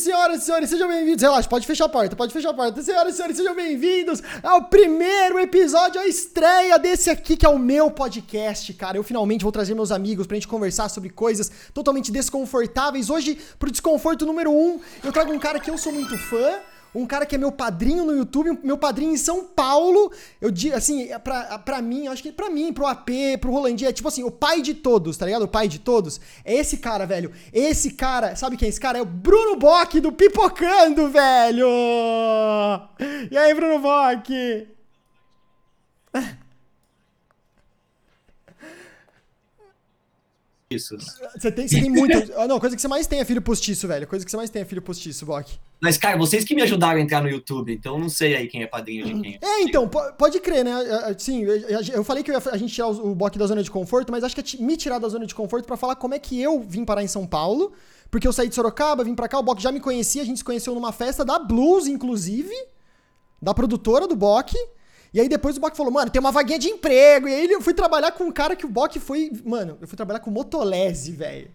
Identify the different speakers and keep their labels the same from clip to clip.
Speaker 1: Senhoras e senhores, sejam bem-vindos. Relaxa, pode fechar a porta, pode fechar a porta. Senhoras e senhores, sejam bem-vindos ao primeiro episódio, a estreia desse aqui que é o meu podcast, cara. Eu finalmente vou trazer meus amigos pra gente conversar sobre coisas totalmente desconfortáveis. Hoje, pro desconforto número um, eu trago um cara que eu sou muito fã um cara que é meu padrinho no YouTube, meu padrinho em São Paulo. Eu digo assim, é pra, pra mim, acho que pra mim, pro AP, pro Rolandinho, é tipo assim, o pai de todos, tá ligado? O pai de todos. É esse cara, velho. Esse cara, sabe quem é esse cara? É o Bruno Bock do Pipocando, velho! E aí, Bruno Bock?
Speaker 2: Isso.
Speaker 1: Você tem, você tem muito. Não, a coisa que você mais tem é filho postiço, velho. Coisa que você mais tem é filho postiço, Bock.
Speaker 2: Mas, cara, vocês que me ajudaram a entrar no YouTube, então não sei aí quem é padrinho de quem.
Speaker 1: É, então, pode crer, né? Sim, eu falei que a gente tirar o Bock da zona de conforto, mas acho que é me tirar da zona de conforto para falar como é que eu vim parar em São Paulo. Porque eu saí de Sorocaba, vim pra cá, o Bock já me conhecia, a gente se conheceu numa festa da Blues, inclusive, da produtora do Bock. E aí depois o Bock falou, mano, tem uma vaguinha de emprego. E aí eu fui trabalhar com um cara que o Bock foi. Mano, eu fui trabalhar com o Motolese, velho.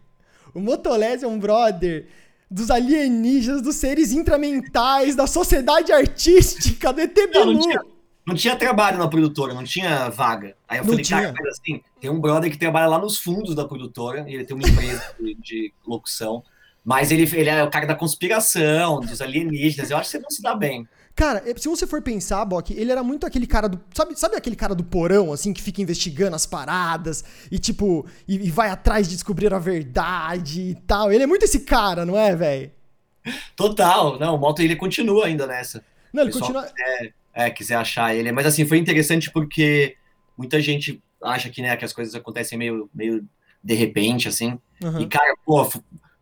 Speaker 1: O Motolese é um brother dos alienígenas, dos seres intramentais, da sociedade artística, do ET
Speaker 2: não, não, tinha, não tinha trabalho na produtora, não tinha vaga. Aí eu não falei, tinha. cara, assim, tem um brother que trabalha lá nos fundos da produtora, e ele tem uma empresa de, de locução. Mas ele, ele é o cara da conspiração, dos alienígenas. Eu acho que você não se dá bem.
Speaker 1: Cara, é, se você for pensar, Bock, ele era muito aquele cara do. Sabe, sabe aquele cara do porão, assim, que fica investigando as paradas e, tipo, e, e vai atrás de descobrir a verdade e tal. Ele é muito esse cara, não é, velho?
Speaker 2: Total. Não, o Moto ele continua ainda nessa.
Speaker 1: Não, ele continua.
Speaker 2: Quiser, é, quiser achar ele. Mas assim, foi interessante porque muita gente acha que, né, que as coisas acontecem meio, meio de repente, assim. Uhum. E, cara, pô,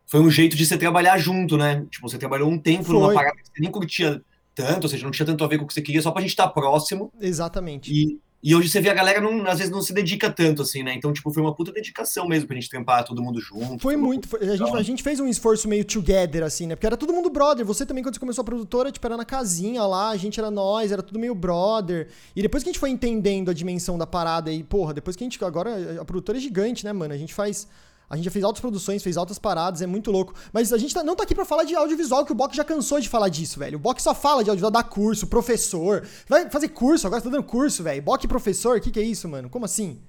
Speaker 2: foi um jeito de você trabalhar junto, né? Tipo, você trabalhou um tempo foi. numa parada que você nem curtia tanto, ou seja, não tinha tanto a ver com o que você queria, só pra gente estar próximo.
Speaker 1: Exatamente.
Speaker 2: E, e hoje você vê a galera, não, às vezes, não se dedica tanto, assim, né? Então, tipo, foi uma puta dedicação mesmo pra gente trampar todo mundo junto.
Speaker 1: Foi muito. Foi, a, gente, a gente fez um esforço meio together, assim, né? Porque era todo mundo brother. Você também, quando você começou a produtora, tipo, era na casinha lá, a gente era nós, era tudo meio brother. E depois que a gente foi entendendo a dimensão da parada e, porra, depois que a gente. Agora, a produtora é gigante, né, mano? A gente faz a gente já fez altas produções, fez altas paradas, é muito louco. Mas a gente tá, não tá aqui pra falar de audiovisual, que o Bock já cansou de falar disso, velho. O Bock só fala de audiovisual, dá curso, professor. Vai fazer curso, agora você tá dando curso, velho. Bock professor, o que, que é isso, mano? Como assim?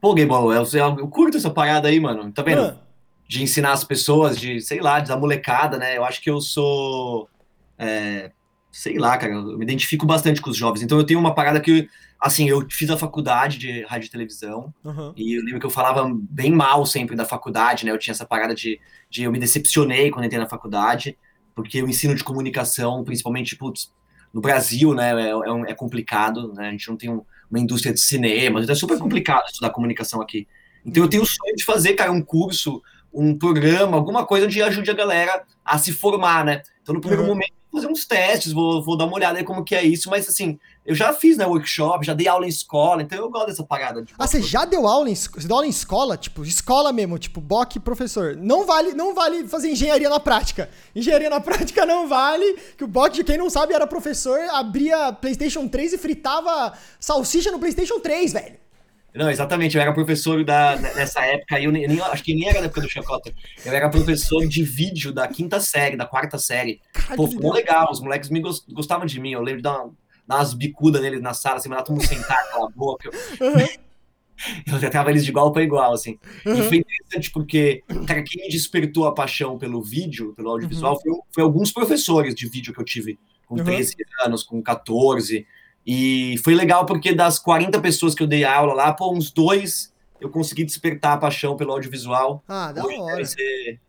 Speaker 2: Pô, Gayball, eu, eu curto essa parada aí, mano. Tá vendo? Ah. De ensinar as pessoas, de, sei lá, de dar molecada, né? Eu acho que eu sou. É, sei lá, cara, eu me identifico bastante com os jovens. Então eu tenho uma parada que assim, eu fiz a faculdade de rádio e televisão, uhum. e eu lembro que eu falava bem mal sempre da faculdade, né? Eu tinha essa parada de, de eu me decepcionei quando entrei na faculdade, porque o ensino de comunicação, principalmente, putz, no Brasil, né, é, é, é complicado, né? A gente não tem um, uma indústria de cinema, então é super complicado estudar comunicação aqui. Então eu tenho o sonho de fazer, cara, um curso, um programa, alguma coisa onde ajude a galera a se formar, né? Então no primeiro uhum. momento fazer uns testes, vou, vou dar uma olhada aí como que é isso, mas assim, eu já fiz, né, workshop, já dei aula em escola, então eu gosto dessa parada.
Speaker 1: ah, você já deu aula em, você deu aula em escola? Tipo, escola mesmo, tipo, BOC professor. Não vale, não vale fazer engenharia na prática. Engenharia na prática não vale, que o BOC, quem não sabe, era professor, abria PlayStation 3 e fritava salsicha no PlayStation 3, velho.
Speaker 2: Não, exatamente, eu era professor da, nessa época, eu nem, acho que nem era da época do Chacota. Eu era professor de vídeo da quinta série, da quarta série. Caralho, Pô, ficou legal, os moleques me gostavam de mim. Eu lembro de dar, dar umas bicudas neles na sala, assim, mandar todo mundo sentar aquela boca. Uhum. Eu tratava eles de igual para igual, assim. Uhum. E foi interessante porque, cara, quem me despertou a paixão pelo vídeo, pelo audiovisual, uhum. foi, foi, alguns professores de vídeo que eu tive com 13 anos, com 14. E foi legal porque das 40 pessoas que eu dei aula lá, pô, uns dois eu consegui despertar a paixão pelo audiovisual.
Speaker 1: Ah, da Hoje hora.
Speaker 2: Ser,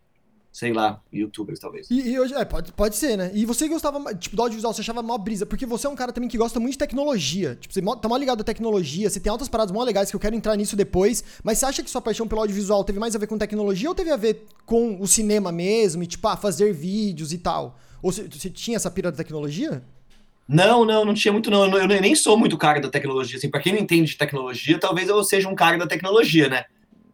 Speaker 2: sei lá, youtubers talvez.
Speaker 1: E, e, hoje, é, pode, pode ser, né? E você gostava, tipo, do audiovisual, você achava mó brisa, porque você é um cara também que gosta muito de tecnologia. Tipo, você tá mó ligado à tecnologia, você tem altas paradas mó legais que eu quero entrar nisso depois, mas você acha que sua paixão pelo audiovisual teve mais a ver com tecnologia ou teve a ver com o cinema mesmo, e tipo, ah, fazer vídeos e tal? Ou você, você tinha essa pira da tecnologia?
Speaker 2: Não, não, não tinha muito, não. Eu nem sou muito cara da tecnologia. Assim, para quem não entende de tecnologia, talvez eu seja um cara da tecnologia, né?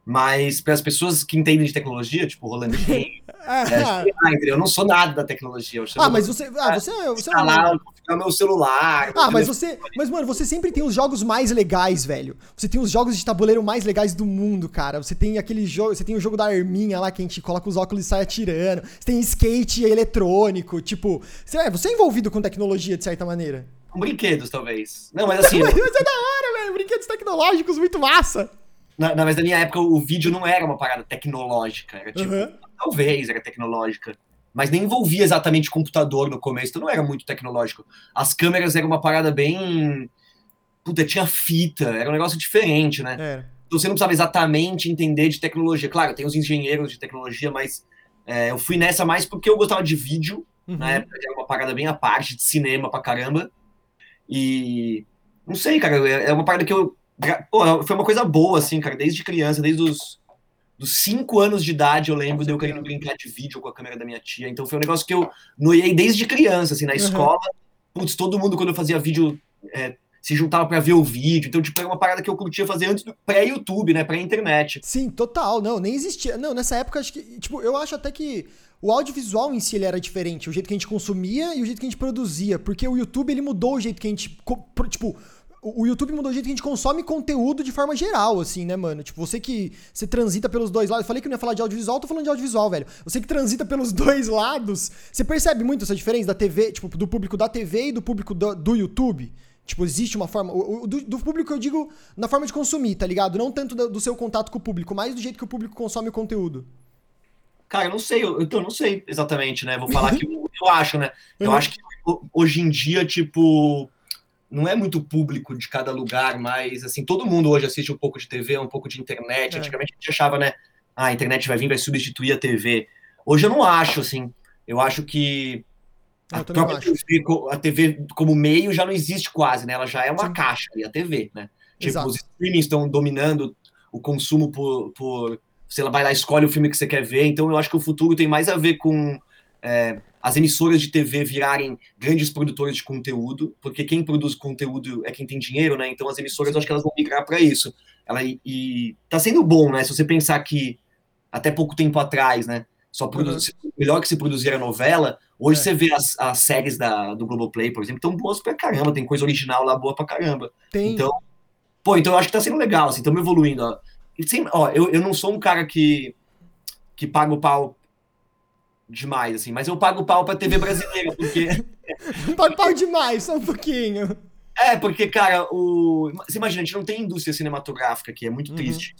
Speaker 2: Mas para as pessoas que entendem de tecnologia, tipo Roland é, é, eu não sou nada da tecnologia.
Speaker 1: ah, mas você, ah, você, é, você é um...
Speaker 2: o meu celular.
Speaker 1: Ah, mas você. Mas, mano, você sempre tem os jogos mais legais, velho. Você tem os jogos de tabuleiro mais legais do mundo, cara. Você tem aquele jogo. Você tem o jogo da Arminha lá que a gente coloca os óculos e sai atirando. Você tem skate eletrônico. Tipo. Você é, você é envolvido com tecnologia, de certa maneira.
Speaker 2: Com brinquedos, talvez. Não, mas assim.
Speaker 1: mas é da hora, velho. Brinquedos tecnológicos, muito massa.
Speaker 2: Na, na, mas na minha época o vídeo não era uma parada tecnológica. Era tipo. Uhum. Talvez era tecnológica mas nem envolvia exatamente computador no começo, então não era muito tecnológico. As câmeras eram uma parada bem. Puta, tinha fita, era um negócio diferente, né? É. Então você não precisava exatamente entender de tecnologia. Claro, tem os engenheiros de tecnologia, mas é, eu fui nessa mais porque eu gostava de vídeo, uhum. na época era uma parada bem à parte, de cinema pra caramba. E. Não sei, cara, é, é uma parada que eu. Pô, foi uma coisa boa, assim, cara, desde criança, desde os dos 5 anos de idade, eu lembro de eu querendo brincar de vídeo com a câmera da minha tia. Então foi um negócio que eu noiei desde criança, assim, na uhum. escola. Putz, todo mundo, quando eu fazia vídeo, é, se juntava para ver o vídeo. Então, tipo, era uma parada que eu curtia fazer antes do pré-YouTube, né? Pré-internet.
Speaker 1: Sim, total. Não, nem existia. Não, nessa época, acho que. Tipo, eu acho até que. O audiovisual em si ele era diferente, o jeito que a gente consumia e o jeito que a gente produzia, porque o YouTube ele mudou o jeito que a gente, tipo, o YouTube mudou o jeito que a gente consome conteúdo de forma geral, assim, né, mano? Tipo, você que você transita pelos dois lados. Eu falei que não ia falar de audiovisual, tô falando de audiovisual, velho. Você que transita pelos dois lados, você percebe muito essa diferença da TV, tipo, do público da TV e do público do, do YouTube? Tipo, existe uma forma. O, o, do, do, público eu digo na forma de consumir, tá ligado? Não tanto do, do, seu contato com o público, mas do jeito que o público consome o conteúdo.
Speaker 2: Cara, eu não sei, eu, eu não sei exatamente, né? Vou falar que eu, eu acho, né? Eu uhum. acho que hoje em dia, tipo não é muito público de cada lugar, mas assim, todo mundo hoje assiste um pouco de TV, um pouco de internet. É. Antigamente a gente achava, né? Ah, a internet vai vir, vai substituir a TV. Hoje eu não acho, assim. Eu acho que a própria TV, a TV como meio já não existe quase, né? Ela já é uma Sim. caixa ali, a TV, né? Tipo, Exato. os streamings estão dominando o consumo por, por. Você vai lá, escolhe o filme que você quer ver. Então eu acho que o futuro tem mais a ver com. É, as emissoras de TV virarem grandes produtores de conteúdo, porque quem produz conteúdo é quem tem dinheiro, né? Então as emissoras, acho que elas vão migrar para isso. Ela, e, e tá sendo bom, né? Se você pensar que até pouco tempo atrás, né? Só produz, uhum. melhor que se produzir a novela, hoje é. você vê as, as séries da, do Globoplay, por exemplo, tão boas pra caramba, tem coisa original lá boa pra caramba. Tem. Então, pô, então eu acho que tá sendo legal, assim, estamos evoluindo, ó. E, sem, ó eu, eu não sou um cara que, que paga o pau demais, assim, mas eu pago pau pra TV brasileira, porque.
Speaker 1: pago pau demais, só um pouquinho.
Speaker 2: É, porque, cara, o... você imagina, a gente não tem indústria cinematográfica aqui, é muito uhum. triste.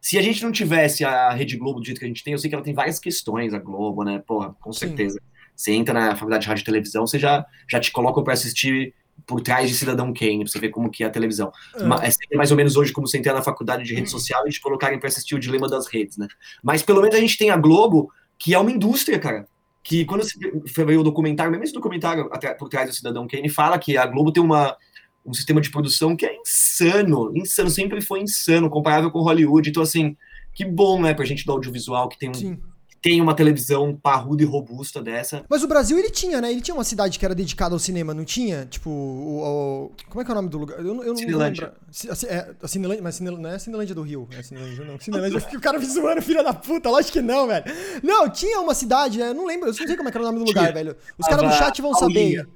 Speaker 2: Se a gente não tivesse a Rede Globo do jeito que a gente tem, eu sei que ela tem várias questões, a Globo, né? Porra, com certeza. Sim. Você entra na faculdade de rádio e televisão, você já, já te colocam para assistir por trás de Cidadão Kane, pra você ver como que é a televisão. É. é mais ou menos hoje como você entrar na faculdade de rede uhum. social e te colocarem para assistir o Dilema das Redes, né? Mas pelo menos a gente tem a Globo, que é uma indústria, cara. Que quando você vê o documentário, mesmo esse documentário por trás do Cidadão Kane, fala que a Globo tem uma, um sistema de produção que é insano, insano, sempre foi insano, comparável com Hollywood. Então, assim, que bom, né, pra gente do audiovisual que tem um, tem uma televisão parruda e robusta dessa.
Speaker 1: Mas o Brasil, ele tinha, né? Ele tinha uma cidade que era dedicada ao cinema, não tinha? Tipo, o, o como é que é o nome do lugar? Eu, eu
Speaker 2: Cinelândia.
Speaker 1: Não lembro. É, a Cinelândia, mas Cinelândia, não é a Cinelândia do Rio. É Cinelândia, não. Cinelândia, o cara me zoando, filha da puta. Lógico que não, velho. Não, tinha uma cidade, eu não lembro, eu não sei como é que era o nome do lugar, tinha. velho. Os caras do chat vão saber.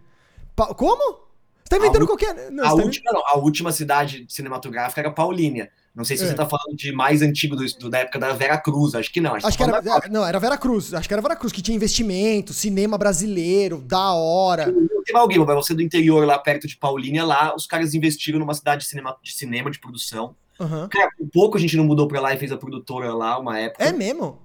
Speaker 1: Pa como? Você tá inventando qualquer...
Speaker 2: Não, a, tá última, não, a última cidade cinematográfica era Paulínia. Não sei se é. você tá falando de mais antigo do, do, da época da Vera Cruz, acho que não.
Speaker 1: Acho, acho que, era, é, não, era Vera Cruz, acho que era Vera Cruz, que tinha investimento, cinema brasileiro, da hora.
Speaker 2: Tem alguém, mas você do interior lá perto de Paulínia, lá os caras investiram numa cidade de cinema, de, cinema, de produção. Uhum. Cara, um pouco a gente não mudou pra lá e fez a produtora lá uma época.
Speaker 1: É mesmo?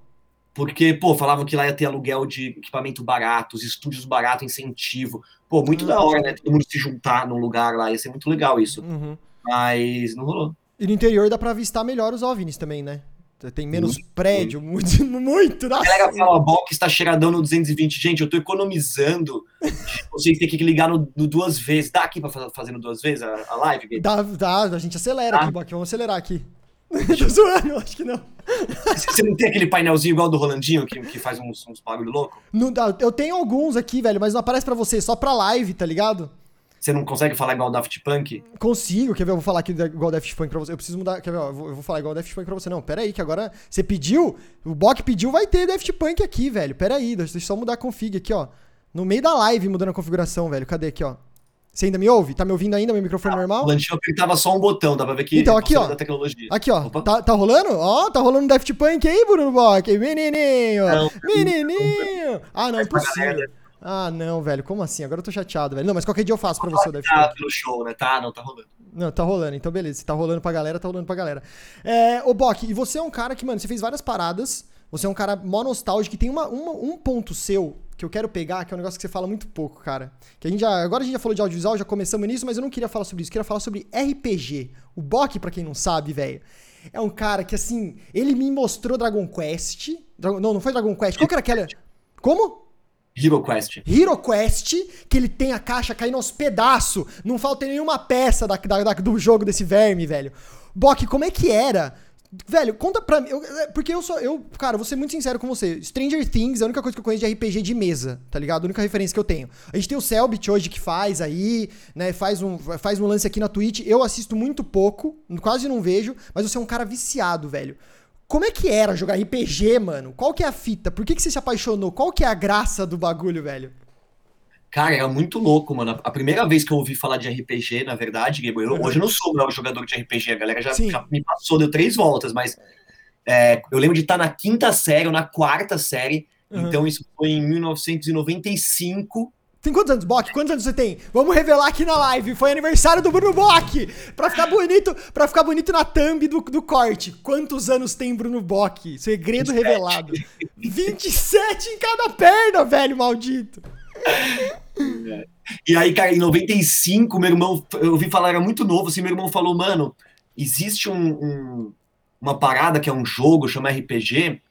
Speaker 2: Porque, pô, falavam que lá ia ter aluguel de equipamento barato, os estúdios barato, incentivo. Pô, muito uhum. da hora, né? Todo mundo se juntar num lugar lá, ia ser muito legal isso. Uhum. Mas não rolou.
Speaker 1: E no interior dá pra avistar melhor os OVNIs também, né? Tem menos muito, prédio, muito, muito.
Speaker 2: Nossa. A galera fala, Box está cheiradão no 220. Gente, eu tô economizando. Vocês têm que ligar no, no, duas vezes. Dá aqui pra fazer fazendo duas vezes a, a live?
Speaker 1: Dá, dá, a gente acelera tá. aqui. Vamos acelerar aqui. Tô zoando, acho que não.
Speaker 2: Você não tem aquele painelzinho igual do Rolandinho que, que faz uns, uns bagulho louco?
Speaker 1: Não, eu tenho alguns aqui, velho, mas não aparece pra você, só pra live, tá ligado?
Speaker 2: Você não consegue falar igual o Daft Punk?
Speaker 1: Consigo, quer ver? Eu vou falar aqui igual o Daft Punk pra você. Eu preciso mudar. Quer ver? Eu vou, eu vou falar igual o Daft Punk pra você. Não, pera aí, que agora você pediu, o Bok pediu, vai ter Daft Punk aqui, velho. Pera aí, deixa eu só mudar a config aqui, ó. No meio da live mudando a configuração, velho. Cadê aqui, ó? Você ainda me ouve? Tá me ouvindo ainda, meu microfone
Speaker 2: ah,
Speaker 1: normal?
Speaker 2: O Lantinho apertava só um botão, dá pra ver que
Speaker 1: então, aqui, ó.
Speaker 2: da tecnologia.
Speaker 1: Aqui, ó. Tá, tá rolando? Ó, tá rolando Daft Punk aí, Bruno Bock. Menininho. Não, menininho. Não, ah, não, impossível. Ah, não, velho. Como assim? Agora eu tô chateado, velho. Não, mas qualquer dia eu faço pra você Daft
Speaker 2: Punk. Tá pelo show, né? Tá, não, tá rolando.
Speaker 1: Não, tá rolando. Então, beleza. Se tá rolando pra galera, tá rolando pra galera. É, ô, Bock, e você é um cara que, mano, você fez várias paradas. Você é um cara mó nostálgico que tem uma, uma, um ponto seu que eu quero pegar, que é um negócio que você fala muito pouco, cara. Que a gente já, agora a gente já falou de audiovisual, já começamos nisso, mas eu não queria falar sobre isso, eu queria falar sobre RPG. O Bok, para quem não sabe, velho, é um cara que assim, ele me mostrou Dragon Quest. Dragon, não, não foi Dragon Quest. Qual que era aquela? Como?
Speaker 2: Hero Quest.
Speaker 1: Hero Quest, que ele tem a caixa caindo aos pedaços. Não falta nenhuma peça da, da, da, do jogo desse verme, velho. Bok, como é que era Velho, conta pra mim. Eu, é, porque eu sou. Eu, cara, vou ser muito sincero com você. Stranger Things é a única coisa que eu conheço de RPG de mesa, tá ligado? A única referência que eu tenho. A gente tem o Selbit hoje que faz aí, né? Faz um, faz um lance aqui na Twitch. Eu assisto muito pouco, quase não vejo, mas você é um cara viciado, velho. Como é que era jogar RPG, mano? Qual que é a fita? Por que, que você se apaixonou? Qual que é a graça do bagulho, velho?
Speaker 2: Cara, era muito louco, mano. A primeira vez que eu ouvi falar de RPG, na verdade, eu, uhum. hoje eu não sou maior jogador de RPG, a galera já, já me passou, deu três voltas, mas é, eu lembro de estar na quinta série ou na quarta série, uhum. então isso foi em 1995.
Speaker 1: Tem quantos anos, Bock? Quantos anos você tem? Vamos revelar aqui na live. Foi aniversário do Bruno Bock. Pra ficar bonito, para ficar bonito na thumb do, do corte. Quantos anos tem Bruno Bock? Segredo 27. revelado. 27 em cada perna, velho maldito.
Speaker 2: E aí, cara, em 95, meu irmão, eu ouvi falar, era muito novo, assim, meu irmão falou, mano, existe um, um, uma parada que é um jogo, chama RPG,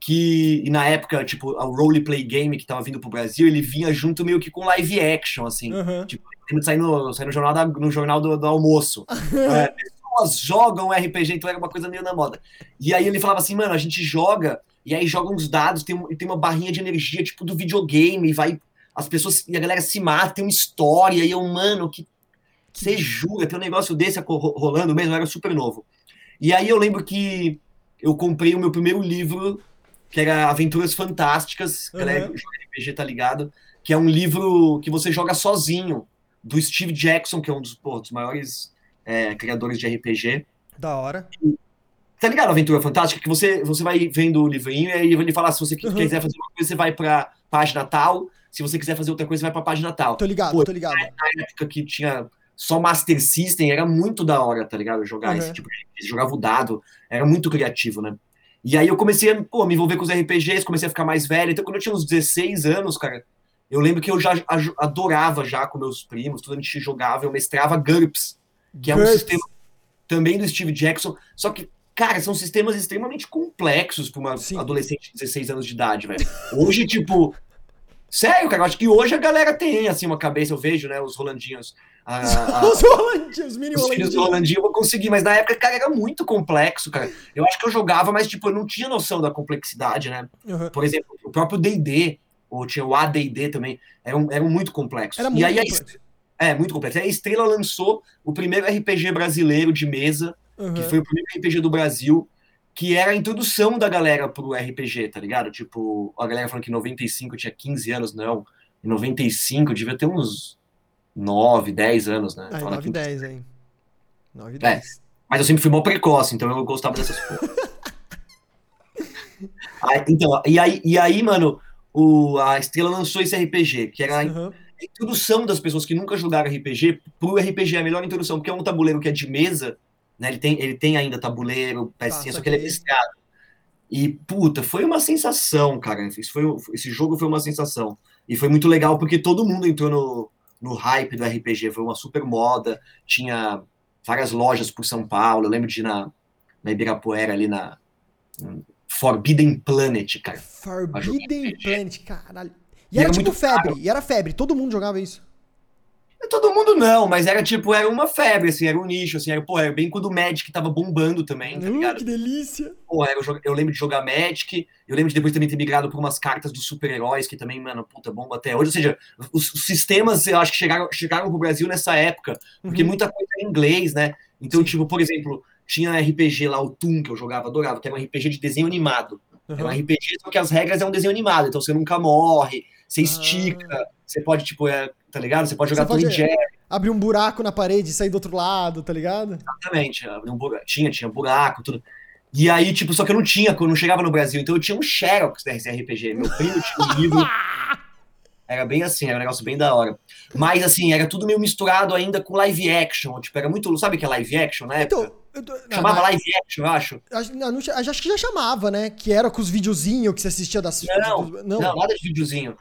Speaker 2: que na época, tipo, o roleplay game que tava vindo pro Brasil, ele vinha junto meio que com live action, assim. Uhum. Tipo, sair no, sair no jornal, da, no jornal do, do almoço. é, pessoas jogam RPG, então era uma coisa meio na moda. E aí ele falava assim, mano, a gente joga, e aí joga uns dados, tem, tem uma barrinha de energia, tipo, do videogame, e vai as pessoas e a galera se mata, tem uma história, e eu, mano, que você jura, tem um negócio desse rolando mesmo, era super novo. E aí eu lembro que eu comprei o meu primeiro livro, que era Aventuras Fantásticas, uhum. galera RPG tá ligado, que é um livro que você joga sozinho, do Steve Jackson, que é um dos, pô, dos maiores é, criadores de RPG.
Speaker 1: Da hora.
Speaker 2: Tá ligado, Aventura Fantástica? Que você, você vai vendo o livrinho e aí ele fala, se você uhum. quiser fazer uma coisa, você vai pra página tal, se você quiser fazer outra coisa, você vai pra página tal.
Speaker 1: Tô ligado, Pô, tô ligado.
Speaker 2: Na época que tinha só Master System, era muito da hora, tá ligado? Jogar uhum. esse tipo de jogava o dado, era muito criativo, né? E aí eu comecei a pô, me envolver com os RPGs, comecei a ficar mais velho. Então, quando eu tinha uns 16 anos, cara, eu lembro que eu já adorava já com meus primos, tudo a gente jogava, eu mestrava GURPS, que é um sistema também do Steve Jackson, só que Cara, são sistemas extremamente complexos para uma Sim. adolescente de 16 anos de idade, velho. Hoje, tipo, Sério, cara, eu acho que hoje a galera tem, assim, uma cabeça, eu vejo, né, os Rolandinhos. A, a,
Speaker 1: os Rolandinhos, os mini
Speaker 2: os
Speaker 1: Rolandinhos.
Speaker 2: do Rolandinho eu vou conseguir, mas na época, cara, era muito complexo, cara. Eu acho que eu jogava, mas, tipo, eu não tinha noção da complexidade, né? Uhum. Por exemplo, o próprio D&D, ou tinha o AD&D também, eram, eram muito complexos.
Speaker 1: Era muito
Speaker 2: e aí,
Speaker 1: complexo.
Speaker 2: É, muito complexo. Aí a Estrela lançou o primeiro RPG brasileiro de mesa, uhum. que foi o primeiro RPG do Brasil, que era a introdução da galera pro RPG, tá ligado? Tipo, a galera falando que em 95 tinha 15 anos, não. Em 95 devia ter uns 9, 10 anos, né?
Speaker 1: Ah, 9, 10, hein? 9,
Speaker 2: 10. É, mas eu sempre fui mó precoce, então eu gostava dessas coisas. então, e aí, e aí mano, o, a Estrela lançou esse RPG, que era uhum. a introdução das pessoas que nunca jogaram RPG pro RPG, a melhor introdução, porque é um tabuleiro que é de mesa, né? Ele, tem, ele tem ainda tabuleiro, pecinha, só que ele é pescado. E, puta, foi uma sensação, cara. Esse, foi, esse jogo foi uma sensação. E foi muito legal porque todo mundo entrou no, no hype do RPG. Foi uma super moda. Tinha várias lojas por São Paulo. Eu lembro de ir na, na Ibirapuera, ali na Forbidden Planet, cara.
Speaker 1: Forbidden Planet, caralho. E, e era, era, tipo febre. Caro. E era febre. Todo mundo jogava isso.
Speaker 2: Todo mundo não, mas era tipo, era uma febre, assim, era um nicho, assim, era, pô, era bem quando o Magic tava bombando também, tá ligado?
Speaker 1: Uh, que delícia!
Speaker 2: Pô, eu, eu, lembro de jogar Magic, eu lembro de depois também ter migrado por umas cartas dos super-heróis, que também, mano, puta, bomba até hoje. Ou seja, os, os, sistemas, eu acho que chegaram, chegaram pro Brasil nessa época, porque uhum. muita coisa era em inglês, né? Então, Sim. tipo, por exemplo, tinha RPG lá, o Toon, que eu jogava, adorava, que era um RPG de desenho animado. Uhum. Era um RPG, só que as regras é um desenho animado, então você nunca morre, você estica, ah. você pode, tipo, é, tá ligado? Você pode jogar
Speaker 1: Você pode-
Speaker 2: Tom e Jerry.
Speaker 1: Abrir um buraco na parede e sair do outro lado, tá ligado?
Speaker 2: Exatamente. abria Um buraco, tinha, tinha buraco, tudo. E aí, tipo, só que eu não tinha, quando eu não chegava no Brasil. Então eu tinha um Xerox desse RPG. Meu primo tinha um livro. Era bem assim, era um negócio bem da hora. Mas assim, era tudo meio misturado ainda com live action. Tipo, era muito. Sabe o que é live action na época?
Speaker 1: Então, eu tô- não,
Speaker 2: Chamava
Speaker 1: mas-
Speaker 2: live action, eu acho.
Speaker 1: acho- não, não, acho que já chamava, né? Que era com os videozinhos que você assistia das.
Speaker 2: Não,
Speaker 1: dos-
Speaker 2: Não, nada de videozinho.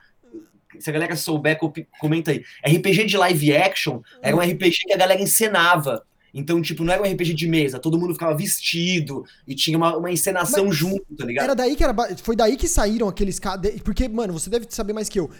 Speaker 2: Se a galera souber, co- comenta aí. RPG de live action era um RPG que a galera encenava. Então, tipo, não era um RPG de mesa, todo mundo ficava vestido e tinha uma, uma encenação
Speaker 1: Mas
Speaker 2: junto, tá ligado?
Speaker 1: Era daí que era. Foi daí que saíram aqueles casos. Porque, mano, você deve saber mais que eu.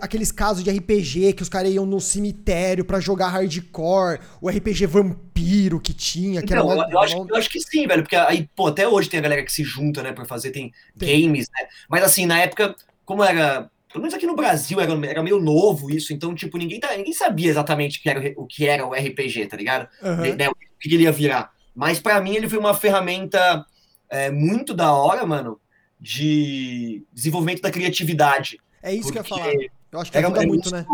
Speaker 1: Aqueles casos de RPG que os caras iam no cemitério pra jogar hardcore, o RPG vampiro que tinha, que
Speaker 2: Então,
Speaker 1: era
Speaker 2: eu, eu acho, eu acho que sim, velho, porque aí, pô, até hoje tem a galera que se junta, né, pra fazer, tem,
Speaker 1: Tem.
Speaker 2: games, né? Mas assim, na época, como era. Pelo menos aqui no Brasil era, era meio novo isso, então, tipo, ninguém, tá- ninguém sabia exatamente que era o que era o RPG, tá ligado?
Speaker 1: Aham.
Speaker 2: né, o que ele ia virar. Mas pra mim ele foi uma ferramenta é, muito da hora, mano, de desenvolvimento da criatividade.
Speaker 1: É isso que eu ia falar. Eu acho que
Speaker 2: Era,
Speaker 1: ajuda
Speaker 2: é
Speaker 1: muito, né?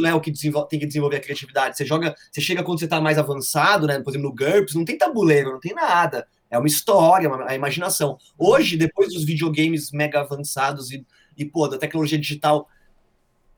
Speaker 2: né, o que tem que desenvolver a criatividade. Você joga, você chega quando você tá mais avançado, né, por exemplo, no GURPS, não tem tabuleiro, não tem nada. É uma história, uma, a imaginação. Hoje, depois dos videogames mega avançados e, e pô, da tecnologia digital,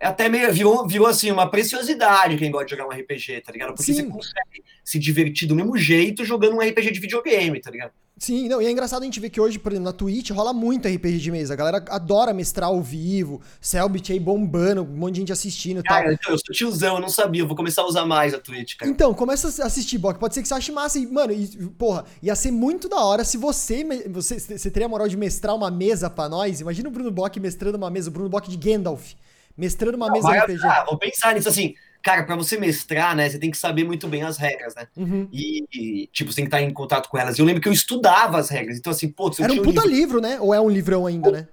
Speaker 2: até meio, virou, virou assim, uma preciosidade quem gosta de jogar um RPG, tá ligado? Porque
Speaker 1: Sim.
Speaker 2: você consegue se divertir do mesmo jeito jogando um RPG de videogame, tá ligado?
Speaker 1: Sim, não, e é engraçado a gente ver que hoje, por exemplo, na Twitch rola muito RPG de mesa. A galera adora mestrar ao vivo, Selbit aí bombando, um monte de gente assistindo e tal.
Speaker 2: Cara, eu sou tiozão, eu não sabia, eu vou começar a usar mais a Twitch, cara.
Speaker 1: Então, começa a assistir, Bok. Pode ser que você ache massa. E, mano, e, porra, ia ser muito da hora se você, você. Você teria a moral de mestrar uma mesa pra nós. Imagina o Bruno Bock mestrando uma mesa, o Bruno Bock de Gandalf. Mestrando uma mesa
Speaker 2: Vai-
Speaker 1: RPG.
Speaker 2: ah, vou pensar nisso assim. Cara, pra você mestrar, né, você tem que saber muito bem as regras, né?
Speaker 1: Uhum.
Speaker 2: E, e, tipo, você tem que estar em contato com elas. E eu lembro que eu estudava as regras. Então, assim, pô,
Speaker 1: Era um puta
Speaker 2: livro,
Speaker 1: livro, né? Ou é um livrão ainda, né?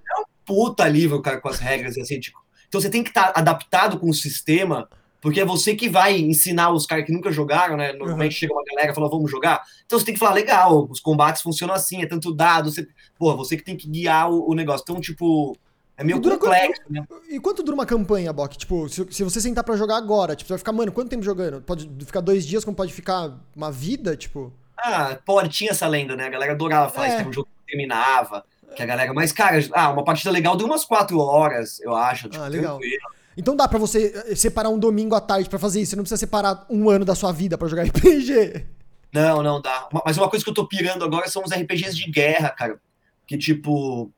Speaker 2: puta livro, cara, com as regras, e assim, tipo. Então você tem que estar adaptado com o sistema, porque é você que vai ensinar os caras que nunca jogaram, né? Normalmente chega uma galera e fala, vamos jogar. Então você tem que falar, legal, os combates funcionam assim, é tanto dado, você, porra, você que tem que guiar o, o negócio. Então, tipo, é meio
Speaker 1: dura
Speaker 2: complexo, né?
Speaker 1: E quanto dura uma campanha, Bok? Tipo, se, se você sentar pra jogar agora, tipo, você vai ficar, mano, quanto tempo jogando? Pode ficar dois dias, como pode ficar uma vida, tipo.
Speaker 2: Ah, pode, tinha essa lenda, né? A galera adorava falar
Speaker 1: É.
Speaker 2: isso, um jogo que terminava, que a galera. Mas, cara, ah, uma partida legal dura umas quatro horas, eu acho. Tipo,
Speaker 1: Ah, legal.
Speaker 2: tranquilo.
Speaker 1: Então dá pra você eh, separar um domingo à tarde pra fazer isso. Você não precisa separar um ano da sua vida pra jogar RPG.
Speaker 2: Não, não dá. Mas uma coisa que eu tô pirando agora são os RPGs de guerra, cara. Que, tipo.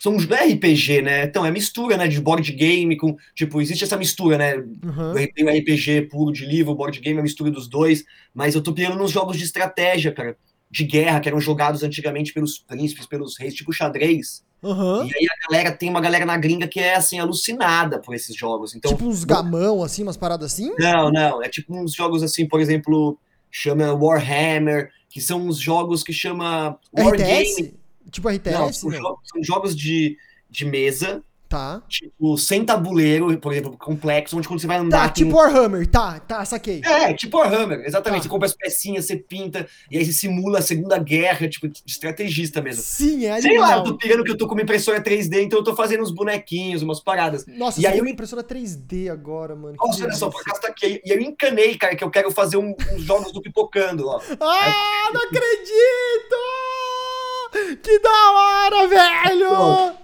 Speaker 2: São é RPG, né? Então, é mistura, né? De board game com. Tipo, existe essa mistura, né?
Speaker 1: Uhum.
Speaker 2: Tem o RPG puro de livro, board game é a mistura dos dois. Mas eu tô pirando nos jogos de estratégia, cara. De guerra, que eram jogados antigamente pelos príncipes, pelos reis, tipo xadrez.
Speaker 1: Aham.
Speaker 2: E aí a galera tem uma galera na gringa que é assim, alucinada por esses jogos. Então,
Speaker 1: tipo uns gamão, assim, umas paradas assim?
Speaker 2: não, não, é tipo uns jogos assim, por exemplo, chama Warhammer, que são uns jogos que chama Wargame.
Speaker 1: RTS? Tipo RTS?
Speaker 2: Não,
Speaker 1: Não,
Speaker 2: são, jogos, são jogos de, de mesa,
Speaker 1: Tá.
Speaker 2: tipo, sem tabuleiro, por exemplo, complexo, onde quando você vai andar.
Speaker 1: Tá,
Speaker 2: tem
Speaker 1: tipo Warhammer. Tá, tá, saquei.
Speaker 2: É, tipo Warhammer, exatamente.
Speaker 1: Tá.
Speaker 2: Você compra as pecinhas, você pinta, e aí você simula a Segunda Guerra, tipo, de estrategista mesmo.
Speaker 1: Sim, é
Speaker 2: Sei lá, eu tô pirando que eu tô com uma impressora 3D, então eu tô fazendo uns bonequinhos, umas paradas.
Speaker 1: Nossa,
Speaker 2: E aí eu-
Speaker 1: uma impressora 3D agora, mano. que
Speaker 2: Nossa, olha só, por acaso tá aqui. E eu encanei, cara, que eu quero fazer um- uns jogos do Pipocando, ó.
Speaker 1: Ah, não acredito! Que da hora, velho!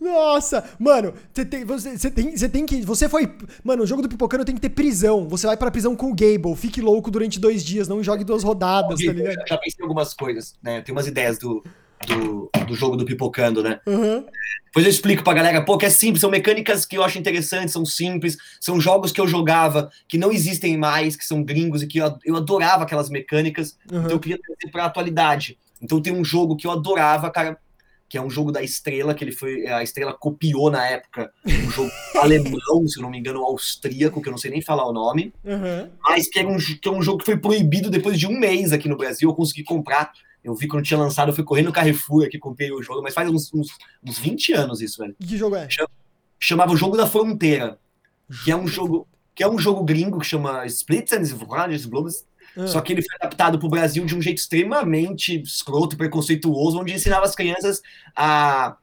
Speaker 1: Nossa, mano, você tem, você, tem, você tem que, você foi, mano, o jogo do Pipocano tem que ter prisão. Você vai pra prisão com o Gable, fique louco durante dois dias, não jogue duas rodadas, tá
Speaker 2: Eu
Speaker 1: ligado?
Speaker 2: já, já pensei em algumas coisas, né? Tem umas ideias do, do, do jogo do Pipocando, né?
Speaker 1: Aham.
Speaker 2: Depois eu explico pra galera, pô, que é simples, são mecânicas que eu acho interessantes, são simples, são jogos que eu jogava, que não existem mais, que são gringos e que eu, eu adorava aquelas mecânicas,
Speaker 1: Uhum.
Speaker 2: então eu queria trazer pra atualidade. Então tem um jogo que eu adorava, cara, que é um jogo da Estrela, que ele foi, a Estrela copiou na época, um jogo alemão, se eu não me engano, austríaco, que eu não sei nem falar o nome,
Speaker 1: Aham.
Speaker 2: mas que, era um, que é um jogo que foi proibido depois de um mês aqui no Brasil, eu consegui comprar, eu vi quando tinha lançado, eu fui correndo no Carrefour aqui, comprei o jogo, mas faz uns, uns, uns 20 anos isso, velho
Speaker 1: Que jogo é?
Speaker 2: chamava o Jogo da Fronteira, que é um jogo que é um jogo gringo que chama Splits and Globes,
Speaker 1: Ah.
Speaker 2: só que ele foi adaptado para o Brasil de um jeito extremamente escroto, preconceituoso, onde ensinava as crianças a,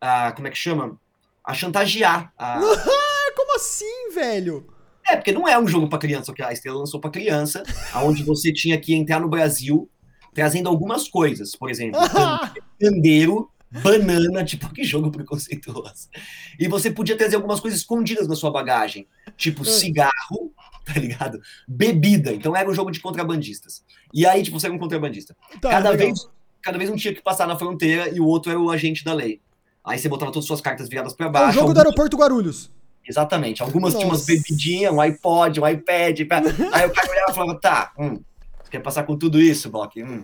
Speaker 2: a como é que chama? A chantagear. A,
Speaker 1: Ah, como assim, velho?
Speaker 2: É, porque não é um jogo para criança, que a Estrela lançou para criança, onde você tinha que entrar no Brasil trazendo algumas coisas. Por exemplo, candeiro, banana, tipo, que jogo preconceituoso. E você podia trazer algumas coisas escondidas na sua bagagem, tipo hum. cigarro, tá ligado? Bebida. Então era um jogo de contrabandistas. E aí, tipo, você era um contrabandista. Tá, cada, vez, cada vez um tinha que passar na fronteira e o outro era o agente da lei. Aí você botava todas as suas cartas viradas para baixo. É
Speaker 1: o jogo algumas... do aeroporto Guarulhos.
Speaker 2: Exatamente. Algumas Nossa. tinham umas bebidinhas, um iPod, um iPad. Aí o cara olhava e falava, tá, hum, você quer passar com tudo isso, Block? Hum,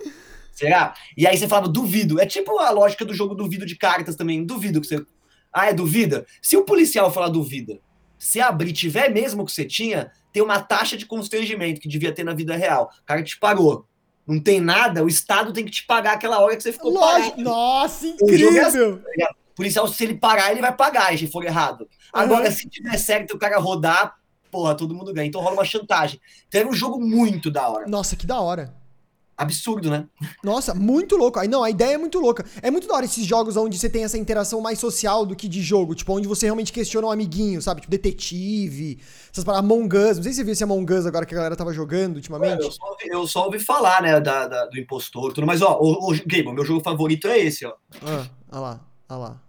Speaker 2: será? E aí você falava, duvido. É tipo a lógica do jogo duvido de cartas também. Duvido que você. Ah, é duvida? Se o policial falar duvida, se abrir tiver mesmo que você tinha, tem uma taxa de constrangimento que devia ter na vida real. O cara te parou. Não tem nada, o Estado tem que te pagar aquela hora que você ficou
Speaker 1: Lógico. parado. Nossa, incrível! É assim,
Speaker 2: tá policial, se ele parar, ele vai pagar, se for errado. Agora, uhum. se tiver certo o cara rodar, porra, todo mundo ganha. Então rola uma chantagem. Então era um jogo muito da hora.
Speaker 1: Nossa, que da hora.
Speaker 2: Absurdo, né?
Speaker 1: Nossa, muito louco. Aí não, a ideia é muito louca. É muito da hora esses jogos onde você tem essa interação mais social do que de jogo. Tipo, onde você realmente questiona um amiguinho, sabe? Tipo, detetive, essas paradas. Among Us. Não sei se você viu esse Among Us agora que a galera tava jogando ultimamente.
Speaker 2: eu, só ouvi, eu, só ouvi, falar, né, da, da, do impostor tudo. Mas, ó, o, o Game, meu jogo favorito é esse, ó.
Speaker 1: Ah, olha lá, olha lá.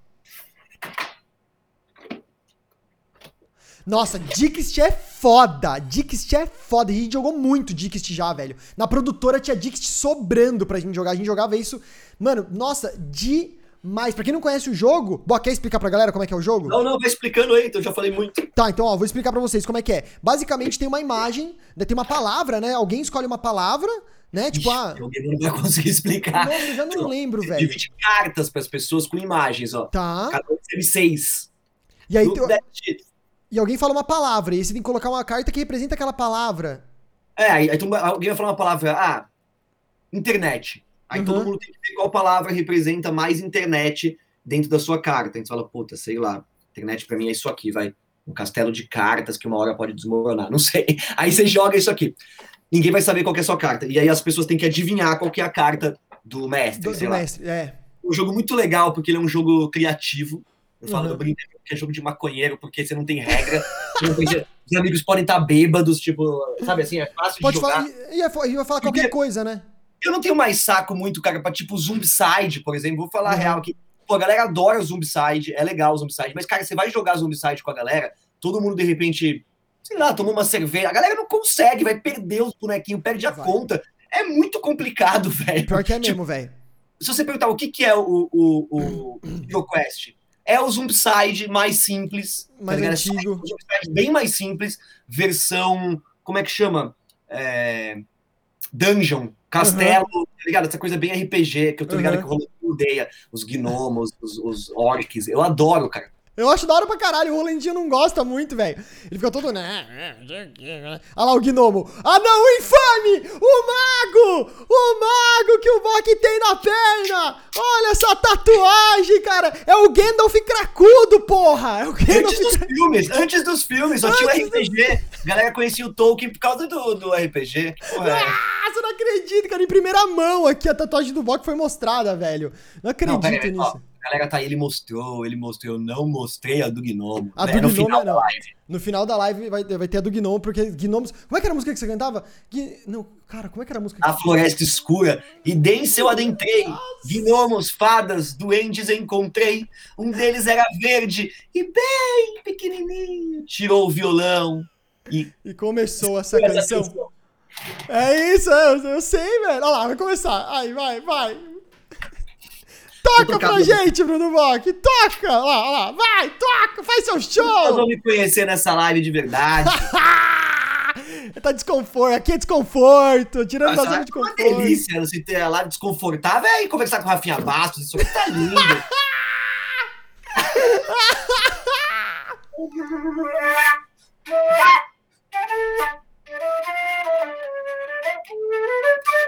Speaker 1: Nossa, Dixit é foda. Dixit é foda. A gente jogou muito Dixit já, velho. Na produtora tinha Dixit sobrando pra gente jogar. A gente jogava isso. Mano, nossa, demais. Pra quem não conhece o jogo, Boa, quer explicar pra galera como é que é o jogo?
Speaker 2: Não, não, vai explicando aí, então eu já falei muito.
Speaker 1: Tá, então, ó, vou explicar pra vocês como é que é. Basicamente tem uma imagem, né, tem uma palavra, né? Alguém escolhe uma palavra, né? Tipo, Ixi,
Speaker 2: ah. Alguém não vai conseguir explicar.
Speaker 1: Nossa, eu já não então, lembro, velho.
Speaker 2: Divide cartas pras pessoas com imagens, ó.
Speaker 1: Tá.
Speaker 2: Cada um recebe seis.
Speaker 1: E aí, tem e alguém fala uma palavra, e aí você tem que colocar uma carta que representa aquela palavra.
Speaker 2: É, aí, aí alguém vai falar uma palavra, ah, internet. Aí uhum. todo mundo tem que ver qual palavra representa mais internet dentro da sua carta. Então você fala, puta, sei lá, internet para mim é isso aqui, vai. Um castelo de cartas que uma hora pode desmoronar, não sei. Aí você joga isso aqui. Ninguém vai saber qual é a sua carta. E aí as pessoas têm que adivinhar qual é a carta do mestre, do, sei do lá. mestre,
Speaker 1: é.
Speaker 2: Um jogo muito legal, porque ele é um jogo criativo. Eu falo, uhum. eu brinco que é jogo de maconheiro, porque você não tem regra. não tem... Os amigos podem estar bêbados, tipo, sabe assim, é fácil
Speaker 1: Pode
Speaker 2: de jogar.
Speaker 1: Falar, ia, ia falar qualquer coisa, né?
Speaker 2: Eu não tenho mais saco muito, cara, pra tipo Zombicide, por exemplo. Vou falar uhum. real aqui. Pô, a galera adora o Zombicide, é legal o Zombicide, mas, cara, você vai jogar Zombicide com a galera, todo mundo de repente, sei lá, tomou uma cerveja. A galera não consegue, vai perder os bonequinhos, perde a vai. conta. É muito complicado, velho.
Speaker 1: Pior que é tipo, mesmo, velho.
Speaker 2: Se você perguntar o que, que é o, o, o, o Quest, é o Zombicide mais simples.
Speaker 1: Tá mais
Speaker 2: tá
Speaker 1: antigo.
Speaker 2: É Zombicide bem mais simples, versão. Como é que chama? É, dungeon, castelo, uhum. tá ligado? Essa coisa bem RPG, que eu tô ligado uhum. que rola odeia. Os gnomos, os, os orcs. Eu adoro, cara.
Speaker 1: Eu acho da hora pra caralho. O Rolandinho não gosta muito, velho. Ele fica todo. Né? Olha lá o gnomo. Ah, não, o infame! O mago! O mago que o Bok tem na perna! Olha essa tatuagem, cara! É o Gandalf cracudo, porra! É o
Speaker 2: Gandalf... Antes dos filmes, antes dos filmes, só tinha o RPG. A galera conhecia o Tolkien por causa do, do RPG.
Speaker 1: Porra, é. Ah, você não acredita, cara. Em primeira mão aqui a tatuagem do Bok foi mostrada, velho. Não acredito não, nisso. Ó
Speaker 2: a galera tá aí, ele mostrou, ele mostrou, eu não mostrei a do Gnomo.
Speaker 1: A né? do no Gnomo final da live. No final da live vai, vai ter a do Gnomo, porque Gnomos. Como é que era a música que você cantava? Não, cara, como é que era a música?
Speaker 2: A floresta escura, e dense eu adentrei. Nossa. Gnomos, fadas, duendes encontrei. Um deles era verde e bem pequenininho. Tirou o violão e.
Speaker 1: E começou essa canção. canção. É isso, eu, eu sei, velho. Olha lá, vai começar. Aí, vai, vai. Toca pra gente, Bruno Bock! Toca! Lá, lá, vai, toca! Faz seu show!
Speaker 2: Vocês vão me conhecer nessa live de verdade.
Speaker 1: tá desconforto, aqui é desconforto, tirando da zona de conforto.
Speaker 2: É uma delícia você ter lá desconfortável e conversar com o Rafinha Bastos, isso aqui tá lindo.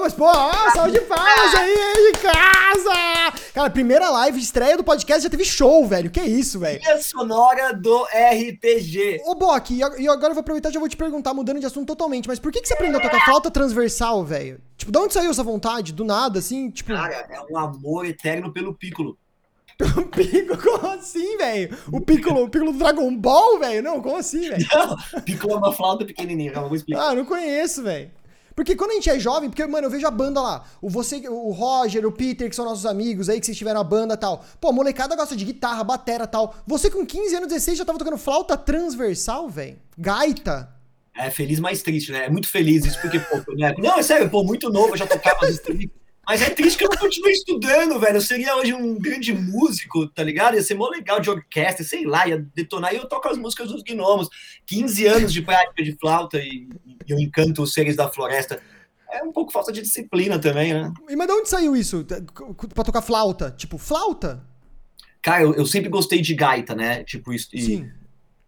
Speaker 1: Pô, ó, salve de palmas aí, de casa! Cara, primeira live, estreia do podcast, já teve show, velho. Que isso, velho?
Speaker 2: Trilha sonora do RPG.
Speaker 1: Ô, Bock, e agora eu vou aproveitar e já vou te perguntar, mudando de assunto totalmente, mas por que, que você aprendeu a tocar flauta transversal, velho? Tipo, de onde saiu essa vontade? Do nada, assim? Tipo...
Speaker 2: Cara, é um amor eterno pelo Piccolo.
Speaker 1: Pelo Piccolo? Como assim, velho? O Piccolo, o Piccolo do Dragon Ball, velho? Não, como assim, velho?
Speaker 2: Piccolo é uma flauta pequenininha, calma, vou explicar.
Speaker 1: Ah, não conheço, velho. Porque quando a gente é jovem, porque, mano, eu vejo a banda lá, o você, o Roger, o Peter, que são nossos amigos aí, que vocês tiveram a banda e tal. Pô, molecada gosta de guitarra, batera tal. Você com 15 anos, 16, já tava tocando flauta transversal, velho? Gaita.
Speaker 2: É feliz, mais triste, né? É muito feliz isso, porque, pô, né? Não, é sério, pô, muito novo, eu já tocava as mas é triste que eu não continuei estudando, velho. Eu seria hoje um grande músico, tá ligado? Ia ser mó legal de orquestra, sei lá, ia detonar. E eu toco as músicas dos gnomos. 15 anos de prática de flauta e, e eu encanto os seres da floresta. É um pouco falta de disciplina também, né?
Speaker 1: E mas de onde saiu isso? Pra tocar flauta? Tipo, flauta?
Speaker 2: Cara, eu, eu sempre gostei de gaita, né? Tipo, isso. Sim.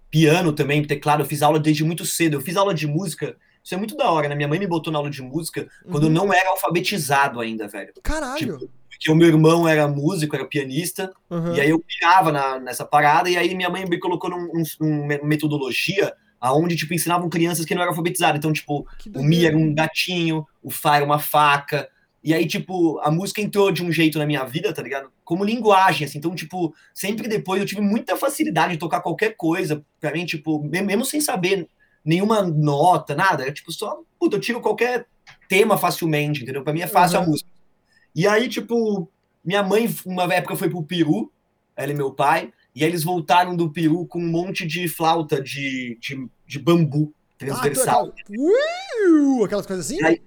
Speaker 2: Piano também, teclado. Eu fiz aula desde muito cedo. Eu fiz aula de música isso é muito da hora, né? Minha mãe me botou na aula de música quando uhum. eu não era alfabetizado ainda, velho.
Speaker 1: Caralho! Tipo,
Speaker 2: porque o meu irmão era músico, era pianista, uhum. e aí eu pirava na, nessa parada, e aí minha mãe me colocou numa um, metodologia aonde, tipo, ensinavam crianças que não eram alfabetizadas. Então, tipo, o Mi era um gatinho, o Fá era uma faca, e aí, tipo, a música entrou de um jeito na minha vida, tá ligado? Como linguagem, assim. Então, tipo, sempre depois eu tive muita facilidade de tocar qualquer coisa. Pra mim, tipo, mesmo sem saber nenhuma nota, nada. É tipo, só, puta, eu tiro qualquer tema facilmente, entendeu? Pra mim é fácil uhum. a música. E aí, tipo, minha mãe, uma época, foi pro Peru, ela e meu pai, e aí eles voltaram do Peru com um monte de flauta de, de, de bambu transversal. Ah,
Speaker 1: uh, aquelas coisas assim? Aí,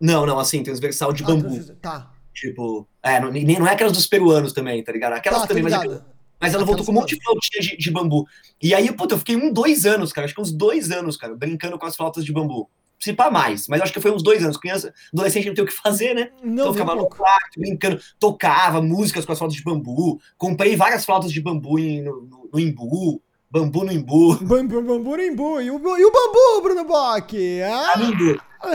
Speaker 2: não, não, assim, transversal de ah, bambu. Tá. Tipo, é, não, nem, não é aquelas dos peruanos também, tá ligado? Aquelas tá, também, mas é, mas ela voltou com um monte de flautinha de, de, bambu. E aí, puta, eu fiquei um, dois anos, cara. Acho que uns dois anos, cara, brincando com as flautas de bambu. Se pá mais, mas acho que foi uns dois anos. Criança, adolescente não tem o que fazer, né? Não, então ficava no quarto, brincando, tocava músicas com as flautas de bambu. Comprei várias flautas de bambu em, no, no, no Imbu. Bambu no Imbu.
Speaker 1: Bambu, bambu no Imbu. E o, e o bambu, Bruno Bock? Ah!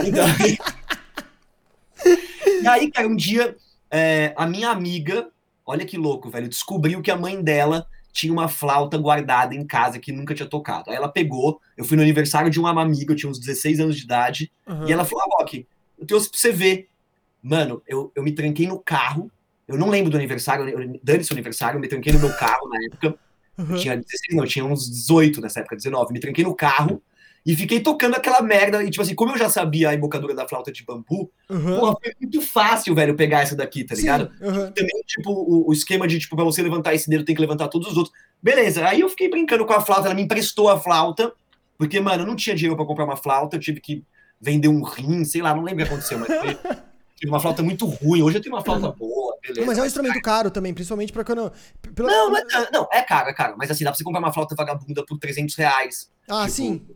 Speaker 2: Então, e aí, cara, um dia, é, a minha amiga Olha que louco, velho. Descobriu que a mãe dela tinha uma flauta guardada em casa que nunca tinha tocado. Aí ela pegou, eu fui no aniversário de uma amiga, eu tinha uns 16 anos de idade, uhum. e ela falou: ah, Rock, eu trouxe pra você ver. Mano, eu, eu me tranquei no carro. Eu não lembro do aniversário, dane-se o aniversário, eu me tranquei no meu carro na época. Uhum. Tinha 16, não, tinha uns 18 nessa época, 19. Me tranquei no carro e fiquei tocando aquela merda. E, tipo assim, como eu já sabia a embocadura da flauta de bambu, uhum. porra, foi muito fácil, velho, pegar essa daqui, tá ligado? Uhum. Também, tipo, o, o, esquema de, tipo, pra você levantar esse dedo, tem que levantar todos os outros. Beleza, aí eu fiquei brincando com a flauta, ela me emprestou a flauta, porque, mano, eu não tinha dinheiro pra comprar uma flauta, eu tive que vender um rim, sei lá, não lembro o que aconteceu, mas foi, tive uma flauta muito ruim. Hoje eu tenho uma flauta boa, beleza.
Speaker 1: mas é um instrumento caro também, principalmente pra quando.
Speaker 2: Pela... Não, mas, não, é caro, é caro. Mas assim, dá pra você comprar uma flauta vagabunda por 300 reais.
Speaker 1: Ah, tipo, sim.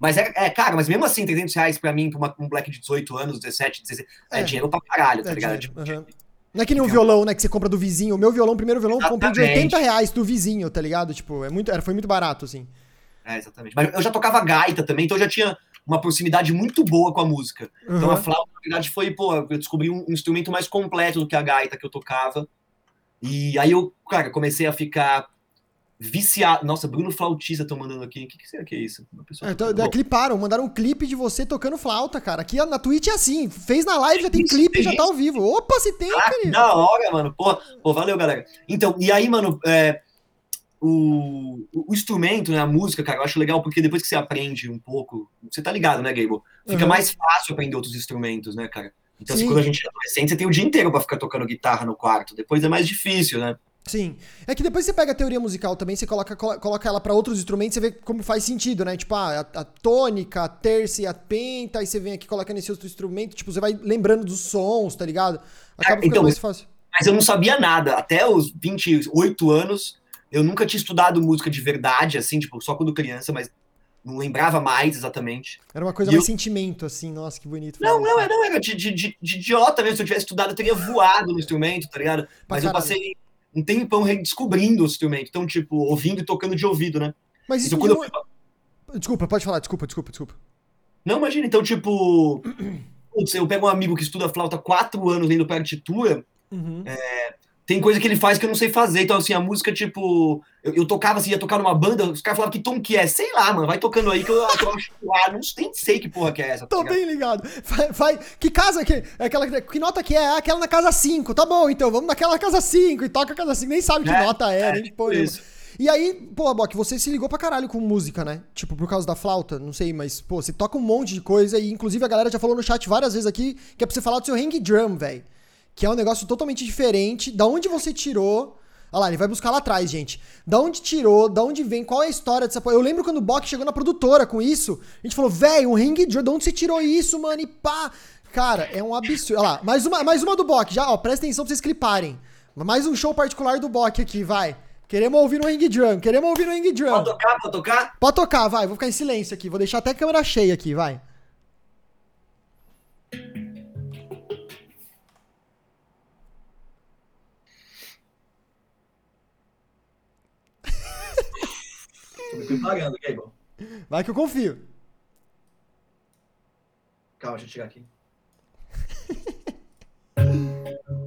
Speaker 2: Mas é, é cara, mas mesmo assim, 300 reais pra mim, pra uma, um black de 18 anos, 17, 16, é, é dinheiro pra caralho, tá é ligado? Tipo,
Speaker 1: uhum. Não é que nem um violão, né, que você compra do vizinho. O meu violão, o primeiro violão, eu comprei de 80 reais do vizinho, tá ligado? Tipo, é muito, era, foi muito barato, assim.
Speaker 2: É, exatamente. Mas eu já tocava gaita também, então eu já tinha uma proximidade muito boa com a música. Uhum. Então a flauta, na verdade, foi, pô, eu descobri um instrumento mais completo do que a gaita que eu tocava. E aí eu, cara, comecei a ficar viciado. Nossa, Bruno Flautista estão mandando aqui. O que, que será que é isso?
Speaker 1: É, então, é, cliparam, mandaram um clipe de você tocando flauta, cara. Aqui na Twitch é assim. Fez na live, já tem isso, clipe, tem já tá ao vivo. Opa, se tem, ah,
Speaker 2: querido. Da hora, mano. Pô, pô, valeu, galera. Então, e aí, mano, é, o, o, instrumento, né, a música, cara, eu acho legal porque depois que você aprende um pouco, você tá ligado, né, Gable? Fica uhum. mais fácil aprender outros instrumentos, né, cara? Então, assim, quando a gente é adolescente, você tem o dia inteiro pra ficar tocando guitarra no quarto. Depois é mais difícil, né?
Speaker 1: Sim. É que depois você pega a teoria musical também, você coloca, coloca ela para outros instrumentos, você vê como faz sentido, né? Tipo, ah, a, a tônica, a terça e a penta, aí você vem aqui coloca nesse outro instrumento, tipo, você vai lembrando dos sons, tá ligado?
Speaker 2: Acaba ficando então, mais fácil. Mas eu não sabia nada. Até os 28 anos, eu nunca tinha estudado música de verdade, assim, tipo, só quando criança, mas não lembrava mais exatamente.
Speaker 1: Era uma coisa e mais eu... sentimento, assim, nossa, que bonito.
Speaker 2: Não, não, não, era de, de, de, de, idiota mesmo. Se eu tivesse estudado, eu teria voado no instrumento, tá ligado? Mas eu passei um tempão redescobrindo o instrumento. Então, tipo, ouvindo e tocando de ouvido, né?
Speaker 1: Mas
Speaker 2: isso
Speaker 1: então, quando eu... Desculpa, pode falar, desculpa, desculpa, desculpa.
Speaker 2: Não, imagina, então, tipo. Putz, eu pego um amigo que estuda flauta há quatro anos lendo partitura. Uhum. É, tem coisa que ele faz que eu não sei fazer. Então, assim, a música, tipo, eu, eu tocava assim, ia tocar numa banda, os caras falavam que tom que é. Sei lá, mano, vai tocando aí que eu, eu acho ah, não nem sei que porra que é essa.
Speaker 1: Tá Tô bem ligado. Vai, vai, que casa que é aquela que nota que é? é? aquela na casa 5. Tá bom, então, vamos naquela casa 5 e toca a casa 5, nem sabe que é, nota é, é nem tipo isso. E aí, pô, Bok, você se ligou pra caralho com música, né? Tipo, por causa da flauta, não sei, mas, pô, você toca um monte de coisa e, inclusive, a galera já falou no chat várias vezes aqui que é pra você falar do seu hang drum, velho que é um negócio totalmente diferente. Da onde você tirou. Olha lá, ele vai buscar lá atrás, gente. Da onde tirou, da onde vem, qual é a história dessa. Eu lembro quando o Bok chegou na produtora com isso, a gente falou, velho, um ring de onde você tirou isso, mano? E pá. Cara, é um absurdo. Olha lá, mais uma, mais uma do Bok, já, ó, presta atenção pra vocês cliparem. Mais um show particular do Bok aqui, vai. Queremos ouvir no ring drum, queremos ouvir no ring drum.
Speaker 2: Pode tocar, pode tocar?
Speaker 1: Pode tocar, vai, vou ficar em silêncio aqui, vou deixar até a câmera cheia aqui, vai.
Speaker 2: Preparando, Gable.
Speaker 1: Vai que eu confio.
Speaker 2: Calma, deixa eu tirar aqui.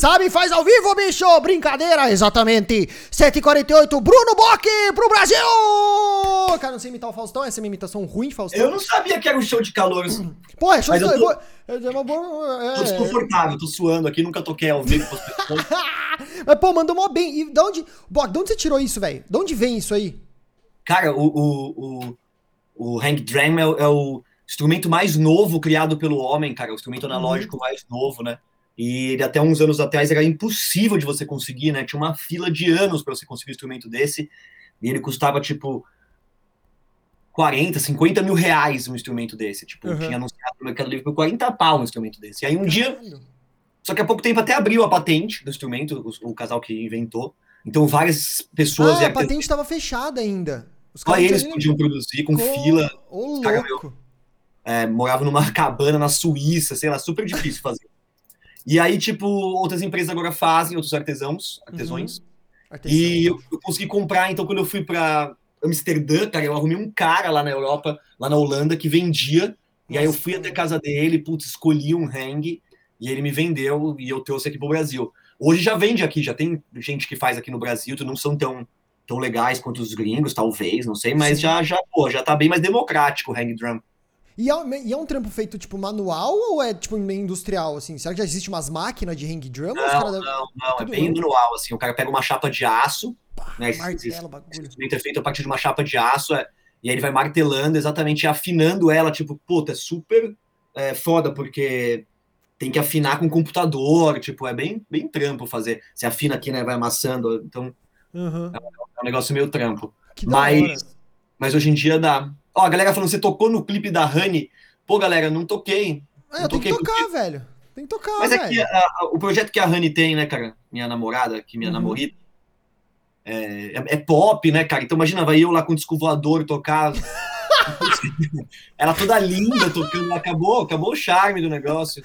Speaker 1: sabe, faz ao vivo, bicho! Brincadeira, exatamente! 7h48, Bruno Bock pro Brasil! Cara, não sei imitar o Faustão, essa é uma imitação ruim, Faustão.
Speaker 2: Eu não sabia que era um show de calor.
Speaker 1: Pô, é show de calor.
Speaker 2: É uma boa. É... Tô desconfortável, tô suando aqui, nunca toquei ao vivo.
Speaker 1: Mas, pô, mandou mó bem. E de onde. Bock, de onde você tirou isso, velho? De onde vem isso aí?
Speaker 2: Cara, o, o, o, o Hank Dram é, é, o instrumento mais novo criado pelo homem, cara. O instrumento analógico uhum. mais novo, né? E ele, até uns anos atrás era impossível de você conseguir, né? Tinha uma fila de anos para você conseguir um instrumento desse. E ele custava tipo 40, 50 mil reais um instrumento desse. Tipo, uhum. tinha anunciado no Mercado Livre por 40 pau um instrumento desse. E aí um dia. Só que há pouco tempo até abriu a patente do instrumento, o, o casal que inventou. Então várias pessoas.
Speaker 1: Ah, a patente estava fechada ainda.
Speaker 2: Só eles podiam produzir com fila.
Speaker 1: Ô, louco.
Speaker 2: é, morava numa cabana na Suíça, sei lá, super difícil fazer. E aí, tipo, outras empresas agora fazem, outros artesãos, artesões. Uhum. E eu, eu, consegui comprar, então, quando eu fui para Amsterdã, cara, eu arrumei um cara lá na Europa, lá na Holanda, que vendia. Nossa, e aí eu fui até a casa dele, putz, escolhi um hang, e ele me vendeu, e eu trouxe aqui pro Brasil. Hoje já vende aqui, já tem gente que faz aqui no Brasil, não são tão, tão legais quanto os gringos, talvez, não sei, mas já, já, pô, já tá bem mais democrático o hang drum.
Speaker 1: E é, e é, um trampo feito, tipo, manual ou é, tipo, meio industrial, assim? Será que já existe umas máquinas de hang drum?
Speaker 2: Não, não, não, é, é bem manual, assim. O cara pega uma chapa de aço, Pá, né? Martelo, bagulho. Esse é feito a partir de uma chapa de aço, é, e aí ele vai martelando exatamente, afinando ela, tipo, puta, é super é, foda, porque tem que afinar com o computador, tipo, é bem, bem trampo fazer. Você afina aqui, né, vai amassando, então
Speaker 1: uhum.
Speaker 2: é, um negócio meio trampo. mas, mas hoje em dia dá. Ó, a galera falando, você tocou no clipe da Honey. Pô, galera, não toquei.
Speaker 1: É, eu tenho que tocar, porque... velho. Tem que tocar,
Speaker 2: Mas velho. é que a, a, o projeto que a Honey tem, né, cara? Minha namorada, que minha uhum. namorada, é, é, é, pop, né, cara? Então imagina, vai eu lá com o disco voador tocar. Ela toda linda tocando, acabou, acabou o charme do negócio.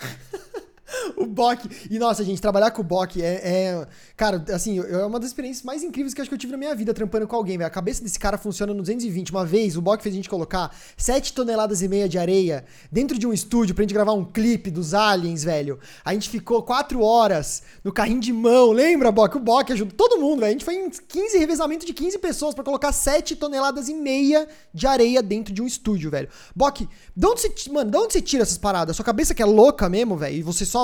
Speaker 1: o Bock. E nossa, gente, trabalhar com o Bock é, é. Cara, assim, é uma das experiências mais incríveis que acho que eu tive na minha vida trampando com alguém, velho. A cabeça desse cara funciona no 220. Uma vez, o Bock fez a gente colocar 7 toneladas e meia de areia dentro de um estúdio pra gente gravar um clipe dos aliens, velho. A gente ficou 4 horas no carrinho de mão. Lembra, Bock? O Bock ajudou todo mundo, velho. A gente foi em 15 revezamento de 15 pessoas para colocar 7 toneladas e meia de areia dentro de um estúdio, velho. Bock, de onde você, mano, de onde você tira essas paradas? Sua cabeça que é louca mesmo, velho, e você só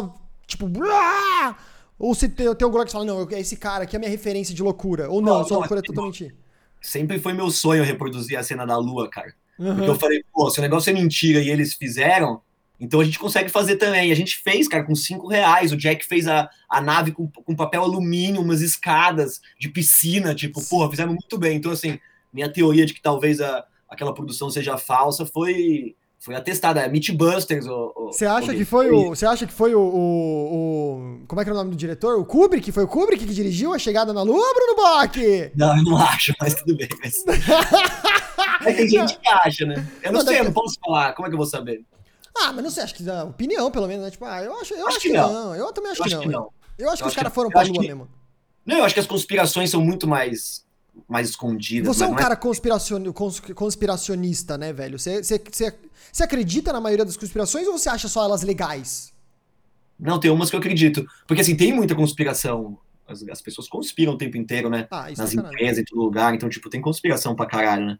Speaker 1: Tipo, blá! Ou você tem, tem algum que fala, não, esse cara aqui é a minha referência de loucura. Ou não, não sua loucura é totalmente.
Speaker 2: Sempre foi meu sonho reproduzir a cena da lua, cara. Uhum. Porque eu falei, pô, se o negócio é mentira e eles fizeram, então a gente consegue fazer também. A gente fez, cara, com cinco reais. O Jack fez a, a nave com, com papel alumínio, umas escadas de piscina, tipo, porra, fizemos muito bem. Então, assim, minha teoria de que talvez a, aquela produção seja falsa foi foi atestada, é Mythbusters.
Speaker 1: Você acha, que foi o, você acha que foi o, o, o, Como é que era o nome do diretor? O Kubrick? Foi o Kubrick que dirigiu a chegada na Lua, Bruno Bock?
Speaker 2: Não, eu não acho, mas tudo bem. Mas... tem gente que acha, né? Eu não, não sei, eu não posso falar. Como é que eu vou saber?
Speaker 1: Ah, mas não sei, acho que dá opinião, pelo menos, né? Tipo, ah, eu acho, eu acho, acho que, não. não. Eu também acho, eu que, acho não. que, não. Eu acho eu que os caras foram pra Lua que... mesmo.
Speaker 2: Não, eu acho que as conspirações são muito mais mais escondidas.
Speaker 1: Você é um cara é... conspiracionista, né, velho? Você, você, você você acredita na maioria das conspirações ou você acha só elas legais?
Speaker 2: Não, tem umas que eu acredito. Porque assim, tem muita conspiração. As, as pessoas conspiram o tempo inteiro, né? Ah, Nas é empresas, em todo lugar. Então, tipo, tem conspiração pra caralho, né?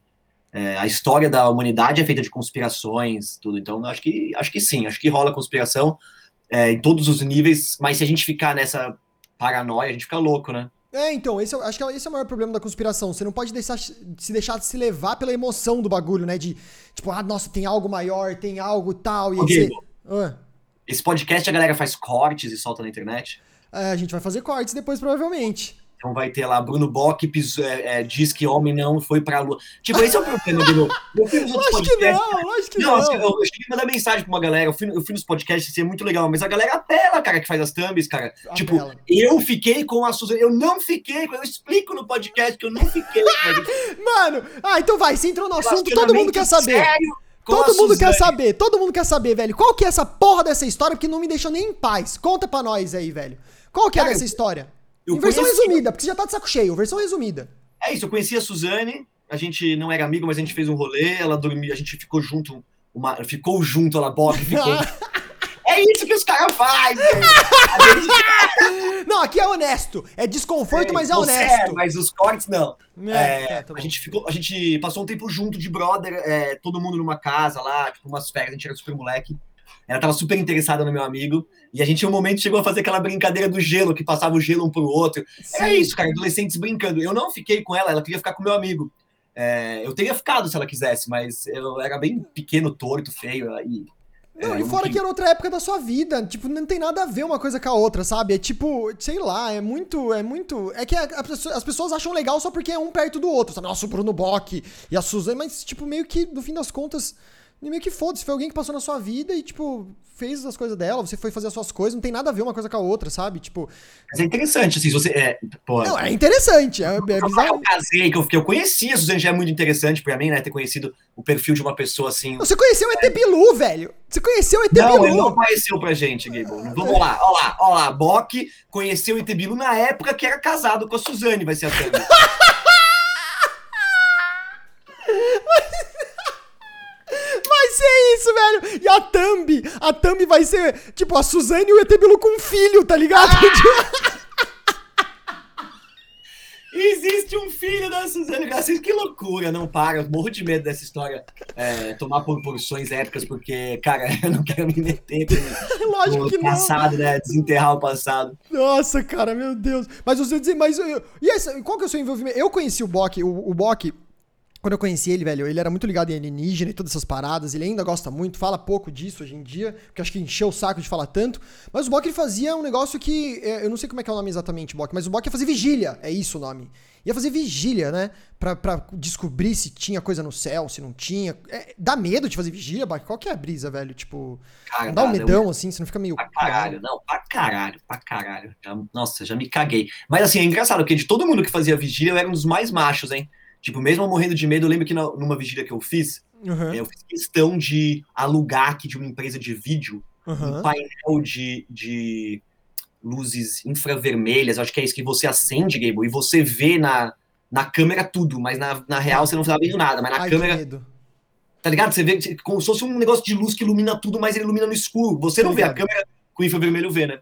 Speaker 2: É, a história da humanidade é feita de conspirações, tudo. Então, acho que, acho que sim, acho que rola conspiração é, em todos os níveis, mas se a gente ficar nessa paranoia, a gente fica louco, né?
Speaker 1: É, então, esse, acho que esse é o maior problema da conspiração. Você não pode deixar, se deixar de se levar pela emoção do bagulho, né? De, tipo, ah, nossa, tem algo maior, tem algo tal. E okay, você...
Speaker 2: ah. Esse podcast a galera faz cortes e solta na internet?
Speaker 1: É, a gente vai fazer cortes depois, provavelmente.
Speaker 2: Então vai ter lá, Bruno Bock é, é, diz que homem não foi pra lua. Tipo, esse é o problema do meu. Eu fui nos
Speaker 1: lógico que não, lógico que não. não. Assim,
Speaker 2: eu, eu cheguei a mandar mensagem pra uma galera, eu fui, eu fui nos podcasts, isso é muito legal, mas a galera apela, cara, que faz as thumbs, cara. Tipo, eu fiquei com a Suzana, eu não fiquei, eu explico no podcast que eu não fiquei.
Speaker 1: Mano, ah, então vai, você entrou no assunto, todo mundo quer saber. Sério? Todo mundo quer saber, todo mundo quer saber, velho. Qual que é essa porra dessa história que não me deixou nem em paz? Conta pra nós aí, velho. Qual que é cara, essa história? Eu em versão conheci... resumida, porque você já tá de saco cheio, versão resumida.
Speaker 2: É isso, eu conheci a Suzane, a gente não era amigo, mas a gente fez um rolê, ela dormiu, a gente ficou junto, uma, ficou junto, ela Bob ficou. é isso que os caras fazem!
Speaker 1: gente... Não, aqui é honesto. É desconforto, é, mas é honesto. É,
Speaker 2: mas os cortes não. É, é, tá a, gente ficou, a gente passou um tempo junto de brother, é, todo mundo numa casa lá, tipo, umas férias, a gente era super moleque. Ela tava super interessada no meu amigo. E a gente, em um momento, chegou a fazer aquela brincadeira do gelo, que passava o gelo um pro outro. Sim. É isso, cara, adolescentes brincando. Eu não fiquei com ela, ela queria ficar com meu amigo. É, eu teria ficado se ela quisesse, mas eu era bem pequeno, torto, feio. E,
Speaker 1: não, é, e fora que era outra época da sua vida, tipo, não tem nada a ver uma coisa com a outra, sabe? É tipo, sei lá, é muito, é muito, é que a, a, as pessoas acham legal só porque é um perto do outro, sabe? Nossa, o Bruno Bock e a Suzane, mas tipo, meio que, no fim das contas, e meio que foda-se, foi alguém que passou na sua vida e, tipo, fez as coisas dela, você foi fazer as suas coisas, não tem nada a ver uma coisa com a outra, sabe? Tipo.
Speaker 2: Mas é interessante, assim, se você. É,
Speaker 1: pô, não, é interessante. É, é
Speaker 2: bizarro. Eu casei, que eu, que eu conheci a Suzane já é muito interessante pra mim, né? Ter conhecido o perfil de uma pessoa assim.
Speaker 1: Você conheceu o ET Bilu, velho. Você conheceu o ET Bilu.
Speaker 2: Não, ele não apareceu pra gente, Gable. Vamos lá, ó lá, ó lá. Bock conheceu o ET Bilu na época que era casado com a Suzane, vai ser a Tânia.
Speaker 1: ser isso, velho. E a Thumb, a Thumb vai ser, tipo, a Suzane e o ET Bilu com um filho, tá ligado? Ah!
Speaker 2: Existe um filho da Suzane Garcia. Que loucura, não para. Eu morro de medo dessa história é, tomar proporções épicas, porque, cara, eu não quero me meter com, Lógico que passado, não. né? Desenterrar o passado.
Speaker 1: Nossa, cara, meu Deus. Mas você dizer, mas. E essa, qual que é o seu envolvimento? Eu conheci o Bock, o, o Bock quando eu conheci ele, velho, ele era muito ligado em alienígena e todas essas paradas. Ele ainda gosta muito, fala pouco disso hoje em dia, porque acho que encheu o saco de falar tanto. Mas o Bock ele fazia um negócio que. É, eu não sei como é que é o nome exatamente, Bock, mas o Bock ia fazer vigília, é isso o nome. Ia fazer vigília, né? Pra, pra descobrir se tinha coisa no céu, se não tinha. É, dá medo de fazer vigília, Bock? Qual que é a brisa, velho? Tipo. Cara, dá um medão, eu... assim, você não fica meio.
Speaker 2: Pra caralho, não, pra caralho, pra caralho. Já, nossa, já me caguei. Mas assim, é engraçado, porque de todo mundo que fazia vigília, eu era um dos mais machos, hein? Tipo, mesmo morrendo de medo, eu lembro que na, numa vigília que eu fiz, uhum. eu fiz questão de alugar aqui de uma empresa de vídeo uhum. um painel de, de luzes infravermelhas, acho que é isso que você acende, Gable, e você vê na, na câmera tudo, mas na, na real você não estava vendo nada, mas na Ai, câmera. Tá ligado? Você vê como se fosse um negócio de luz que ilumina tudo, mas ele ilumina no escuro. Você não vê a câmera com infravermelho vê, né?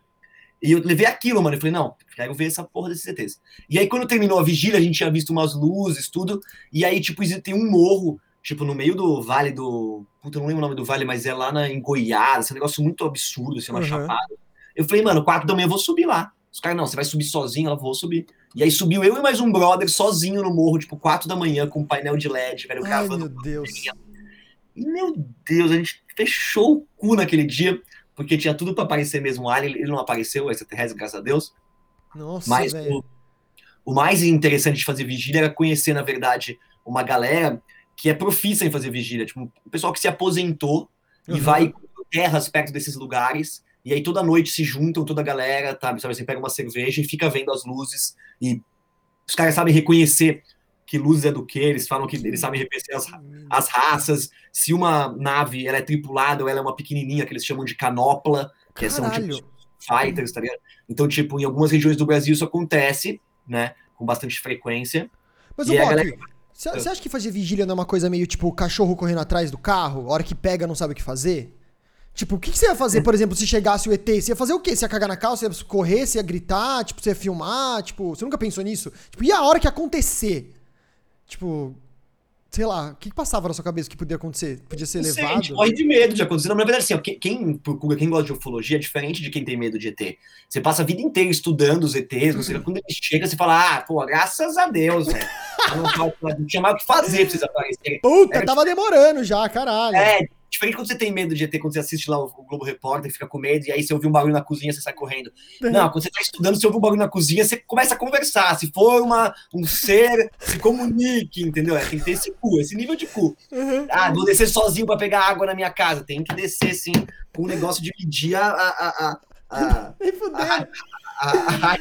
Speaker 2: E eu levei aquilo, mano. Eu falei, não, quero ver essa porra desses ETs. E aí, quando terminou a vigília, a gente tinha visto umas luzes, tudo. E aí, tipo, tem um morro, tipo, no meio do vale do. Puta, eu não lembro o nome do vale, mas é lá na, em Goiás. Esse é um negócio muito absurdo, assim, uma uhum. chapada. Eu falei, mano, quatro da manhã eu vou subir lá. Os caras, não, você vai subir sozinho? Ela, vou subir. E aí subiu eu e mais um brother sozinho no morro, tipo, quatro da manhã, com um painel de LED, velho,
Speaker 1: gravando. Ai, meu Deus.
Speaker 2: E, meu Deus, a gente fechou o cu naquele dia porque tinha tudo para aparecer mesmo. O Alien, ele não apareceu, extraterrestre, graças a Deus.
Speaker 1: Nossa,
Speaker 2: Mas o, o, mais interessante de fazer vigília era conhecer, na verdade, uma galera que é profissa em fazer vigília, tipo, o pessoal que se aposentou uhum. e vai terras perto desses lugares, e aí toda noite se juntam, toda a galera, tá, sabe, você pega uma cerveja e fica vendo as luzes, e os caras sabem reconhecer que luz é do que, eles falam que eles sabem reconhecer as, as raças, se uma nave ela é tripulada ou ela é uma pequenininha, que eles chamam de canopla, que Caralho. são tipo fighters, tá ligado? Então, tipo, em algumas regiões do Brasil isso acontece, né, com bastante frequência.
Speaker 1: Mas, o galera... você acha que fazer vigília não é uma coisa meio tipo cachorro correndo atrás do carro, a hora que pega não sabe o que fazer? Tipo, o que, que, você ia fazer, por exemplo, se chegasse o ET? Você ia fazer o quê? Você ia cagar na calça? Você ia correr? Você ia gritar? Tipo, você ia filmar? Tipo, você nunca pensou nisso? Tipo, e a hora que acontecer? Tipo, sei lá, o que, passava na sua cabeça que podia acontecer? Podia ser levado?
Speaker 2: Sei, morre de medo de acontecer. Não, na verdade, assim, ó, quem, quem gosta de ufologia é diferente de quem tem medo de ET. Você passa a vida inteira estudando os ETs, você, quando ele chega, você fala, ah, pô, graças a Deus, velho. Não, não tinha mais o que fazer pra vocês aparecerem.
Speaker 1: Puta, é, tava demorando já, caralho.
Speaker 2: É, Diferente quando você tem medo de ET, quando você assiste lá o, Globo Repórter, fica com medo, e aí você ouve um barulho na cozinha, você sai correndo. Uhum. Não, quando você tá estudando, você ouve um barulho na cozinha, você começa a conversar. Se for uma, um ser, se comunique, entendeu? É, tem que ter esse cu, esse nível de cu. Uhum. Ah, vou descer sozinho para pegar água na minha casa. Tem que descer, sim, com o negócio de medir a. a, a, a, a, a, a, a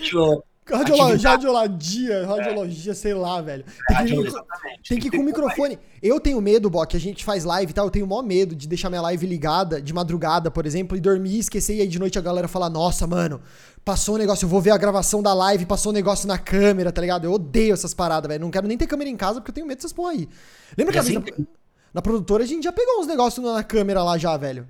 Speaker 2: rádio
Speaker 1: Radiologia, radiologia, radiologia, sei lá, velho. Tem que, ir, tem que ir com o microfone. Eu tenho medo, Bok, a gente faz live e tal, eu tenho o maior medo de deixar minha live ligada de madrugada, por exemplo, e dormir, esquecer, e aí de noite a galera falar, nossa, mano, passou um negócio, eu vou ver a gravação da live, passou um negócio na câmera, tá ligado? Eu odeio essas paradas, velho. Não quero nem ter câmera em casa porque eu tenho medo dessas porra aí. Lembra que a assim, na, na produtora a gente já pegou uns negócios na câmera lá já, velho?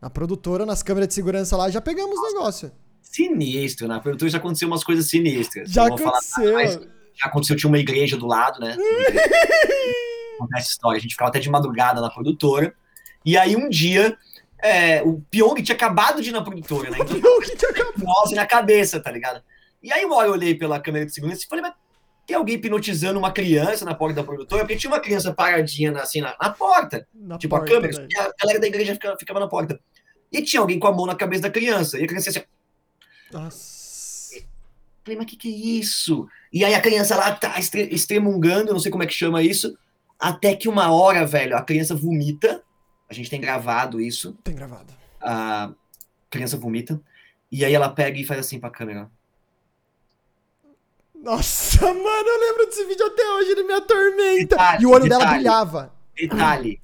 Speaker 1: Na produtora, nas câmeras de segurança lá, já pegamos os negócios
Speaker 2: sinistro, na né? produtora já aconteceu umas coisas sinistras.
Speaker 1: Já aconteceu. Falar,
Speaker 2: já aconteceu, tinha uma igreja do lado, né? essa história. A gente ficava até de madrugada na produtora. E aí um dia, é, o Pyong tinha acabado de ir na produtora, né? Então, o Pyong tinha acabado. Nossa, na cabeça, tá ligado? E aí eu olhei pela câmera de segurança e falei, mas tem alguém hipnotizando uma criança na porta da produtora? Porque tinha uma criança paradinha assim na, na porta. Na tipo, porta, a câmera, e a galera da igreja ficava, ficava, na porta. E tinha alguém com a mão na cabeça da criança. E a criança assim,
Speaker 1: nossa.
Speaker 2: Falei, mas o que, que é isso? E aí a criança lá tá extremungando, não sei como é que chama isso, até que uma hora, velho, a criança vomita. A gente tem gravado isso.
Speaker 1: Tem gravado.
Speaker 2: A criança vomita. E aí ela pega e faz assim pra câmera.
Speaker 1: Nossa, mano, eu lembro desse vídeo até hoje, ele me atormenta. Detalhe, e o olho detalhe, dela brilhava.
Speaker 2: Detalhe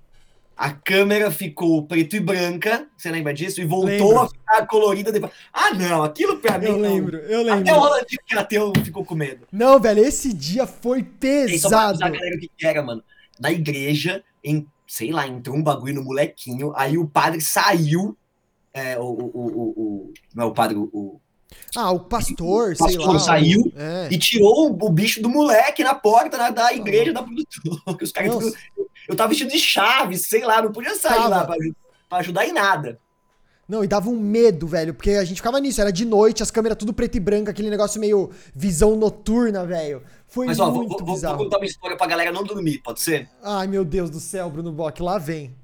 Speaker 2: a câmera ficou preto e branca, você lembra disso? E voltou lembro. a ficar colorida depois. Ah, não, aquilo pra mim.
Speaker 1: Eu lembro, eu lembro.
Speaker 2: Até o Rolandinho que ateu ficou com medo.
Speaker 1: Não, velho, esse dia foi pesado.
Speaker 2: só pra galera o que era, mano. Na igreja, em, sei lá, entrou um bagulho no molequinho, aí o padre saiu. É, o, o, o, o, não é o padre, o,
Speaker 1: ah, o pastor,
Speaker 2: o pastor
Speaker 1: lá,
Speaker 2: saiu é. e tirou o, bicho do moleque na porta da, da igreja da produtora. Os caras eu tava vestido de chave, sei lá, não podia sair tava. lá pra, pra, ajudar em nada.
Speaker 1: Não, e dava um medo, velho, porque a gente ficava nisso, era de noite, as câmeras tudo preto e branco, aquele negócio meio visão noturna, velho. Foi Mas, ó, muito vou,
Speaker 2: vou, contar uma história pra galera não dormir, pode ser?
Speaker 1: Ai, meu Deus do céu, Bruno Bock, lá vem.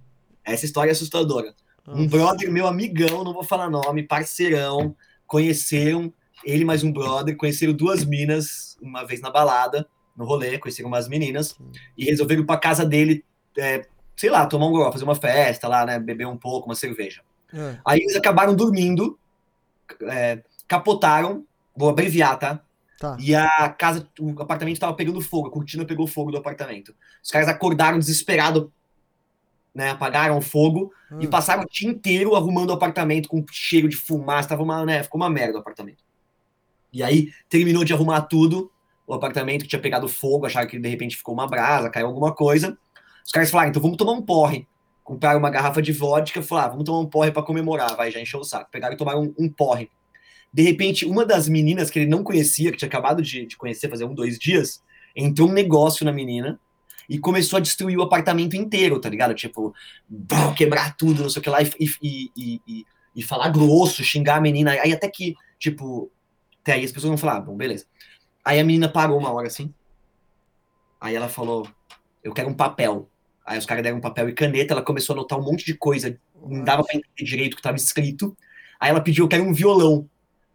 Speaker 2: Essa história é assustadora. Nossa. Um brother, meu amigão, não vou falar nome, parceirão, conheceram, ele mais um brother, conheceram duas minas uma vez na balada, no rolê, conheceram umas meninas, e resolveram ir pra casa dele é, sei lá, tomar um fazer uma festa lá, né? Beber um pouco, uma cerveja. É. Aí eles acabaram dormindo, é, capotaram, vou abreviar, tá? tá? E a casa, o apartamento tava pegando fogo, a cortina pegou fogo do apartamento. Os caras acordaram desesperados né? Apagaram o fogo hum. e passaram o dia inteiro arrumando o apartamento com cheiro de fumaça, tava uma, né? Ficou uma merda o apartamento. E aí terminou de arrumar tudo, o apartamento que tinha pegado fogo, acharam que de repente ficou uma brasa, caiu alguma coisa. Os caras falaram, então vamos tomar um porre. Compraram uma garrafa de vodka, falaram, ah, vamos tomar um porre para comemorar, vai, já encheu o saco. Pegaram e tomaram um, um, porre. De repente, uma das meninas que ele não conhecia, que tinha acabado de, de conhecer, fazer um, dois dias, entrou um negócio na menina e começou a destruir o apartamento inteiro, tá ligado? Tipo, quebrar tudo, não sei o que lá, e, e, e, e, falar grosso, xingar a menina. Aí até que, tipo, até aí as pessoas vão falar, ah, bom, beleza. Aí a menina parou uma hora assim. Aí ela falou, eu quero um papel. Aí os caras deram um papel e caneta, ela começou a anotar um monte de coisa, não dava pra entender direito o que estava escrito. Aí ela pediu, eu quero um violão.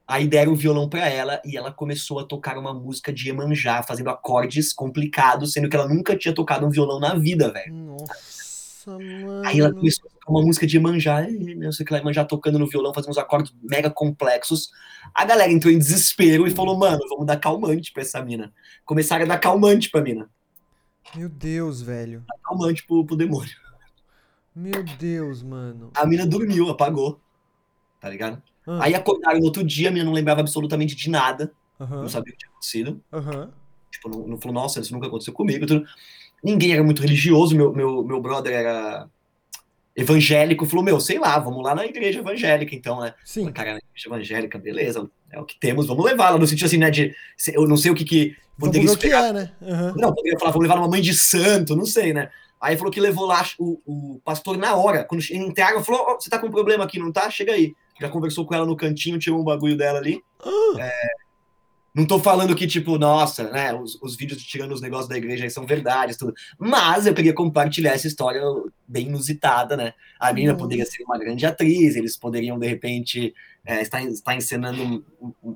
Speaker 2: Aí deram o violão para ela e ela começou a tocar uma música de Iemanjá, fazendo acordes complicados, sendo que ela nunca tinha tocado um violão na vida, velho. Nossa, mano. Aí ela começou a tocar uma música de Iemanjá, não sei o que lá, Iemanjá tocando no violão, fazendo uns acordes mega complexos. A galera entrou em desespero e falou, mano, vamos dar calmante pra essa mina. Começaram a dar calmante pra mina.
Speaker 1: Meu Deus, velho.
Speaker 2: Dar calmante pro, pro demônio.
Speaker 1: Meu Deus, mano.
Speaker 2: A mina dormiu, apagou. Tá ligado? Aí acordaram no outro dia, a menina não lembrava absolutamente de nada. Uhum. Não sabia o que tinha acontecido. Uhum. Tipo, não, não, falou, nossa, isso nunca aconteceu comigo. Ninguém era muito religioso, meu, meu, meu brother era evangélico, falou, meu, sei lá, vamos lá na igreja evangélica, então, né? Sim. Cara, na igreja evangélica, beleza, é o que temos, vamos levá-la. No sentido assim, né, de, eu não sei o que que
Speaker 1: poderia vamos esperar. Que é, né? Uhum.
Speaker 2: Não, poderia falar, vamos levar uma mãe de santo, não sei, né? Aí falou que levou lá o, o pastor na hora, quando entraram, falou, oh, você tá com um problema aqui, não tá? Chega aí já conversou com ela no cantinho, tirou um bagulho dela ali. Ah. É, não tô falando que, tipo, nossa, né, os, os vídeos tirando os negócios da igreja aí são verdades, tudo. Mas eu queria compartilhar essa história bem inusitada, né? A menina uhum. poderia ser uma grande atriz, eles poderiam, de repente, é, estar, estar encenando um, um,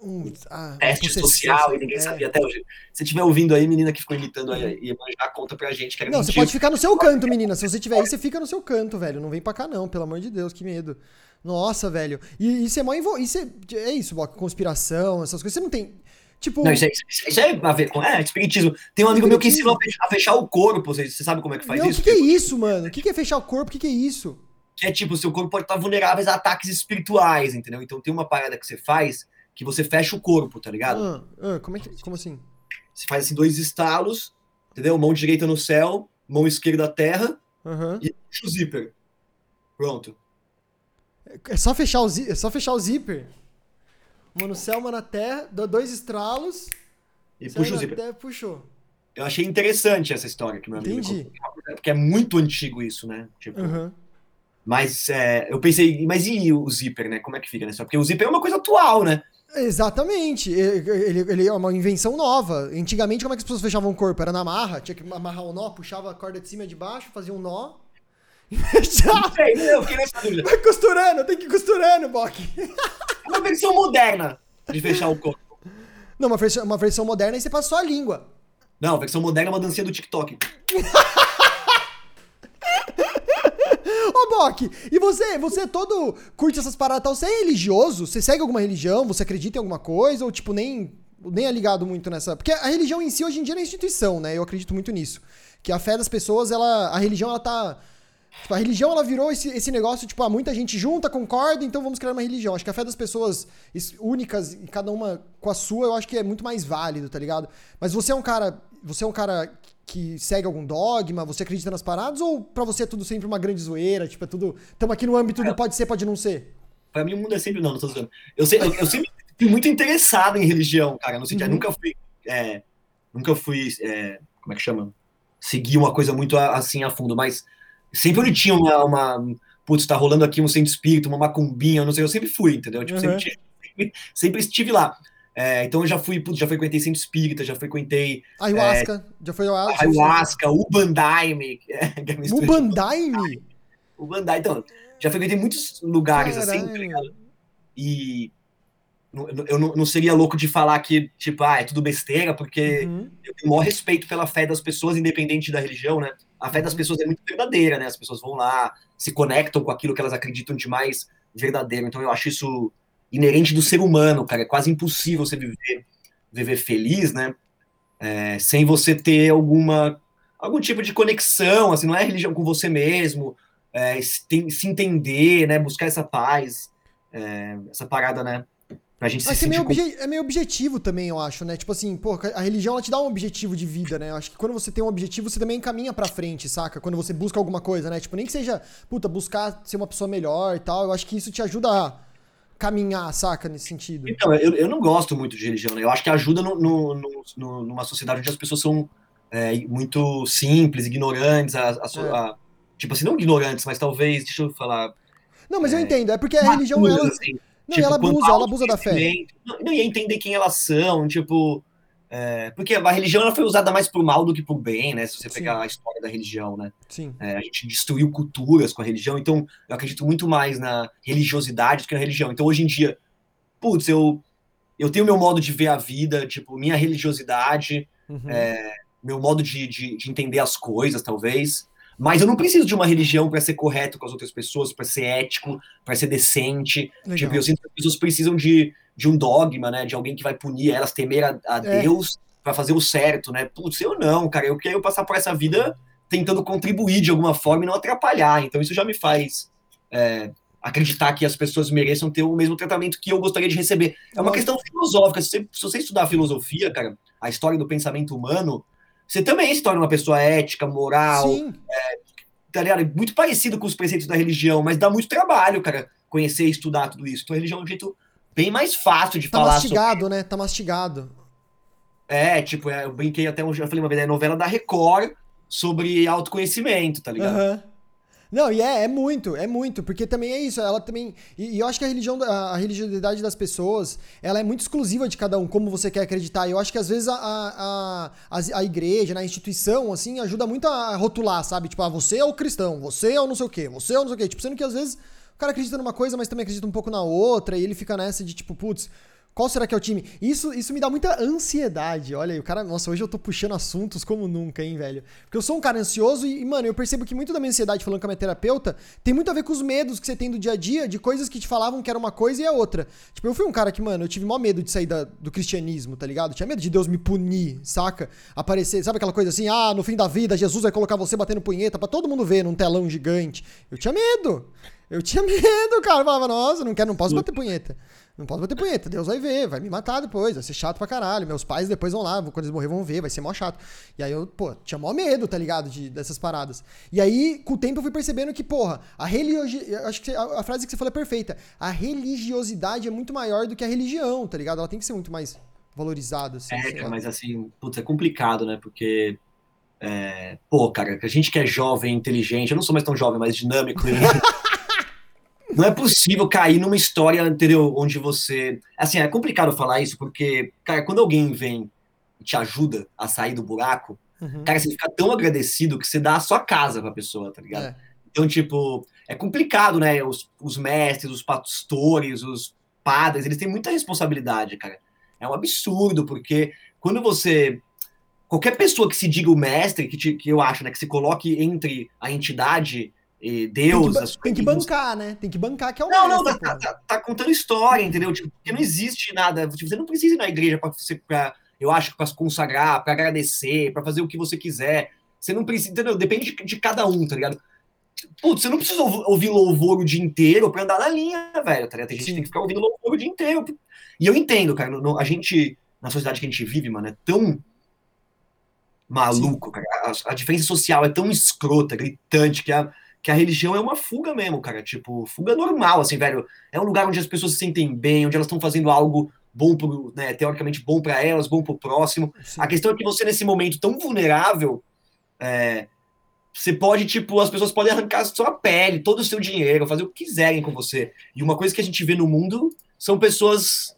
Speaker 2: um ah, teste social e ninguém é. sabia até hoje. Se estiver ouvindo aí, menina que ficou imitando aí, e já conta pra gente. Que
Speaker 1: não, mentira. você pode ficar no seu canto, menina. Se você tiver aí, você fica no seu canto, velho. Não vem pra cá, não, pelo amor de Deus, que medo. Nossa, velho. E isso é mó envol... isso é... é isso, conspiração, essas coisas. Você não tem. Tipo.
Speaker 2: Não, isso, é, isso é a ver com. É, espiritismo. Tem um amigo meu que ensinou a fechar o corpo. Você, você sabe como é que faz não, isso?
Speaker 1: O que, que, é isso, mano? O que, que é fechar o corpo? O que, que é isso?
Speaker 2: Que é tipo, seu corpo pode estar vulnerável a ataques espirituais, entendeu? Então tem uma parada que você faz que você fecha o corpo, tá ligado?
Speaker 1: Ah, ah, como, é que, como assim?
Speaker 2: Você faz assim dois estalos, entendeu? Mão direita no céu, mão esquerda na terra
Speaker 1: uhum.
Speaker 2: e puxa o zíper. Pronto.
Speaker 1: É só fechar o, é só fechar o zíper. Uma no céu, uma na terra, dois estralos.
Speaker 2: E puxa o zíper.
Speaker 1: Terra, puxou.
Speaker 2: Eu achei interessante essa história que meu amigo
Speaker 1: Entendi.
Speaker 2: Porque é muito antigo isso, né? Tipo, uhum. Mas é, eu pensei, mas e o zíper, né? Como é que fica, né? Porque o zíper é uma coisa atual, né?
Speaker 1: Exatamente. Ele, ele, é uma invenção nova. Antigamente, como é que as pessoas fechavam o corpo? Era na marra, tinha que amarrar o um nó, puxava a corda de cima e de baixo, fazia um nó,
Speaker 2: Já. Sei, eu fiquei nessa dúvida.
Speaker 1: Vai costurando, tem que ir costurando, Bok.
Speaker 2: É uma versão moderna de fechar o corpo.
Speaker 1: Não, uma versão, uma versão moderna e você passou a língua.
Speaker 2: Não, a versão moderna é uma dancinha do TikTok.
Speaker 1: Ô, Bok, e você? Você todo curte essas paradas tal? Você é religioso? Você segue alguma religião? Você acredita em alguma coisa? Ou, tipo, nem, nem é ligado muito nessa... Porque a religião em si, hoje em dia, é instituição, né? Eu acredito muito nisso. Que a fé das pessoas, ela... A religião, ela tá Tipo, a religião, ela virou esse, esse negócio, tipo, ah, muita gente junta, concorda, então vamos criar uma religião. Acho que a fé das pessoas únicas, cada uma com a sua, eu acho que é muito mais válido, tá ligado? Mas você é um cara, você é um cara que segue algum dogma, você acredita nas paradas, ou pra você é tudo sempre uma grande zoeira, tipo, é tudo... Estamos aqui no âmbito do pode ser, pode não ser?
Speaker 2: Pra mim o mundo é sempre não, não tô zoando. Eu, sei, eu, eu sempre fui muito interessado em religião, cara, no sentido, uhum. nunca fui... É, nunca fui... É, como é que chama? Seguir uma coisa muito assim a fundo, mas Sempre ele tinha uma, uma putz, tá rolando aqui um centro espírito, uma macumbinha, não sei, eu sempre fui, entendeu? Tipo, uhum. sempre, sempre, sempre, estive lá. É, então eu já fui, putz, já frequentei centro espírita, já frequentei.
Speaker 1: Ayahuasca,
Speaker 2: é,
Speaker 1: já foi ayahuasca.
Speaker 2: Ayahuasca, Ubandaime.
Speaker 1: É, Ubandaime?
Speaker 2: Ubandaime, então, já frequentei muitos lugares Caralho. assim, tá? E eu não, não, seria louco de falar que, tipo, ah, é tudo besteira, porque uhum. eu tenho o maior respeito pela fé das pessoas, independente da religião, né? A fé das pessoas é muito verdadeira, né? As pessoas vão lá, se conectam com aquilo que elas acreditam de mais verdadeiro. Então eu acho isso inerente do ser humano, cara. É quase impossível você viver, viver feliz, né? É, sem você ter alguma algum tipo de conexão, assim, não é religião com você mesmo, é, se, tem, se, entender, né, buscar essa paz, é, essa parada, né,
Speaker 1: pra gente Mas se é meio, com... é meio objetivo também, eu acho, né, tipo assim, pô, a religião, ela te dá um objetivo de vida, né, eu acho que quando você tem um objetivo, você também caminha pra frente, saca, quando você busca alguma coisa, né, tipo, nem que seja, puta, buscar ser uma pessoa melhor e tal, eu acho que isso te ajuda a caminhar, saca, nesse sentido.
Speaker 2: Então, eu, eu não gosto muito de religião, né, eu acho que ajuda no, no, no, numa sociedade onde as pessoas são é, muito simples, ignorantes, a, a, é. a, tipo assim, não ignorantes, mas talvez, deixa eu falar.
Speaker 1: Não, mas é, eu entendo, é porque a religião, ela, assim, não, tipo, ela abusa, ela abusa da fé.
Speaker 2: Não, ia entender quem elas são, tipo. É, porque a religião ela foi usada mais por mal do que por bem, né? Se você Sim. pegar a história da religião, né?
Speaker 1: Sim.
Speaker 2: É, a gente destruiu culturas com a religião, então eu acredito muito mais na religiosidade do que na religião. Então hoje em dia, putz, eu, eu tenho meu modo de ver a vida, tipo, minha religiosidade, uhum. é, meu modo de, de, de, entender as coisas, talvez. Mas eu não preciso de uma religião para ser correto com as outras pessoas, para ser ético, para ser decente. Legal. Tipo, eu sinto que as pessoas precisam de, de um dogma, né? De alguém que vai punir elas, temer a, a é. Deus para fazer o certo, né? Putz, eu não, cara. Eu quero passar por essa vida tentando contribuir de alguma forma e não atrapalhar. Então isso já me faz é, acreditar que as pessoas mereçam ter o mesmo tratamento que eu gostaria de receber. É uma questão filosófica. Se você, se você estudar filosofia, cara, a história do pensamento humano, você também se torna uma pessoa ética, moral, é, tá ligado? Muito parecido com os preceitos da religião, mas dá muito trabalho, cara, conhecer e estudar tudo isso. Então a religião é um jeito bem mais fácil de
Speaker 1: tá
Speaker 2: falar.
Speaker 1: Tá mastigado, sobre... né? Tá mastigado.
Speaker 2: É, tipo, é, eu brinquei até, eu já falei uma vez, é novela da Record sobre autoconhecimento, tá ligado? Uhum.
Speaker 1: Não, e é, é muito, é muito, porque também é isso, ela também. E, e eu acho que a religião, a, religiosidade das pessoas, ela é muito exclusiva de cada um, como você quer acreditar. E eu acho que às vezes a, a, a, a igreja, né, a instituição, assim, ajuda muito a rotular, sabe? Tipo, ah, você é o cristão, você é o não sei o quê, você é o não sei o quê. Tipo, sendo que às vezes o cara acredita numa coisa, mas também acredita um pouco na outra, e ele fica nessa de tipo, putz, qual será que é o time? Isso, isso me dá muita ansiedade. Olha aí, o cara. Nossa, hoje eu tô puxando assuntos como nunca, hein, velho? Porque eu sou um cara ansioso e, mano, eu percebo que muito da minha ansiedade, falando com a minha terapeuta, tem muito a ver com os medos que você tem do dia a dia, de coisas que te falavam que era uma coisa e é outra. Tipo, eu fui um cara que, mano, eu tive maior medo de sair da, do cristianismo, tá ligado? Eu tinha medo de Deus me punir, saca? Aparecer, sabe aquela coisa assim, ah, no fim da vida, Jesus vai colocar você batendo punheta pra todo mundo ver num telão gigante. Eu tinha medo. Eu tinha medo, cara. Eu falava, nossa, não quero, não posso bater punheta. Não posso bater punheta, Deus vai ver, vai me matar depois, vai ser chato pra caralho. Meus pais depois vão lá, quando eles morrer vão ver, vai ser mó chato. E aí eu, pô, tinha mó medo, tá ligado? De, dessas paradas. E aí, com o tempo, eu fui percebendo que, porra, a religiosidade. Acho que a, a, frase que você falou é perfeita. A religiosidade é muito maior do que a religião, tá ligado? Ela tem que ser muito mais valorizada. Assim,
Speaker 2: é, mas assim, putz, é complicado, né? Porque. É, pô, cara, a gente que é jovem, inteligente, eu não sou mais tão jovem, mas dinâmico. Não é possível cair numa história, entendeu? Onde você. Assim, é complicado falar isso, porque, cara, quando alguém vem e te ajuda a sair do buraco, uhum. cara, você fica tão agradecido que você dá a sua casa pra pessoa, tá ligado? É. Então, tipo, é complicado, né? Os, os mestres, os pastores, os padres, eles têm muita responsabilidade, cara. É um absurdo, porque quando você. Qualquer pessoa que se diga o mestre, que, te, que eu acho, né, que se coloque entre a entidade Deus.
Speaker 1: Tem que, tem que bancar, né? Tem que bancar que é o
Speaker 2: Não, não, tá, tá, tá, contando história, entendeu? Tipo, porque não existe nada. Tipo, você não precisa ir na igreja para você, pra, eu acho, para se consagrar, para agradecer, para fazer o que você quiser. Você não precisa, entendeu? Depende de, de cada um, tá ligado? Putz, você não precisa ouvir louvor o dia inteiro para andar na linha, velho, tá ligado? Tem gente que tem que ficar ouvindo louvor o dia inteiro. E eu entendo, cara, no, a gente, na sociedade que a gente vive, mano, é tão maluco, cara. A, a, diferença social é tão escrota, gritante, que a, que a religião é uma fuga mesmo, cara. Tipo, fuga normal, assim, velho. É um lugar onde as pessoas se sentem bem, onde elas estão fazendo algo bom pro, né, teoricamente bom para elas, bom pro próximo. Sim. A questão é que você, nesse momento tão vulnerável, é, você pode, tipo, as pessoas podem arrancar a sua pele, todo o seu dinheiro, fazer o que quiserem com você. E uma coisa que a gente vê no mundo são pessoas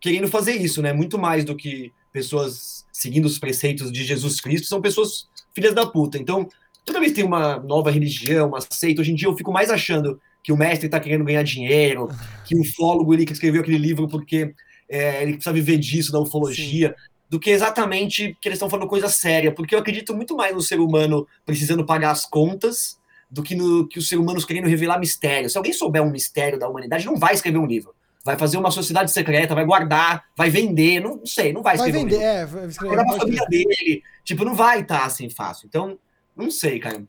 Speaker 2: querendo fazer isso, né? Muito mais do que pessoas seguindo os preceitos de Jesus Cristo, são pessoas filhas da puta. Então, toda vez que tem uma nova religião, uma seita, hoje em dia eu fico mais achando que o mestre está querendo ganhar dinheiro, que o ufólogo ele que escreveu aquele livro porque é, ele precisa viver disso, da ufologia, Sim. do que exatamente que eles estão falando coisa séria, porque eu acredito muito mais no ser humano precisando pagar as contas do que no que os seres humanos querendo revelar mistérios. Se alguém souber um mistério da humanidade, não vai escrever um livro. vai fazer uma sociedade secreta, vai guardar, vai vender, não, não sei, não vai
Speaker 1: Vai
Speaker 2: escrever. um
Speaker 1: vender,
Speaker 2: livro.
Speaker 1: é. vai escrever,
Speaker 2: Vai
Speaker 1: pode
Speaker 2: família dele. Tipo, não vai estar assim fácil. Então, não sei, cara.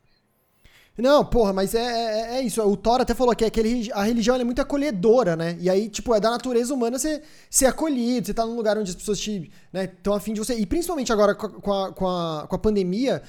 Speaker 1: Não, porra, mas é, é, é isso. O Thor até falou que aquele, a religião é muito acolhedora, né? E aí, tipo, é da natureza humana ser, ser acolhido, você tá num lugar onde as pessoas te, né, estão afim de você. E principalmente agora com a, com a, com a, com a pandemia,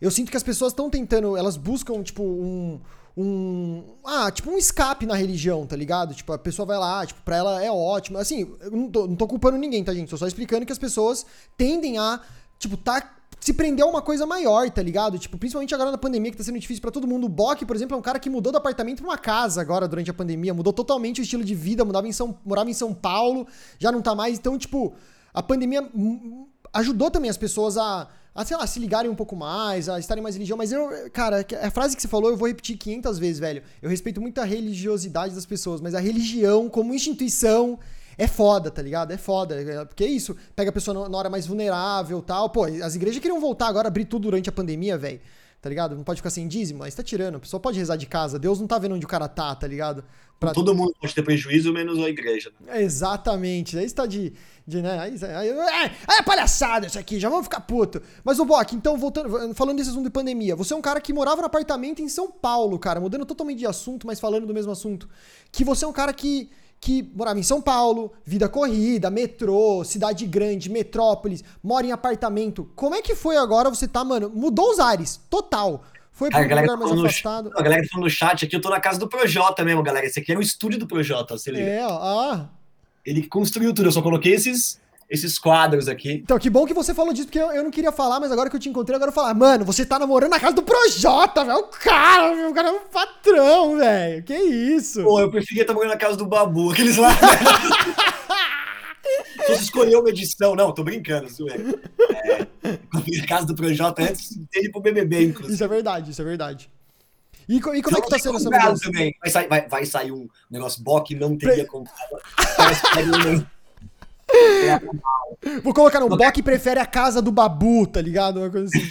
Speaker 1: eu sinto que as pessoas estão tentando, elas buscam, tipo, um. Um. Ah, tipo um escape na religião, tá ligado? Tipo, a pessoa vai lá, tipo, pra ela é ótimo. Assim, eu não tô, não tô culpando ninguém, tá, gente? Tô só explicando que as pessoas tendem a, tipo, tá se prender a uma coisa maior, tá ligado? Tipo, principalmente agora na pandemia, que tá sendo difícil pra todo mundo. O Bock, por exemplo, é um cara que mudou do apartamento pra uma casa agora durante a pandemia, mudou totalmente o estilo de vida, mudava em São, morava em São Paulo, já não tá mais. Então, tipo, a pandemia ajudou também as pessoas a, a, sei lá, se ligarem um pouco mais, a estarem mais religião. Mas eu, cara, a frase que você falou eu vou repetir 500 vezes, velho. Eu respeito muito a religiosidade das pessoas, mas a religião como instituição é foda, tá ligado? É foda. é- Porque é isso, pega a pessoa na- hora mais vulnerável e tal. Pô, as igrejas queriam voltar agora, abrir tudo durante a pandemia, velho. Tá ligado? Não pode ficar sem dízimo, mas tá tirando. A pessoa pode rezar de casa. Deus não tá vendo onde o cara tá, tá ligado? Pra-
Speaker 2: Todo mundo pode ter prejuízo, menos a igreja. né?
Speaker 1: Exatamente. Aí está de. de né? aí, aí, é, aí é palhaçada isso aqui, já vamos ficar puto. Mas, o Bock, então, voltando, falando desse assunto de pandemia, você é um cara que morava no apartamento em São Paulo, cara, mudando totalmente de assunto, mas falando do mesmo assunto. Que você é um cara que. Que morava em São Paulo, vida corrida, metrô, cidade grande, metrópolis, mora em apartamento. Como é que foi agora você tá, mano? Mudou os ares, total. Foi pra
Speaker 2: Cara, a
Speaker 1: um lugar mais
Speaker 2: falando no,
Speaker 1: afastado.
Speaker 2: a galera falando no chat aqui, eu tô na casa do Projota mesmo, galera. Esse aqui era o estúdio do Projota, se liga.
Speaker 1: É, ó. ah.
Speaker 2: Ele construiu tudo, eu só coloquei esses, esses quadros aqui.
Speaker 1: Então, que bom que você falou disso, porque eu, eu não queria falar, mas agora que eu te encontrei, agora eu vou falar, mano, você tá namorando na casa do Projota, velho. O cara, meu, o cara é um patrão, velho. Que isso?
Speaker 2: Pô, eu preferia estar morando na casa do Babu, aqueles lá. Você escolheu uma edição, não, tô brincando, zoeira. É, eu fui na casa do Projota antes dele pro BBB, inclusive.
Speaker 1: Isso é verdade, isso é verdade. E, e como é que tá sendo essa mudança?
Speaker 2: também. Vai sair, vai, vai sair um negócio Bock não teria comprado. Parece que
Speaker 1: Vou colocar no Bock prefere a casa do Babu, tá ligado? Uma coisa assim.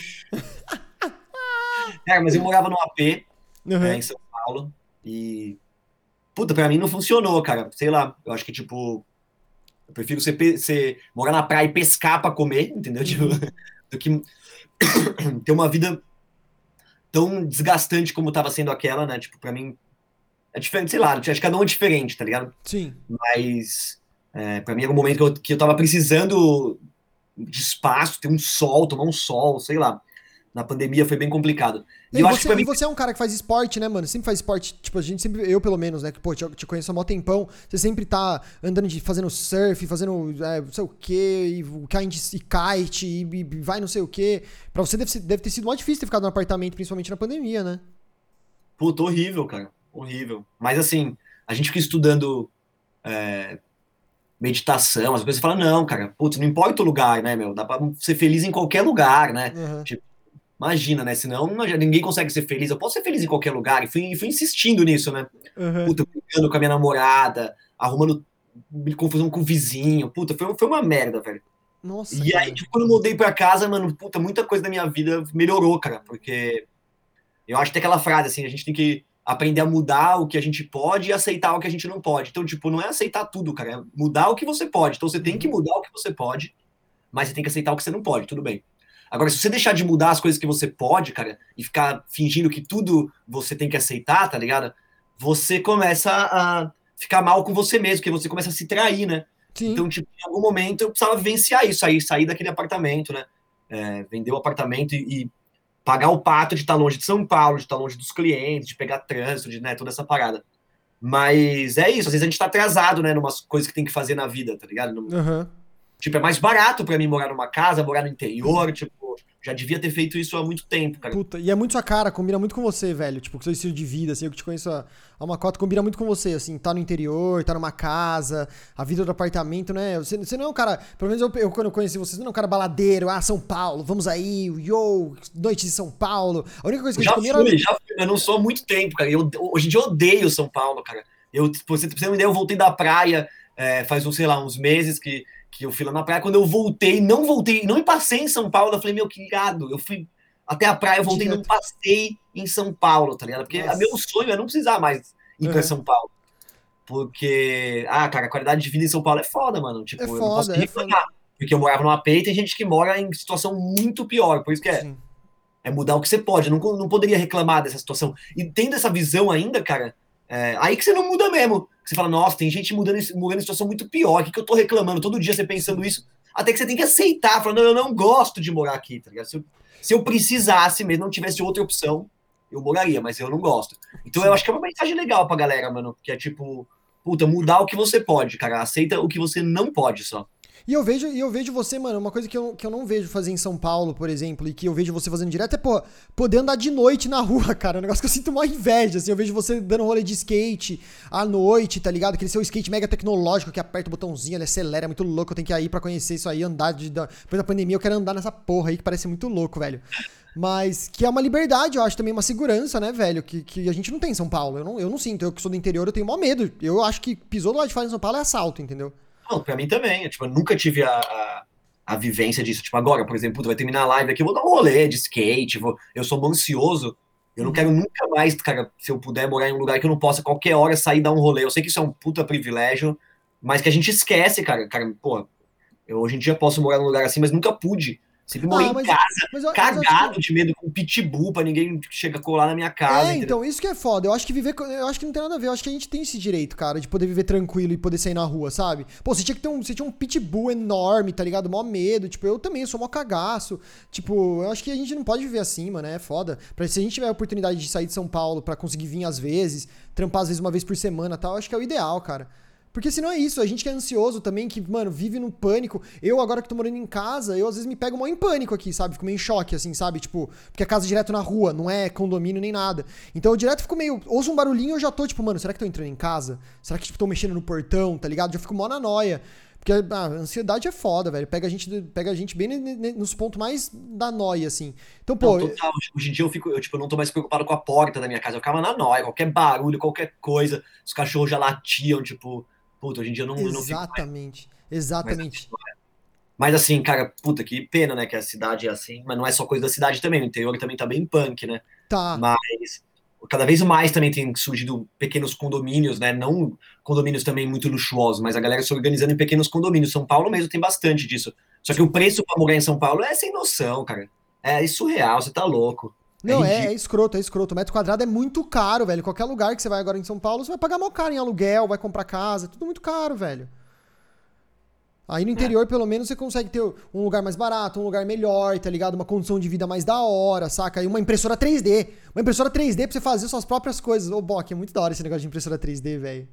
Speaker 2: Cara, mas eu morava num AP
Speaker 1: Uhum.
Speaker 2: né, em São Paulo e. Puta, pra mim não funcionou, cara. Sei lá, eu acho que, tipo. Eu prefiro você, você morar na praia e pescar pra comer, entendeu? Tipo, do que ter uma vida tão desgastante como tava sendo aquela, né? Tipo, pra mim. É diferente, sei lá, acho que cada um é diferente, tá ligado?
Speaker 1: Sim.
Speaker 2: Mas é, para mim era um momento que eu, que eu tava precisando de espaço, ter um sol, tomar um sol, sei lá. Na pandemia foi bem complicado. E,
Speaker 1: E,
Speaker 2: eu acho
Speaker 1: você,
Speaker 2: que pra
Speaker 1: e
Speaker 2: mim.
Speaker 1: você é um cara que faz esporte, né, mano? Sempre faz esporte. Tipo, a gente sempre, eu pelo menos, né? Que, pô, te, te conheço há mó tempão. Você sempre tá andando de fazendo surf, fazendo é, não sei o quê, e e kite, e, e vai não sei o quê. Pra você deve, deve ter sido mó difícil ter ficado no apartamento, principalmente na pandemia, né?
Speaker 2: Puta, horrível, cara. Horrível. Mas assim, a gente fica estudando é, meditação, as coisas, e fala, não, cara, putz, não importa o lugar, né, meu? Dá pra ser feliz em qualquer lugar, né?
Speaker 1: Uhum.
Speaker 2: Imagina, né? Senão imagina, ninguém consegue ser feliz. Eu posso ser feliz em qualquer lugar. E fui, fui insistindo nisso, né?
Speaker 1: Uhum.
Speaker 2: Puta, brigando com a minha namorada, arrumando confusão com o vizinho. Puta, foi, foi uma merda, velho.
Speaker 1: Nossa.
Speaker 2: E
Speaker 1: cara.
Speaker 2: aí, tipo, quando eu mudei pra casa, mano, puta, muita coisa da minha vida melhorou, cara. Porque eu acho que tem aquela frase, assim, a gente tem que aprender a mudar o que a gente pode e aceitar o que a gente não pode. Então, tipo, não é aceitar tudo, cara. É mudar o que você pode. Então, você tem que mudar o que você pode, mas você tem que aceitar o que você não pode, tudo bem. Agora, se você deixar de mudar as coisas que você pode, cara, e ficar fingindo que tudo você tem que aceitar, tá ligado? Você começa a ficar mal com você mesmo, porque você começa a se trair, né?
Speaker 1: Sim.
Speaker 2: Então, tipo, em algum momento eu precisava vivenciar isso aí, sair daquele apartamento, né? É, vender o apartamento e, e pagar o pato de estar longe de São Paulo, de estar longe dos clientes, de pegar trânsito, de né, toda essa parada. Mas é isso, às vezes a gente tá atrasado, né, numas coisas que tem que fazer na vida, tá ligado? Num-
Speaker 1: Uhum.
Speaker 2: Tipo, é mais barato pra mim morar numa casa, morar no interior, tipo, já devia ter feito isso há muito tempo, cara.
Speaker 1: Puta, e é muito sua cara, combina muito com você, velho. Tipo, com seu estilo de vida, assim, eu que te conheço há uma cota, combina muito com você, assim, tá no interior, tá numa casa, a vida do apartamento, né? Você, você não é um cara, pelo menos eu, eu, quando eu conheci você, você não é um cara baladeiro, ah, São Paulo, vamos aí, yo, noite de São Paulo. A única coisa que
Speaker 2: Já
Speaker 1: comia
Speaker 2: fui,
Speaker 1: era...
Speaker 2: já fui, mas não sou há muito tempo, cara. Eu, hoje em dia eu odeio São Paulo, cara. Eu, pra você pra você ter uma ideia, eu voltei da praia é, faz, sei lá, uns meses que, que eu fui lá na praia. Quando eu voltei, não voltei, não passei em São Paulo, eu falei, meu, que irado. Eu fui até a praia, eu voltei e não
Speaker 1: Direto.
Speaker 2: passei em São Paulo, tá ligado? Porque
Speaker 1: Nossa.
Speaker 2: meu sonho é não precisar mais ir pra
Speaker 1: Uhum.
Speaker 2: São Paulo. porque, ah, cara, a qualidade de vida em São Paulo é foda, mano. Tipo,
Speaker 1: É
Speaker 2: eu não posso
Speaker 1: foda, é
Speaker 2: reclamar. Porque eu morava numa AP e tem gente que mora em situação muito pior. Por isso que é,
Speaker 1: Sim.
Speaker 2: é mudar o que você pode. Eu não, não poderia reclamar dessa situação. E tendo essa visão ainda, cara, é, aí que você não muda mesmo. Você fala, nossa, tem gente mudando, morando em situação muito pior. O que, que eu tô reclamando? Todo dia você pensando isso. Até que você tem que aceitar. Falando, eu não gosto de morar aqui, tá ligado? Se eu, se eu precisasse mesmo, não tivesse outra opção, eu moraria, mas eu não gosto. Então eu acho que é uma mensagem legal pra galera, mano. Que é tipo, puta, mudar o que você pode, cara. Aceita o que você não pode só.
Speaker 1: E eu vejo, e eu vejo você, mano, uma coisa que eu, que eu não vejo fazer em São Paulo, por exemplo, e que eu vejo você fazendo direto é, pô, poder andar de noite na rua, cara. É um negócio que eu sinto uma inveja, assim. Eu vejo você dando rolê de skate à noite, tá ligado? Aquele seu skate mega tecnológico que aperta o botãozinho, ele acelera, é muito louco. Eu tenho que ir pra conhecer isso aí, andar de, depois da pandemia. Eu quero andar nessa porra aí que parece muito louco, velho. Mas que é uma liberdade, eu acho também uma segurança, né, velho? Que, que a gente não tem em São Paulo. Eu não, eu não sinto. Eu que sou do interior, eu tenho maior medo. Eu acho que pisou do lado de fora em São Paulo é assalto, entendeu?
Speaker 2: Não, pra mim também. Eu, tipo, eu nunca tive a, a, a vivência disso. Tipo, agora, por exemplo, vai terminar a live aqui, eu vou dar um rolê de skate, vou, eu sou ansioso. Eu não quero nunca mais, cara, se eu puder morar em um lugar que eu não possa qualquer hora sair dar um rolê. Eu sei que isso é um puta privilégio, mas que a gente esquece, cara. Cara, pô, eu hoje em dia posso morar num lugar assim, mas nunca pude. Sempre morei
Speaker 1: Ah, mas-
Speaker 2: em casa,
Speaker 1: Mas eu- que-
Speaker 2: cagado de medo com pitbull pra ninguém chegar a colar na minha casa.
Speaker 1: É,
Speaker 2: entendeu?
Speaker 1: então, isso que é foda. Eu acho que viver. Eu acho que não tem nada a ver. Eu acho que a gente tem esse direito, cara, de poder viver tranquilo e poder sair na rua, sabe? Pô, você tinha que ter um. Você tinha um pitbull enorme, tá ligado? Mó medo. Tipo, eu também sou mó cagaço. Tipo, eu acho que a gente não pode viver assim, mano. É foda. Pra, se a gente tiver a oportunidade de sair de São Paulo pra conseguir vir às vezes, trampar às vezes uma vez por semana e tal, eu acho que é o ideal, cara. Porque senão é isso, a gente que é ansioso também, que, mano, vive no pânico. Eu, agora que tô morando em casa, eu às vezes me pego mó em pânico aqui, sabe? Fico meio em choque, assim, sabe? Tipo, porque é casa direto na rua, não é condomínio nem nada. Então eu direto fico meio. Ouço um barulhinho eu já tô, tipo, mano, será que tô entrando em casa? Será que, tipo, tô mexendo no portão, tá ligado? Já fico mó na noia. Porque ah, a ansiedade é foda, velho. Pega a gente, pega a gente bem nos pontos mais da noia, assim. Então, pô.
Speaker 2: Não, total. Hoje em dia eu fico, eu, tipo, não tô mais preocupado com a porta da minha casa. Eu ficava na noia, qualquer barulho, qualquer coisa. Os cachorros já latiam, tipo, puta, hoje em dia eu não, eu não mais.
Speaker 1: exatamente. Exatamente.
Speaker 2: Mas assim, cara, puta, que pena, né, que a cidade é assim. Mas não é só coisa da cidade também. O interior também tá bem punk, né?
Speaker 1: Tá.
Speaker 2: Mas cada vez mais também tem surgido pequenos condomínios, né? Não condomínios também muito luxuosos, mas a galera se organizando em pequenos condomínios. São Paulo mesmo tem bastante disso. Só que o preço pra morar em São Paulo é sem noção, cara. É surreal, você tá louco.
Speaker 1: Não, é, é escroto, é escroto. O metro quadrado é muito caro, velho. Qualquer lugar que você vai agora em São Paulo, você vai pagar mal caro em aluguel, vai comprar casa, tudo muito caro, velho. Aí no interior, pelo menos, você consegue ter um lugar mais barato, um lugar melhor, tá ligado? Uma condição de vida mais da hora, saca? E uma impressora 3D. Uma impressora 3D pra você fazer suas próprias coisas. Ô, Bock, é muito da hora esse negócio de impressora 3D, velho.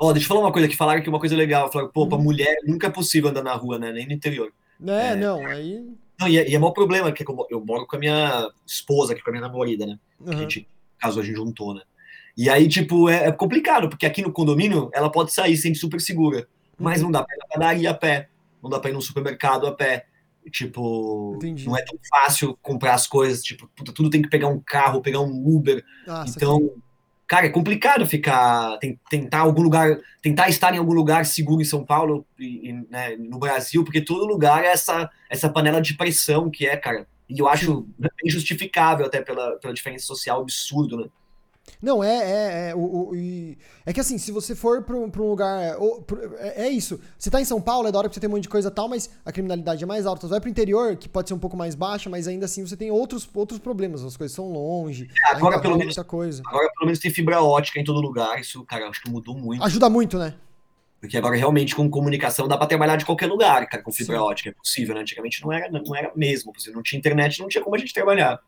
Speaker 2: Ó, deixa eu falar uma coisa que falaram que é uma coisa legal. Falaram, pô,
Speaker 1: Uhum.
Speaker 2: pra mulher nunca é possível andar na rua, né? Nem no interior.
Speaker 1: É, não, aí.
Speaker 2: Não, e é, e é maior problema, que eu, eu moro com a minha esposa, aqui com a minha namorada, né? Que a
Speaker 1: Uhum.
Speaker 2: gente casou, a gente juntou, né? E aí, tipo, é, é complicado, porque aqui no condomínio ela pode sair, se sente super segura. Mas
Speaker 1: Uhum.
Speaker 2: não dá pra ir na padaria a pé, não dá pra ir no supermercado a pé. Tipo,
Speaker 1: Entendi.
Speaker 2: não é tão fácil comprar as coisas, tipo, puta, tudo tem que pegar um carro, pegar um Uber.
Speaker 1: Nossa,
Speaker 2: então, cara, é complicado ficar, tentar algum lugar, tentar estar em algum lugar seguro em São Paulo e, e, né, no Brasil, porque todo lugar é essa, essa panela de pressão que é, cara. E eu acho bem justificável até pela, pela diferença social absurdo, né?
Speaker 1: Não, é, é, é, o, o- e- é que assim, se você for pra um, pra um lugar, ou- pro- é, é isso, você tá em São Paulo, é da hora que você tem um monte de coisa e tal, mas a criminalidade é mais alta, você vai pro interior, que pode ser um pouco mais baixa, mas ainda assim você tem outros, outros problemas, as coisas são longe,
Speaker 2: agora,
Speaker 1: ainda
Speaker 2: pelo menos-
Speaker 1: muita coisa.
Speaker 2: Agora, pelo menos, tem fibra ótica em todo lugar. Isso, cara, acho que mudou muito.
Speaker 1: Ajuda muito, né?
Speaker 2: Porque agora, realmente, com comunicação, dá pra trabalhar de qualquer lugar, cara, com fibra
Speaker 1: Sim.
Speaker 2: ótica. É possível, né? Antigamente não era, não era mesmo. Não tinha internet, não tinha como a gente trabalhar.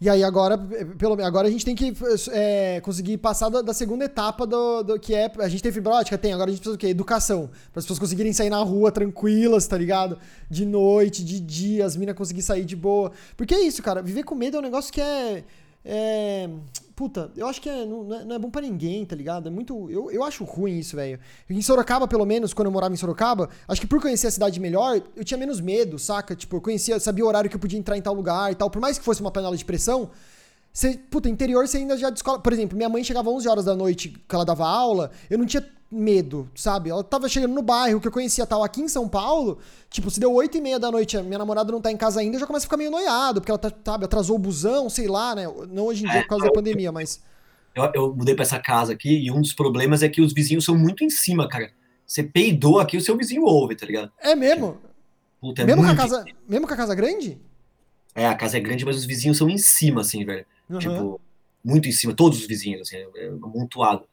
Speaker 1: E aí agora, pelo agora a gente tem que é, conseguir passar da, da segunda etapa do, do que é. A gente tem fibra ótica? Tem. Agora a gente precisa do quê? Educação. Para as pessoas conseguirem sair na rua tranquilas, tá ligado? De noite, de dia, as minas conseguirem sair de boa. Porque é isso, cara. Viver com medo é um negócio que é. É puta, eu acho que é, não, não é- é bom pra ninguém, tá ligado? É muito. Eu, eu acho ruim isso, velho. Em Sorocaba, pelo menos, quando eu morava em Sorocaba, acho que por conhecer a cidade melhor, eu tinha menos medo, saca? Tipo, eu conhecia, sabia o horário que eu podia entrar em tal lugar e tal. Por mais que fosse uma panela de pressão, você, puta, interior você ainda já descola. Por exemplo, minha mãe chegava 11 horas da noite que ela dava aula, eu não tinha medo, sabe? Ela tava chegando no bairro que eu conhecia tal. Aqui em São Paulo, tipo, se deu 8 e meia da noite, a minha namorada não tá em casa ainda, eu já começa a ficar meio noiado, porque ela tá, sabe, atrasou o busão, sei lá, né? Não hoje em dia por causa da pandemia, mas.
Speaker 2: Eu, eu mudei pra essa casa aqui e um dos problemas é que os vizinhos são muito em cima, cara. Você peidou aqui, o seu vizinho ouve, tá ligado?
Speaker 1: É mesmo? Puta, é mesmo, com a casa, mesmo com a casa grande?
Speaker 2: É, a casa é grande, mas os vizinhos são em cima, assim, velho. Uhum. Tipo, muito em cima, todos os vizinhos, assim, é, é amontoado.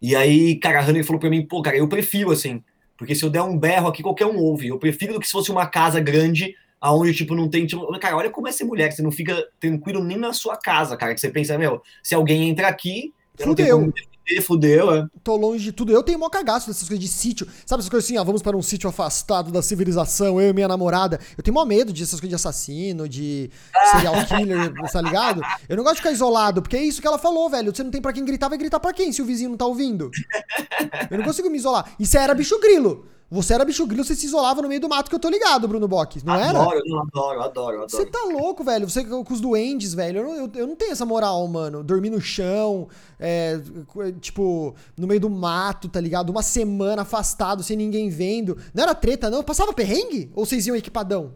Speaker 2: E aí, cara, a Hannah falou pra mim, pô, cara, eu prefiro, assim, porque se eu der um berro aqui, qualquer um ouve. Eu prefiro do que se fosse uma casa grande, aonde, tipo, não tem, tipo, cara, olha como é ser mulher, que você não fica tranquilo nem na sua casa, cara, que você pensa, meu, se alguém entra aqui, eu Fudeu. não tenho como defender, fudeu, é.
Speaker 1: Tô longe de tudo. Eu tenho mó cagaço dessas coisas de sítio. Sabe essas coisas assim, ah, vamos para um sítio afastado da civilização, eu e minha namorada. Eu tenho mó medo dessas coisas de assassino, de serial killer, tá ligado? Eu não gosto de ficar isolado, porque é isso que ela falou, velho. Você não tem para quem gritar, vai gritar para quem se o vizinho não tá ouvindo? Eu não consigo me isolar. Isso era bicho grilo. Você era bicho grilo, você se isolava no meio do mato que eu tô ligado, Bruno Bock, não
Speaker 2: adoro,
Speaker 1: era?
Speaker 2: Adoro, eu adoro, adoro, adoro.
Speaker 1: Você tá louco, velho. Você com os duendes, velho. Eu, eu, eu não tenho essa moral, mano. Dormir no chão, é, tipo, no meio do mato, tá ligado? Uma semana afastado, sem ninguém vendo. Não era treta, não? Passava perrengue? Ou vocês iam equipadão?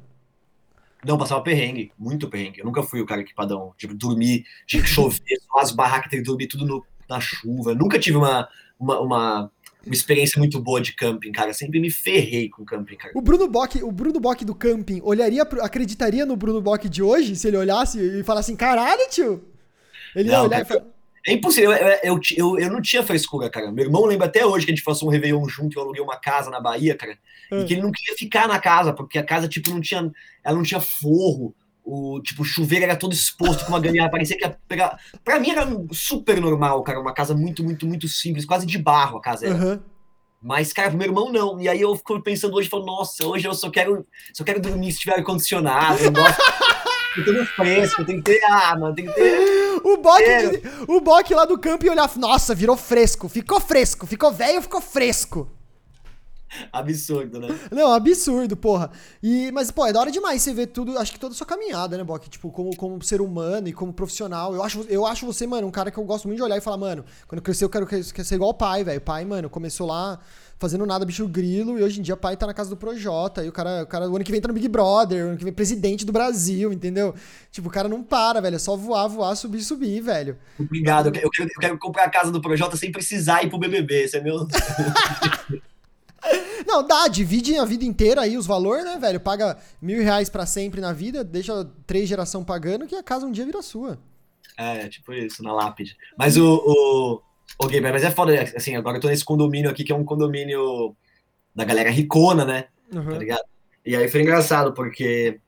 Speaker 2: Não, passava perrengue, muito perrengue. Eu nunca fui o cara equipadão. Tipo, dormir, de chover, só as barracas, ter que dormir tudo no, na chuva. Nunca tive uma, uma, uma uma experiência muito boa de camping, cara. Sempre me ferrei com camping, cara.
Speaker 1: O Bruno Bock, o Bruno Bock do camping, olharia, acreditaria no Bruno Bock de hoje se ele olhasse e falasse assim, caralho, tio? Ele não, ia olhar cara, e falar...
Speaker 2: É impossível, eu, eu, eu, eu, não tinha frescura, cara. Meu irmão lembra até hoje que a gente passou um Réveillon junto, eu aluguei uma casa na Bahia, cara, e que ele não queria ficar na casa, porque a casa, tipo, não tinha, ela não tinha forro, o tipo, chuveiro era todo exposto com uma gambiarra, parecia que ia pegar. Pra mim era super normal, cara, uma casa muito, muito, muito simples, quase de barro a casa era. Uhum. Mas, cara, pro meu irmão não. E aí eu fico pensando hoje, falo, nossa, hoje eu só quero, só quero dormir se tiver ar-condicionado. Eu gosto. eu tenho fresco, tem que ter, ah, mano, tem que ter.
Speaker 1: O Bock, o Bock lá do campo e olhar, nossa, virou fresco, ficou fresco, ficou velho, ficou fresco.
Speaker 2: Absurdo, né?
Speaker 1: Não, absurdo, porra. E, mas, pô, é da hora demais você ver tudo, acho que toda a sua caminhada, né, Bock? Tipo, como, como ser humano e como profissional. Eu acho, eu acho você, mano, um cara que eu gosto muito de olhar e falar, mano, quando eu crescer eu quero, quero ser igual o pai, velho. O pai, mano, começou lá fazendo nada, bicho grilo, e hoje em dia o pai tá na casa do Projota, e o cara, o cara o ano que vem tá no Big Brother, o ano que vem presidente do Brasil, entendeu? Tipo, o cara não para, velho, é só voar, voar, subir, subir, velho.
Speaker 2: Obrigado, eu quero, eu quero comprar a casa do Projota sem precisar ir pro BBB, esse é meu...
Speaker 1: Não, dá, divide a vida inteira aí os valores, né, velho? Paga mil reais pra sempre na vida, deixa três geração pagando, que a casa um dia vira sua.
Speaker 2: É, tipo isso, na lápide. Mas o, o, o Gamer, mas é foda, assim, agora eu tô nesse condomínio aqui, que é um condomínio da galera ricona, né? Uhum. Tá ligado? E aí foi engraçado, porque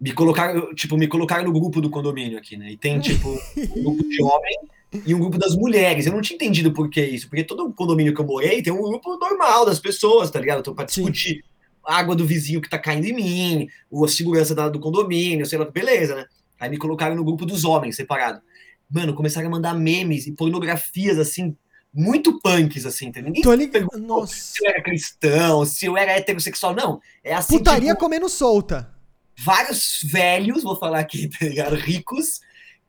Speaker 2: me colocaram, tipo, me colocaram no grupo do condomínio aqui, né? E tem, tipo, um grupo de homem e um grupo das mulheres. Eu não tinha entendido por que isso, porque todo condomínio que eu morei tem um grupo normal das pessoas, tá ligado? Então, pra discutir Sim. a água do vizinho que tá caindo em mim, a segurança do condomínio, sei lá, beleza, né? Aí me colocaram no grupo dos homens, separado. Mano, começaram a mandar memes e pornografias, assim, muito punks, assim, entendeu? Ninguém
Speaker 1: Tô ligado. Nossa.
Speaker 2: se eu era cristão, se eu era heterossexual, não. É assim.
Speaker 1: Putaria tipo, comendo solta.
Speaker 2: Vários velhos, vou falar aqui, tá ligado? Ricos,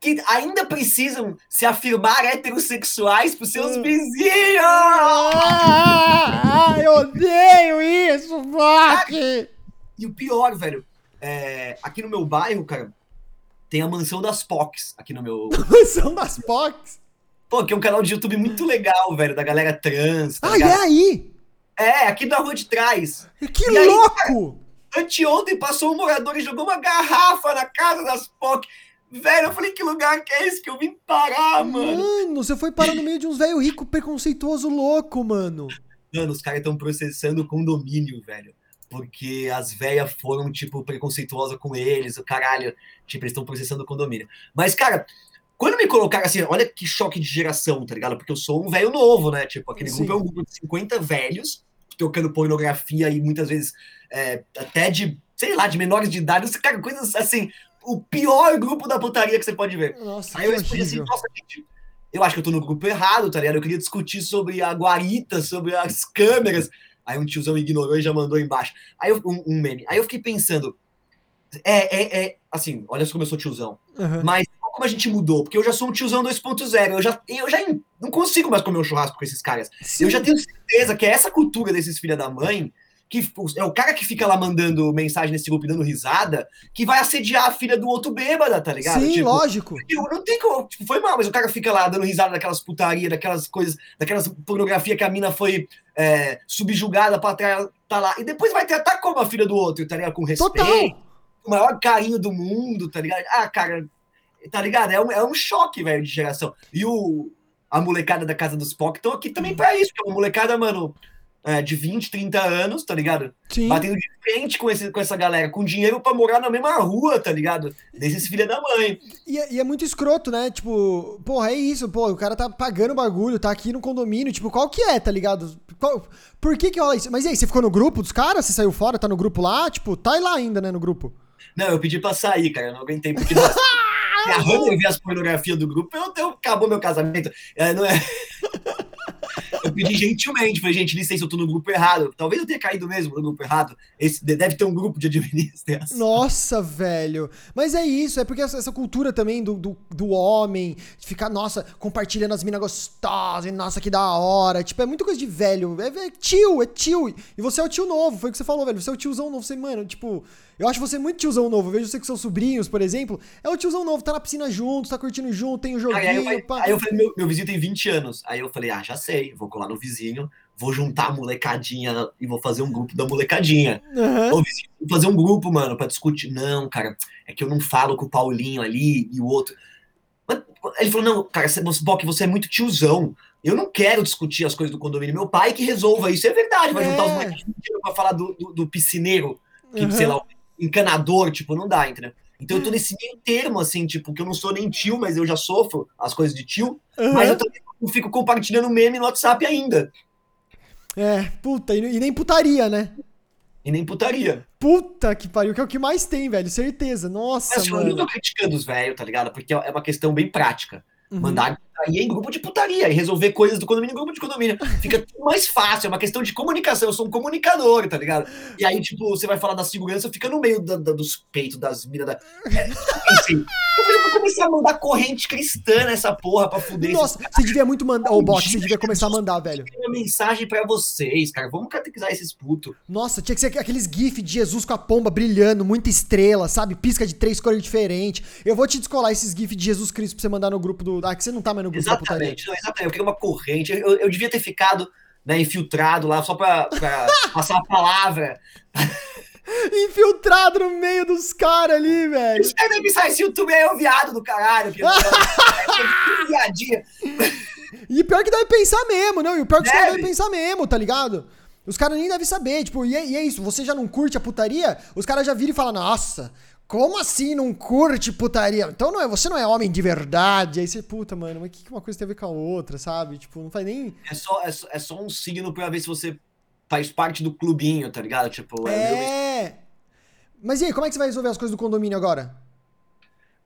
Speaker 2: que ainda precisam se afirmar heterossexuais para seus hum. vizinhos!
Speaker 1: Ah, eu odeio isso, fuck!
Speaker 2: E o pior, velho, é, aqui no meu bairro, cara, tem a Mansão das POCs aqui no meu.
Speaker 1: Mansão das POCs?
Speaker 2: Pô, que é um canal de YouTube muito legal, velho, da galera trans.
Speaker 1: Tá ah, ligado? é aí?
Speaker 2: É, aqui da rua de trás.
Speaker 1: Que e louco!
Speaker 2: Aí, anteontem passou um morador e jogou uma garrafa na casa das POC. Velho, eu falei, que lugar que é esse que eu vim parar, mano?
Speaker 1: Mano, você foi parar no meio de uns velho rico, preconceituoso, louco, mano.
Speaker 2: Mano, os caras estão processando o condomínio, velho. Porque as velhas foram, tipo, preconceituosas com eles, o caralho. Tipo, eles estão processando o condomínio. Mas, cara, quando me colocaram assim, olha que choque de geração, tá ligado? Porque eu sou um velho novo, né? Tipo, aquele Sim. grupo é um grupo de 50 velhos, tocando pornografia e muitas vezes é, até de, sei lá, de menores de idade. Cara, coisas assim, o pior grupo da putaria que você pode ver.
Speaker 1: Nossa,
Speaker 2: Aí eu respondi assim, nossa, gente, eu acho que eu tô no grupo errado, tá ligado? Eu queria discutir sobre a guarita, sobre as câmeras. Aí um tiozão ignorou e já mandou embaixo. Aí eu, um, um meme. Aí eu fiquei pensando, é, é, é assim, olha como eu sou tiozão. Uhum. Mas como a gente mudou? Porque eu já sou um tiozão 2.0. Eu já, eu já não consigo mais comer um churrasco com esses caras. Sim. Eu já tenho certeza que essa cultura desses filha da mãe que é o cara que fica lá mandando mensagem nesse grupo dando risada, que vai assediar a filha do outro bêbada, tá ligado?
Speaker 1: Sim,
Speaker 2: tipo,
Speaker 1: lógico.
Speaker 2: Não tem como, tipo, foi mal, mas o cara fica lá dando risada daquelas putaria, daquelas coisas, daquelas pornografia que a mina foi é, subjugada pra trás, tá lá. E depois vai tratar como a filha do outro, tá ligado? Com respeito, Total. o maior carinho do mundo, tá ligado? Ah, cara, tá ligado? É um, é um choque, velho, de geração. E o, a molecada da casa dos POC estão aqui também pra isso, que é uma molecada, mano é, de 20, 30 anos, tá ligado?
Speaker 1: Sim.
Speaker 2: Batendo de frente com, esse, com essa galera, com dinheiro pra morar na mesma rua, tá ligado? Desses filha da mãe.
Speaker 1: E, é, e, é muito escroto, né? Tipo, porra, é isso, pô, o cara tá pagando bagulho, tá aqui no condomínio, tipo, qual que é, tá ligado? Qual, por que que rola isso? Mas e aí, você ficou no grupo dos caras? Você saiu fora, tá no grupo lá? Tipo, tá lá ainda, né, no grupo?
Speaker 2: Não, eu pedi pra sair, cara, eu não aguentei, porque... Nossa, a Hannah ver as pornografias do grupo, eu, eu, acabou meu casamento. É, não é... eu pedi gentilmente, falei, gente, licença, eu tô no grupo errado. Talvez eu tenha caído mesmo no grupo errado. Esse, deve ter um grupo de administração.
Speaker 1: Nossa, velho. Mas é isso, é porque essa, essa cultura também do, do, do, homem, de ficar, nossa, compartilhando as minas gostosas, nossa, que da hora. Tipo, é muita coisa de velho. É, é tio, é tio. E você é o tio novo, foi o que você falou, velho. Você é o tiozão novo. Você, mano, tipo, eu acho você muito tiozão novo. Eu vejo você com seus sobrinhos, por exemplo. É o tiozão novo, tá na piscina junto, tá curtindo junto, tem o um joguinho. Aí,
Speaker 2: eu, falei, aí eu falei, meu, meu vizinho tem 20 anos. Aí eu falei, ah, já sei, vou colar no vizinho, vou juntar a molecadinha e vou fazer um grupo da molecadinha. Uhum. Vou fazer um grupo, mano, pra discutir. Não, cara, é que eu não falo com o Paulinho ali e o outro. Ele falou, não, cara, você, Bock, você é muito tiozão. Eu não quero discutir as coisas do condomínio. Meu pai que resolva isso. É verdade, vai é. juntar os moleques pra falar do, do, do piscineiro, que, uhum. sei lá, encanador, tipo, não dá, entendeu? Então eu tô hum. nesse meio termo, assim, tipo, que eu não sou nem tio, mas eu já sofro as coisas de tio, uhum. mas eu também fico compartilhando meme no WhatsApp ainda.
Speaker 1: É, puta, e nem putaria, né?
Speaker 2: E nem putaria.
Speaker 1: Puta que pariu, que é o que mais tem, velho, certeza. Nossa, mas, mano.
Speaker 2: Eu não tô criticando os velhos, tá ligado? Porque é uma questão bem prática. Uhum. Mandar putaria em grupo de putaria e resolver coisas do condomínio em grupo de condomínio. Fica mais fácil, é uma questão de comunicação. Eu sou um comunicador, tá ligado? E aí, tipo, você vai falar da segurança, fica no meio da, da, dos peitos das minas. Da... É, assim, eu vou começar a mandar corrente cristã nessa porra pra fuder.
Speaker 1: Nossa, você devia muito mandar. Ô, Box, você devia começar a mandar, velho.
Speaker 2: Uma mensagem pra vocês, cara. Vamos catequizar esses putos.
Speaker 1: Nossa, tinha que ser aqueles GIF de Jesus com a pomba brilhando, muita estrela, sabe? Pisca de três cores diferentes. Eu vou te descolar esses GIF de Jesus Cristo pra você mandar no grupo do. Ah, que você não tá mais grupo
Speaker 2: exatamente, não, exatamente. Eu queria uma corrente. Eu, eu devia ter ficado né, infiltrado lá só pra, pra passar a palavra.
Speaker 1: Infiltrado no meio dos caras ali, velho. Isso
Speaker 2: deve pensar, esse YouTube é o viado do caralho. Que é
Speaker 1: viadinha. E pior que deve pensar mesmo, não? E o pior que deve. os caras devem pensar mesmo, tá ligado? Os caras nem devem saber, tipo, e é, e é, isso, você já não curte a putaria? Os caras já viram e falam, nossa, como assim não curte putaria? Então não é, você não é homem de verdade. Aí você, puta, mano, mas o que, uma coisa tem a ver com a outra, sabe? Tipo, não faz nem.
Speaker 2: É só, é, é só um signo pra ver se você faz parte do clubinho, tá ligado? Tipo,
Speaker 1: é. é... Mas e aí, como é que você vai resolver as coisas do condomínio agora?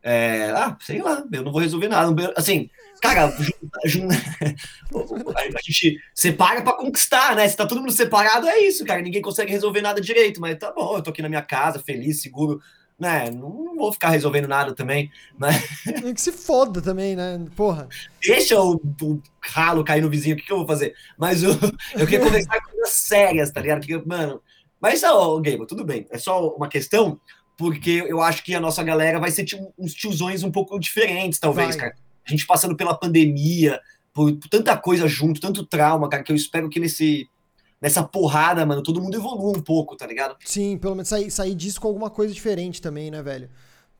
Speaker 2: É. Ah, sei lá, eu não vou resolver nada. Assim, cara, a gente separa pra conquistar, né? Se tá todo mundo separado, é isso, cara. Ninguém consegue resolver nada direito, mas tá bom, eu tô aqui na minha casa, feliz, seguro, né, não vou ficar resolvendo nada também, né?
Speaker 1: É que se foda também, né? Porra.
Speaker 2: Deixa o, o ralo cair no vizinho, o que, que eu vou fazer? Mas eu, eu queria conversar com coisas sérias, tá ligado? Porque, mano, mas, ó, oh, Game, tudo bem. É só uma questão, porque eu acho que a nossa galera vai ser tipo, uns tiozões um pouco diferentes, talvez, vai. cara. A gente passando pela pandemia, por, por tanta coisa junto, tanto trauma, cara, que eu espero que nesse nessa porrada, mano, todo mundo evolua um pouco, tá ligado?
Speaker 1: Sim, pelo menos sair, sair disso com alguma coisa diferente também, né, velho?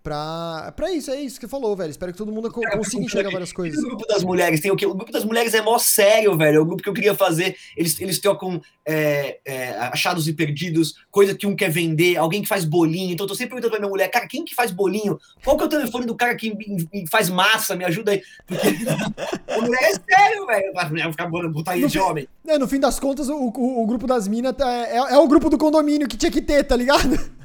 Speaker 1: Pra, pra isso, é isso que você falou, velho. Espero que todo mundo consiga enxergar várias coisas.
Speaker 2: O grupo das mulheres tem o quê? O grupo das mulheres é mó sério, velho. É o grupo que eu queria fazer. Eles, eles trocam é, é, achados e perdidos, coisa que um quer vender, alguém que faz bolinho. Então eu tô sempre perguntando pra minha mulher, cara, quem que faz bolinho? Qual que é o telefone do cara que faz massa? Me ajuda aí. Porque a mulher é sério, velho. A mulher ficar botar aí de homem.
Speaker 1: É, no fim das contas, o, o, o grupo das minas é, é, é o grupo do condomínio que tinha que ter, tá ligado?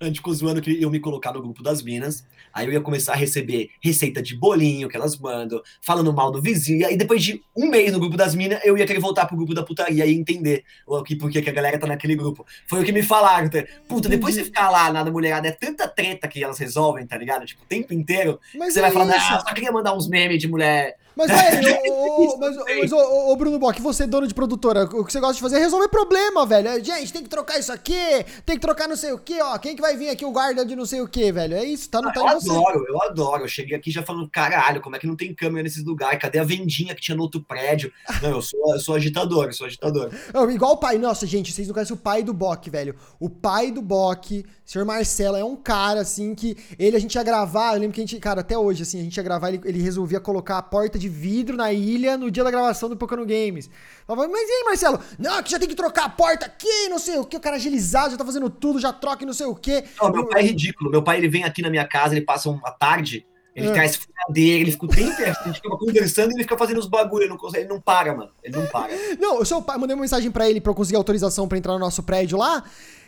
Speaker 2: A gente ficou zoando que eu me colocar no grupo das minas. Aí eu ia começar a receber receita de bolinho que elas mandam, falando mal do vizinho. E aí depois de um mês no grupo das minas, eu ia querer voltar pro grupo da putaria e entender o que, porque que a galera tá naquele grupo. Foi o que me falaram. Tá? Puta, depois de ficar lá na mulherada, é tanta treta que elas resolvem, tá ligado? Tipo, o tempo inteiro. Mas você é vai falando, ah, só queria mandar uns memes de mulher
Speaker 1: Mas, velho, ô, mas, mas ô, ô, Bruno Bock, você, dono de produtora, o que você gosta de fazer é resolver problema, velho. É, gente, tem que trocar isso aqui, tem que trocar não sei o que, ó. Quem que vai vir aqui, o guarda de não sei o que, velho? É isso, tá, não tá
Speaker 2: eu adoro, eu adoro. Eu cheguei aqui já falando, caralho, como é que não tem câmera nesses lugares? Cadê a vendinha que tinha no outro prédio? Não, eu sou, eu sou agitador, eu sou agitador.
Speaker 1: Não, igual o pai, nossa, gente, vocês não conhecem o pai do Bock, velho. O pai do Bock, senhor Marcelo, é um cara, assim, que ele, a gente ia gravar, eu lembro que a gente, cara, até hoje, assim, a gente ia gravar, ele, ele resolvia colocar a porta de vidro na ilha no dia da gravação do Pokémon Games. Falava, mas e aí, Marcelo? Não, que já tem que trocar a porta aqui, não sei o que, o cara agilizado, já tá fazendo tudo, já troca e não sei o que.
Speaker 2: Não, meu pai é ridículo. Meu pai, ele vem aqui na minha casa, ele passa uma tarde, ele é. traz furadeira, ele fica o tempo a gente fica conversando e ele fica fazendo os bagulho, ele não, consegue, ele não para, mano. Ele não para.
Speaker 1: Não, o seu pai, mandei uma mensagem pra ele pra eu conseguir autorização pra entrar no nosso prédio lá.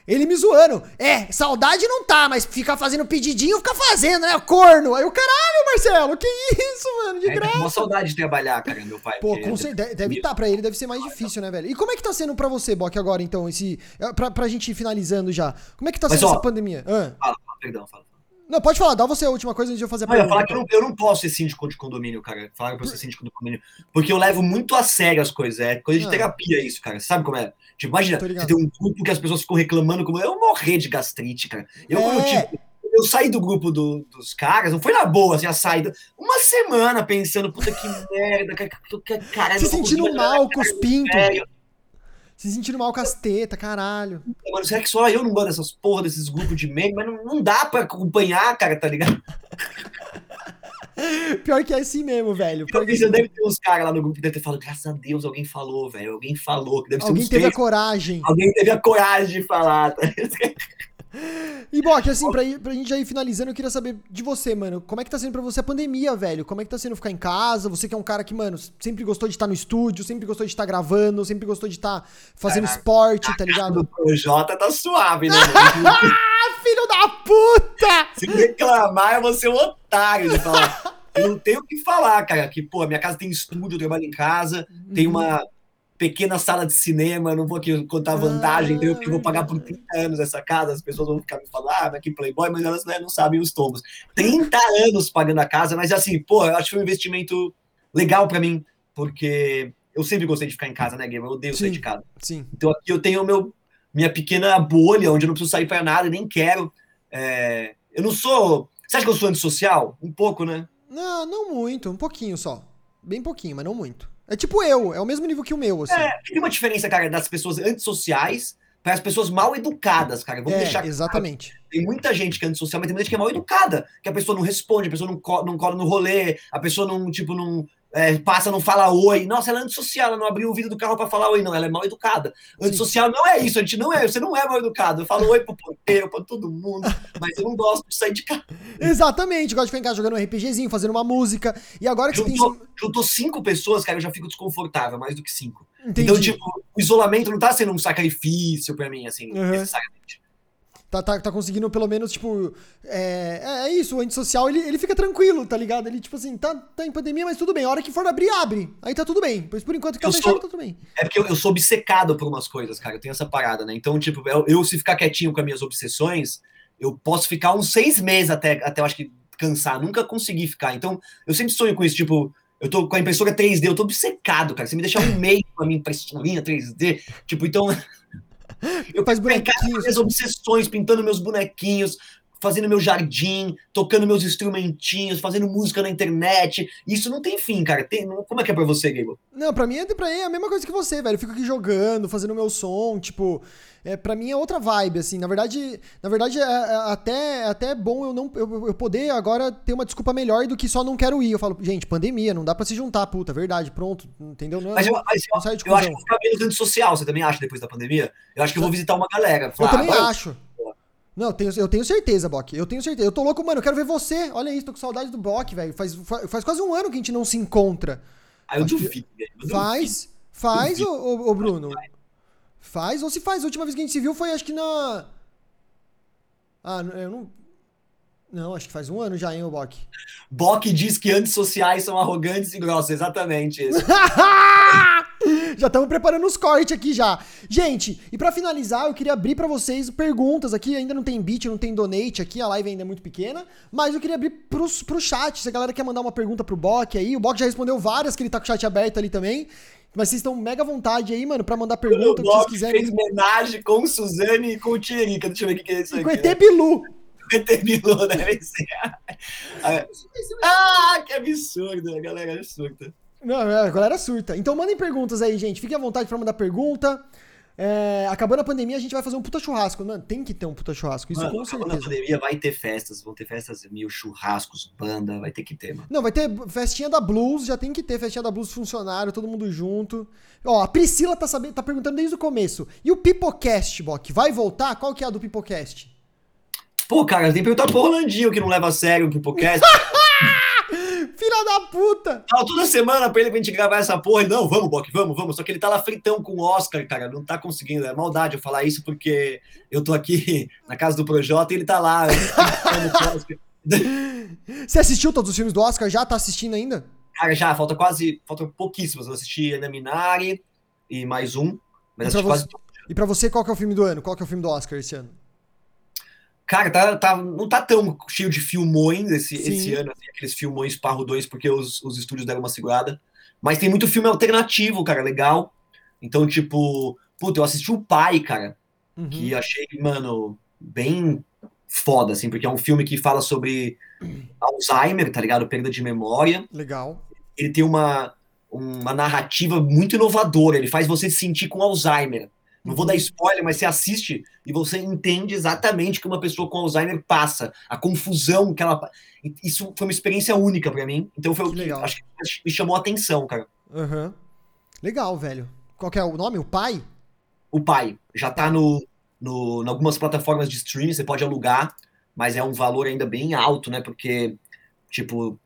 Speaker 1: Ele me zoando. É, saudade não tá, mas ficar fazendo pedidinho, fica fazendo, né? Corno. Aí o caralho, Marcelo, que isso, mano? De é, graça.
Speaker 2: uma saudade de trabalhar, cara, meu pai.
Speaker 1: Pô, com certeza. Deve estar tá, pra ele, deve ser mais difícil, né, velho? E como é que tá sendo pra você, Bock, agora, então, esse. É, pra, pra gente ir finalizando já. Como é que tá sendo mas, ó, essa pandemia?
Speaker 2: Ah. Fala, perdão, fala.
Speaker 1: Não, pode falar, dá você a última coisa antes de eu fazer a
Speaker 2: pergunta. Eu, falar que eu, não, eu não posso ser síndico de condomínio, cara. Falar pra eu ser síndico de condomínio. Porque eu levo muito a sério as coisas. É coisa de ah. terapia isso, cara. Sabe como é? Tipo, imagina, você tem um grupo que as pessoas ficam reclamando como eu morrer de gastrite, cara. Eu, é. eu, tipo, eu saí do grupo do, dos caras, não foi na boa, assim, a saída. Uma semana pensando, puta que merda,
Speaker 1: que, cara. Se sentindo mal com os pintos. Se sentindo mal com as tetas, caralho.
Speaker 2: Mano, será que só eu não mando essas porra desses grupos de meme? Mas não, não dá pra acompanhar, cara, tá ligado?
Speaker 1: Pior que é assim mesmo, velho. Pior
Speaker 2: que você deve ter uns caras lá no grupo que deve ter falado, graças a Deus, alguém falou, velho. Alguém falou. Que deve
Speaker 1: alguém teve três... a coragem.
Speaker 2: Alguém teve a coragem de falar. Tá?
Speaker 1: E, Bok, assim, pra, ir, pra gente já ir finalizando, eu queria saber de você, mano. Como é que tá sendo pra você a pandemia, velho? Como é que tá sendo ficar em casa? Você que é um cara que, mano, sempre gostou de estar no estúdio, sempre gostou de estar gravando, sempre gostou de estar fazendo Caraca, esporte, tá ligado?
Speaker 2: O Jota tá suave, né?
Speaker 1: Filho da puta!
Speaker 2: Se reclamar, eu vou ser um otário de falar. Eu não tenho o que falar, cara. Que, pô, minha casa tem estúdio, eu trabalho em casa, uhum. tem uma pequena sala de cinema, não vou aqui contar vantagem, ah, porque eu vou pagar por 30 anos essa casa, as pessoas vão ficar me falando, ah, que Playboy, mas elas né, não sabem os tomos. 30 anos pagando a casa, mas assim, pô, eu acho que foi um investimento legal para mim, porque eu sempre gostei de ficar em casa, né, Game? Eu odeio sim, sair de casa.
Speaker 1: Sim.
Speaker 2: Então aqui eu tenho meu, minha pequena bolha, onde eu não preciso sair para nada, nem quero. É, eu não sou. Você acha que eu sou antissocial? Um pouco, né?
Speaker 1: Não, não muito, um pouquinho só. Bem pouquinho, mas não muito. É tipo eu, é o mesmo nível que o meu, assim. É,
Speaker 2: tem uma diferença, cara, das pessoas antissociais para as pessoas mal educadas, cara. Vamos
Speaker 1: é,
Speaker 2: deixar
Speaker 1: Exatamente.
Speaker 2: Tem muita gente que é antissocial, mas tem muita gente que é mal educada, que a pessoa não responde, a pessoa não, co não cola no rolê, a pessoa não, tipo, não, é, passa, não fala oi. Nossa, ela é antissocial, ela não abriu o vidro do carro para falar oi, não, ela é mal educada. Antissocial não é isso, a gente não é, você não é mal educado. Eu falo oi pro porteiro, pra todo mundo, mas eu não gosto de sair de casa.
Speaker 1: Exatamente, gosto de ficar em casa jogando um RPGzinho, fazendo uma música. E agora que
Speaker 2: juntou, você tem. Juntou cinco pessoas, cara, eu já fico desconfortável, mais do que cinco. Entendi. Então, tipo, o isolamento não tá sendo um sacrifício para mim, assim, uhum. necessariamente
Speaker 1: tá, tá, tá conseguindo pelo menos, tipo. É, é, é isso, o antissocial ele, ele fica tranquilo, tá ligado? Ele, tipo assim, tá, tá em pandemia, mas tudo bem. A hora que for abrir, abre. Aí tá tudo bem. Pois por enquanto que tá fechado, tá tudo bem.
Speaker 2: É porque eu, eu, sou obcecado por umas coisas, cara. Eu tenho essa parada, né? Então, tipo, eu, eu se ficar quietinho com as minhas obsessões, eu posso ficar uns seis meses até, até eu acho que cansar. Nunca consegui ficar. Então, eu sempre sonho com isso, tipo. Eu tô com a impressora 3D, eu tô obcecado, cara. Você me deixar um mês com a minha impressorinha 3D, tipo, então eu faz bonequinhos. Minhas obsessões, pintando meus bonequinhos, fazendo meu jardim, tocando meus instrumentinhos, fazendo música na internet. Isso não tem fim, cara. Tem, como é que é pra você, Gable?
Speaker 1: Não, pra mim, é, pra mim é a mesma coisa que você, velho. Eu fico aqui jogando, fazendo meu som, tipo... É, pra mim é outra vibe, assim. Na verdade, na verdade é, é até, é até bom eu não eu, eu, poder agora ter uma desculpa melhor do que só não quero ir. Eu falo, gente, pandemia, não dá pra se juntar, puta, verdade, pronto, entendeu? Não,
Speaker 2: mas eu, mas não, eu, eu acho que eu vou ficar menos antissocial, você também acha, depois da pandemia? Eu acho que eu vou visitar uma galera.
Speaker 1: Falar, eu também ah, acho. Não, eu tenho, eu tenho certeza, Bok. Eu tenho certeza. Eu tô louco, mano. Eu quero ver você. Olha isso, tô com saudade do Bok, velho. Faz, faz quase um ano que a gente não se encontra.
Speaker 2: Ah, eu duvido,
Speaker 1: velho. Faz, faz, ô, ô, ô, Bruno. Faz, ou se faz. A última vez que a gente se viu foi, acho que na. Ah, eu não. Não, acho que faz um ano já, hein, o Bok.
Speaker 2: Bok diz que antissociais são arrogantes e grossos, exatamente isso.
Speaker 1: já estamos preparando os cortes aqui já. Gente, e para finalizar, eu queria abrir para vocês perguntas aqui. Ainda não tem beat, não tem donate aqui, a live ainda é muito pequena. Mas eu queria abrir pros, pro chat. Se a galera quer mandar uma pergunta pro Bok aí, o Bok já respondeu várias, que ele tá com o chat aberto ali também. Mas vocês estão mega à vontade aí, mano, pra mandar pergunta, o que vocês quiserem.
Speaker 2: fez homenagem com Suzane e com o Tiririca. Deixa eu ver o que é isso aqui.
Speaker 1: E com ET Bilu.
Speaker 2: ET Bilu, deve ser. Ah, que absurdo, a galera é surta.
Speaker 1: Não, é, a galera surta. Então mandem perguntas aí, gente. Fiquem à vontade pra mandar pergunta. É, acabando a pandemia, a gente vai fazer um puta churrasco. Mano, tem que ter um puta churrasco. Isso mano, com certeza.
Speaker 2: Acabando a pandemia, vai ter festas. Vão ter festas mil, churrascos, banda. Vai ter que ter, mano.
Speaker 1: Não, vai ter festinha da Blues. Já tem que ter festinha da Blues funcionário, todo mundo junto. Ó, a Priscila tá, sabendo, tá perguntando desde o começo. E o Pipocast, Bok? Vai voltar? Qual que é a do Pipocast?
Speaker 2: Pô, cara, tem que perguntar pro Rolandinho que não leva a sério o Pipocast.
Speaker 1: Filha da puta!
Speaker 2: Tava toda semana pra ele pra gente gravar essa porra. Ele, não, vamos, Bok, vamos, vamos. Só que ele tá lá fritão com o Oscar, cara. Não tá conseguindo. É maldade eu falar isso porque eu tô aqui na casa do Projota e ele tá lá.
Speaker 1: Você assistiu todos os filmes do Oscar? Já tá assistindo ainda?
Speaker 2: Cara, já, falta quase. Falta pouquíssimos. Eu assisti Ana Minari e mais um. Mas
Speaker 1: e, pra você, e pra você, qual que é o filme do ano? Qual que é o filme do Oscar esse ano?
Speaker 2: Cara, tá, tá, não tá tão cheio de filmões esse, esse ano, assim, aqueles filmões parrudões, porque os, os estúdios deram uma segurada. Mas tem muito filme alternativo, cara, legal. Então, tipo, puta, eu assisti o Pai, cara, uhum. que achei, mano, bem foda, assim, porque é um filme que fala sobre Alzheimer, tá ligado? Perda de memória.
Speaker 1: Legal.
Speaker 2: Ele tem uma, uma narrativa muito inovadora, ele faz você se sentir com Alzheimer. Não vou dar spoiler, mas você assiste e você entende exatamente o que uma pessoa com Alzheimer passa, a confusão que ela. Isso foi uma experiência única para mim. Então foi o que acho que me chamou a atenção, cara.
Speaker 1: Uhum. Legal, velho. Qual é o nome? O Pai?
Speaker 2: O Pai. Já tá no, no, em algumas plataformas de streaming, você pode alugar, mas é um valor ainda bem alto, né? Porque, tipo,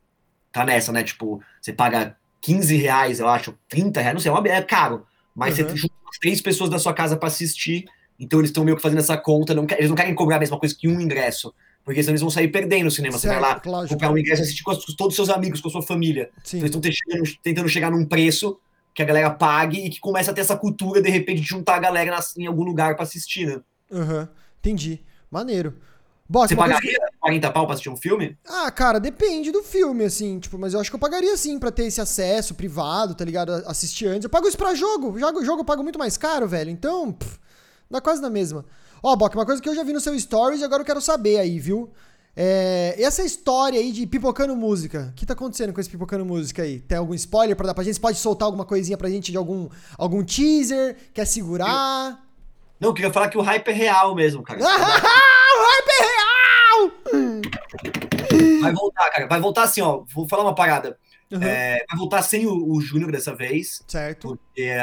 Speaker 2: tá nessa, né? Tipo, você paga 15 reais, eu acho, 30 reais, não sei, é, é caro. Mas uhum. você junta três pessoas da sua casa para assistir, então eles estão meio que fazendo essa conta, não, eles não querem cobrar a mesma coisa que um ingresso, porque senão eles vão sair perdendo no cinema. Certo, você vai lá lógico. comprar um ingresso e assistir com, todos os seus amigos, com a sua família. Então eles estão tentando chegar num preço que a galera pague e que começa a ter essa cultura, de repente, de juntar a galera em algum lugar para assistir, né?
Speaker 1: Uhum. Entendi. Maneiro.
Speaker 2: Bom, Você pagaria que... 40 pau pra assistir um filme?
Speaker 1: Ah, cara, depende do filme, assim, tipo, mas eu acho que eu pagaria sim pra ter esse acesso privado, tá ligado? Assistir antes. Eu pago isso pra jogo. Jogo, jogo eu pago muito mais caro, velho. Então, pff, dá quase na mesma. Ó, Bok, uma coisa que eu já vi no seu stories e agora eu quero saber aí, viu? É, essa história aí de pipocando música, o que tá acontecendo com esse pipocando música aí? Tem algum spoiler pra dar pra gente? Você pode soltar alguma coisinha pra gente de algum, algum teaser? Quer segurar?
Speaker 2: Eu... Não, eu queria falar que o hype é real mesmo, cara.
Speaker 1: o hype é real!
Speaker 2: Vai voltar, cara. Vai voltar assim, ó. Vou falar uma parada. Uhum. É, vai voltar sem o, o Júnior dessa vez.
Speaker 1: Certo.
Speaker 2: Porque,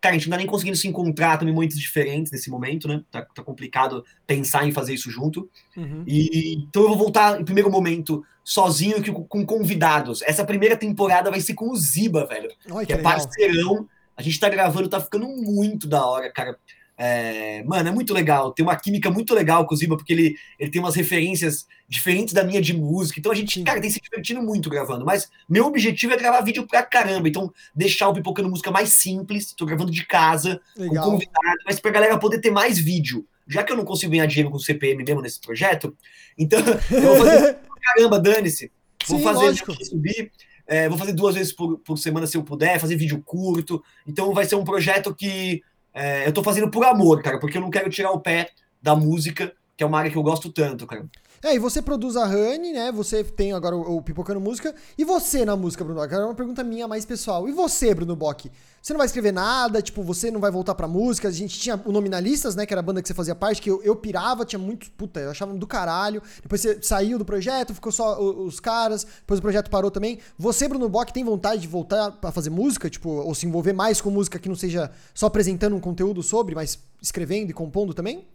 Speaker 2: cara, a gente não tá nem conseguindo se encontrar também momentos diferentes nesse momento, né? Tá, tá complicado pensar em fazer isso junto. Uhum. E, então eu vou voltar em primeiro momento sozinho com, com convidados. Essa primeira temporada vai ser com o Ziba, velho. Ai, que, que é parceirão. A gente tá gravando, tá ficando muito da hora, cara. É, mano, é muito legal. Tem uma química muito legal com o Ziba, porque ele, ele tem umas referências diferentes da minha de música. Então a gente, cara, tem se divertindo muito gravando. Mas meu objetivo é gravar vídeo pra caramba. Então, deixar o Pipocando Música mais simples. Tô gravando de casa, legal. com convidado, mas pra galera poder ter mais vídeo. Já que eu não consigo ganhar dinheiro com o CPM mesmo nesse projeto, então eu vou fazer caramba, dane-se. Vou Sim, fazer subir. É, vou fazer duas vezes por, por semana se eu puder, fazer vídeo curto. Então vai ser um projeto que é, eu tô fazendo por amor, cara, porque eu não quero tirar o pé da música, que é uma área que eu gosto tanto, cara.
Speaker 1: É, e você produz a Honey, né? Você tem agora o, o Pipocando Música. E você na música, Bruno? Agora é uma pergunta minha mais pessoal. E você, Bruno Bock? Você não vai escrever nada? Tipo, você não vai voltar pra música? A gente tinha o Nominalistas, né? Que era a banda que você fazia parte, que eu, eu pirava, tinha muito. Puta, eu achava do caralho. Depois você saiu do projeto, ficou só os, os caras. Depois o projeto parou também. Você, Bruno Bock, tem vontade de voltar a fazer música? Tipo, ou se envolver mais com música que não seja só apresentando um conteúdo sobre, mas escrevendo e compondo também?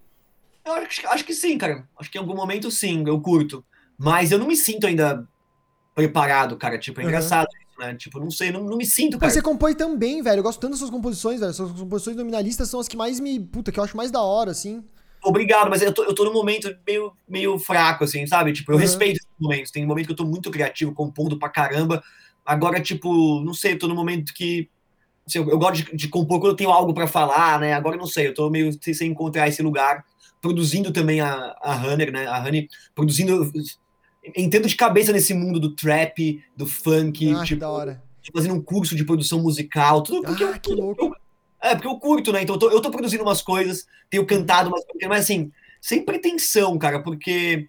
Speaker 2: Eu acho, acho que sim, cara. Acho que em algum momento sim, eu curto. Mas eu não me sinto ainda preparado, cara. Tipo, é uhum. engraçado isso, né? Tipo, não sei, não, não me sinto, cara.
Speaker 1: Mas você compõe também, velho. Eu gosto tanto das suas composições, velho. Suas composições nominalistas são as que mais me. Puta, que eu acho mais da hora, assim.
Speaker 2: Obrigado, mas eu tô, eu tô num momento meio, meio fraco, assim, sabe? Tipo, eu uhum. respeito esses momentos. Tem um momento que eu tô muito criativo, compondo pra caramba. Agora, tipo, não sei, eu tô num momento que assim, eu, eu, gosto de, de, compor quando eu tenho algo para falar, né? Agora não sei, eu tô meio sem encontrar esse lugar. Produzindo também a, a Runner, né? A Honey produzindo. Entendo de cabeça nesse mundo do trap, do funk,
Speaker 1: ah, tipo, da hora.
Speaker 2: fazendo um curso de produção musical, tudo porque
Speaker 1: ah,
Speaker 2: eu,
Speaker 1: que louco. Eu,
Speaker 2: é, porque eu curto, né? Então eu tô, eu tô produzindo umas coisas, tenho cantado umas coisas, mas assim, sem pretensão, cara, porque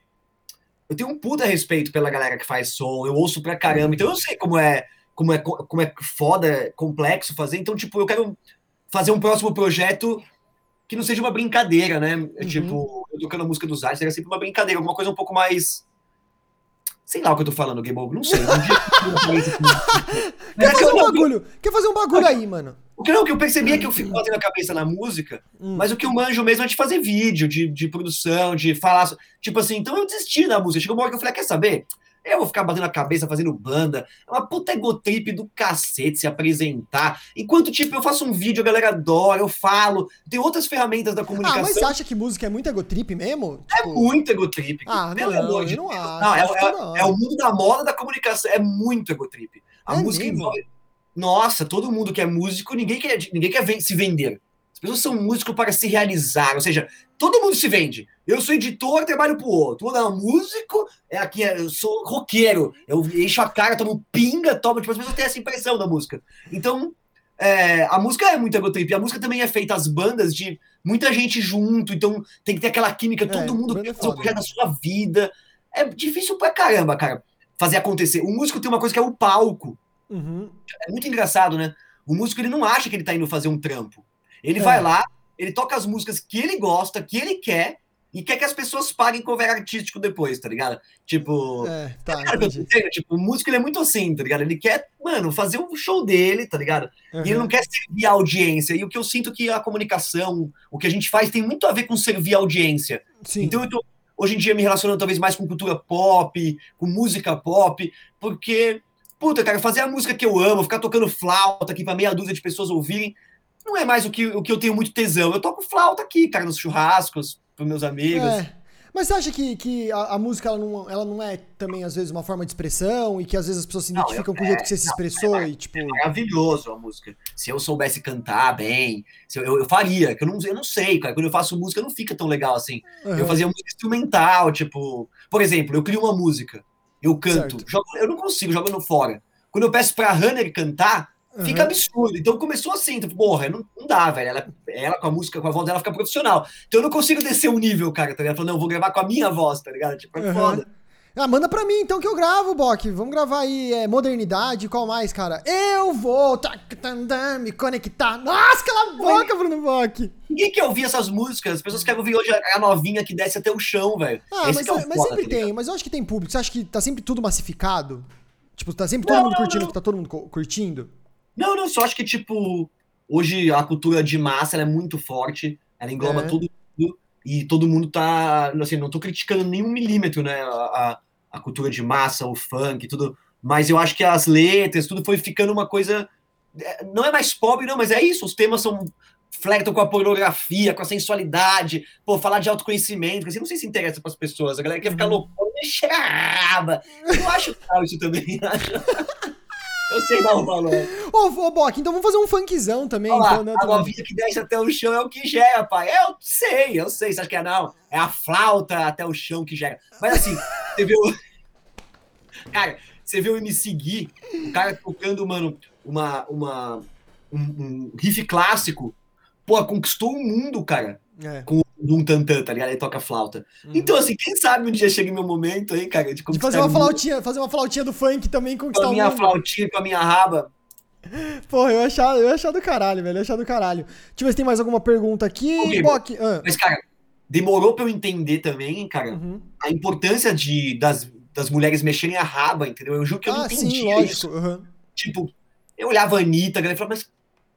Speaker 2: eu tenho um puta respeito pela galera que faz som, eu ouço pra caramba, então eu sei como é, como é, como é foda, complexo fazer, então, tipo, eu quero fazer um próximo projeto que não seja uma brincadeira, né? Uhum. Tipo, eu tocando a música dos artes, era sempre uma brincadeira, alguma coisa um pouco mais. Sei lá o que eu tô falando, Game Over, não sei.
Speaker 1: Quer fazer um bagulho? Quer fazer um bagulho aí, mano?
Speaker 2: O que não, o que eu percebi é que eu fico fazendo a cabeça na música, hum. mas o que eu manjo mesmo é de fazer vídeo, de, de produção, de falar. Tipo assim, então eu desisti da música. Chegou uma hora que eu falei, ah, quer saber? Eu vou ficar batendo a cabeça fazendo banda. É uma puta egotrip do cacete se apresentar. Enquanto, tipo, eu faço um vídeo, a galera adora, eu falo. Tem outras ferramentas da comunicação. Ah, mas
Speaker 1: você acha que música é muito egotrip mesmo?
Speaker 2: É tipo... Muito egotrip.
Speaker 1: Ah, Pelo não, amor de não Deus.
Speaker 2: Não, é, é, é, o mundo da moda da comunicação. É muito egotrip. A é música mesmo? envolve nossa, todo mundo que é músico, ninguém quer, ninguém quer se vender. As pessoas são músicos para se realizar, ou seja, todo mundo se vende. Eu sou editor, trabalho pro outro. Não, músico, é aqui, é, eu sou roqueiro. Eu encho a cara, tomo pinga, tomo. Tipo, as pessoas têm essa impressão da música. Então, é, a música é muito egotrip. A música também é feita, as bandas, de muita gente junto. Então, tem que ter aquela química, todo é, mundo quer fazer o projeto da sua vida. É difícil pra caramba, cara, fazer acontecer. O músico tem uma coisa que é o palco.
Speaker 1: Uhum.
Speaker 2: É muito engraçado, né? O músico ele não acha que ele tá indo fazer um trampo. Ele é. vai lá, ele toca as músicas que ele gosta, que ele quer, e quer que as pessoas paguem cover artístico depois, tá ligado? Tipo. É, tá, cara, tipo, o músico ele é muito assim, tá ligado? Ele quer, mano, fazer o um show dele, tá ligado? Uhum. E ele não quer servir a audiência. E o que eu sinto que a comunicação, o que a gente faz, tem muito a ver com servir a audiência. Sim. Então eu tô, hoje em dia, me relacionando talvez mais com cultura pop, com música pop, porque Puta, cara, fazer a música que eu amo, ficar tocando flauta aqui pra meia dúzia de pessoas ouvirem, não é mais o que, o que eu tenho muito tesão. Eu toco flauta aqui, cara, nos churrascos, pros meus amigos. É.
Speaker 1: Mas você acha que, que a, a, música ela não, ela não é também, às vezes, uma forma de expressão e que às vezes as pessoas se identificam não, eu, com o jeito que você se expressou
Speaker 2: é,
Speaker 1: e, tipo...
Speaker 2: É maravilhoso a música. Se eu soubesse cantar bem, eu, eu, eu, faria, que eu não, eu não sei, cara. Quando eu faço música, não fica tão legal assim. Uhum. Eu fazia música instrumental, tipo... Por exemplo, eu crio uma música, eu canto, jogo, eu não consigo jogando fora. Quando eu peço pra Runner cantar, fica uhum. absurdo. Então começou assim, então, porra, não, não dá, velho. Ela, ela com a música, com a voz dela fica profissional. Então eu não consigo descer o nível, cara, tá ligado? Falando, não, eu vou gravar com a minha voz, tá ligado? Tipo, é uhum. foda.
Speaker 1: Ah, manda pra mim então que eu gravo, Bok. Vamos gravar aí é, modernidade, qual mais, cara? Eu vou me conectar. Nossa, cala a boca, Bruno Bok.
Speaker 2: Ninguém quer ouvir essas músicas. As pessoas querem ouvir hoje a novinha que desce até o chão, velho.
Speaker 1: Ah, Esse mas, é, é mas sempre tá tem. Mas eu acho que tem público. Você acha que tá sempre tudo massificado? Tipo, tá sempre todo não, mundo curtindo, não. tá todo mundo curtindo?
Speaker 2: Não, não, só acho que, tipo, hoje a cultura de massa é muito forte, ela engloba é. tudo, tudo, e todo mundo tá, assim, não tô criticando nenhum milímetro, né, a, a cultura de massa, o funk, tudo, mas eu acho que as letras, tudo foi ficando uma coisa, é, não é mais pobre, não, mas é isso, os temas são flertam com a pornografia, com a sensualidade, pô, falar de autoconhecimento, assim, não sei se interessa para as pessoas, a galera quer ficar uhum. loucona, cheirava. Eu acho legal isso também, Eu sei dar o valor.
Speaker 1: Ô, ô Bock, então vamos fazer um funkzão também.
Speaker 2: Olha
Speaker 1: então, né,
Speaker 2: a novinha que desce até o chão é o que gera, pai. Eu sei, eu sei. Você acha que é não? É a flauta até o chão que gera. Mas assim, você viu... Cara, você viu o MC Gui, o cara tocando, mano, uma, uma, um, um riff clássico pô, conquistou o mundo, cara. É. Com um tantã, tá ligado? Ele toca flauta. Uhum. Então, assim, quem sabe um dia chega meu momento aí, cara,
Speaker 1: de, de fazer uma flautinha, fazer uma flautinha do funk também conquistar
Speaker 2: com a minha flautinha, com a minha raba.
Speaker 1: Porra, eu ia achar, eu ia achar do caralho, velho. Eu ia achar do caralho. Deixa eu ver se tem mais alguma pergunta aqui. Okay, Boc,
Speaker 2: ah. Mas, cara, demorou pra eu entender também, cara, uhum. a importância de, das, das mulheres mexerem a raba, entendeu? Eu juro que eu ah, não entendi sim, lógico. isso. Uhum. Tipo, eu olhava a Anitta, a galera falava, mas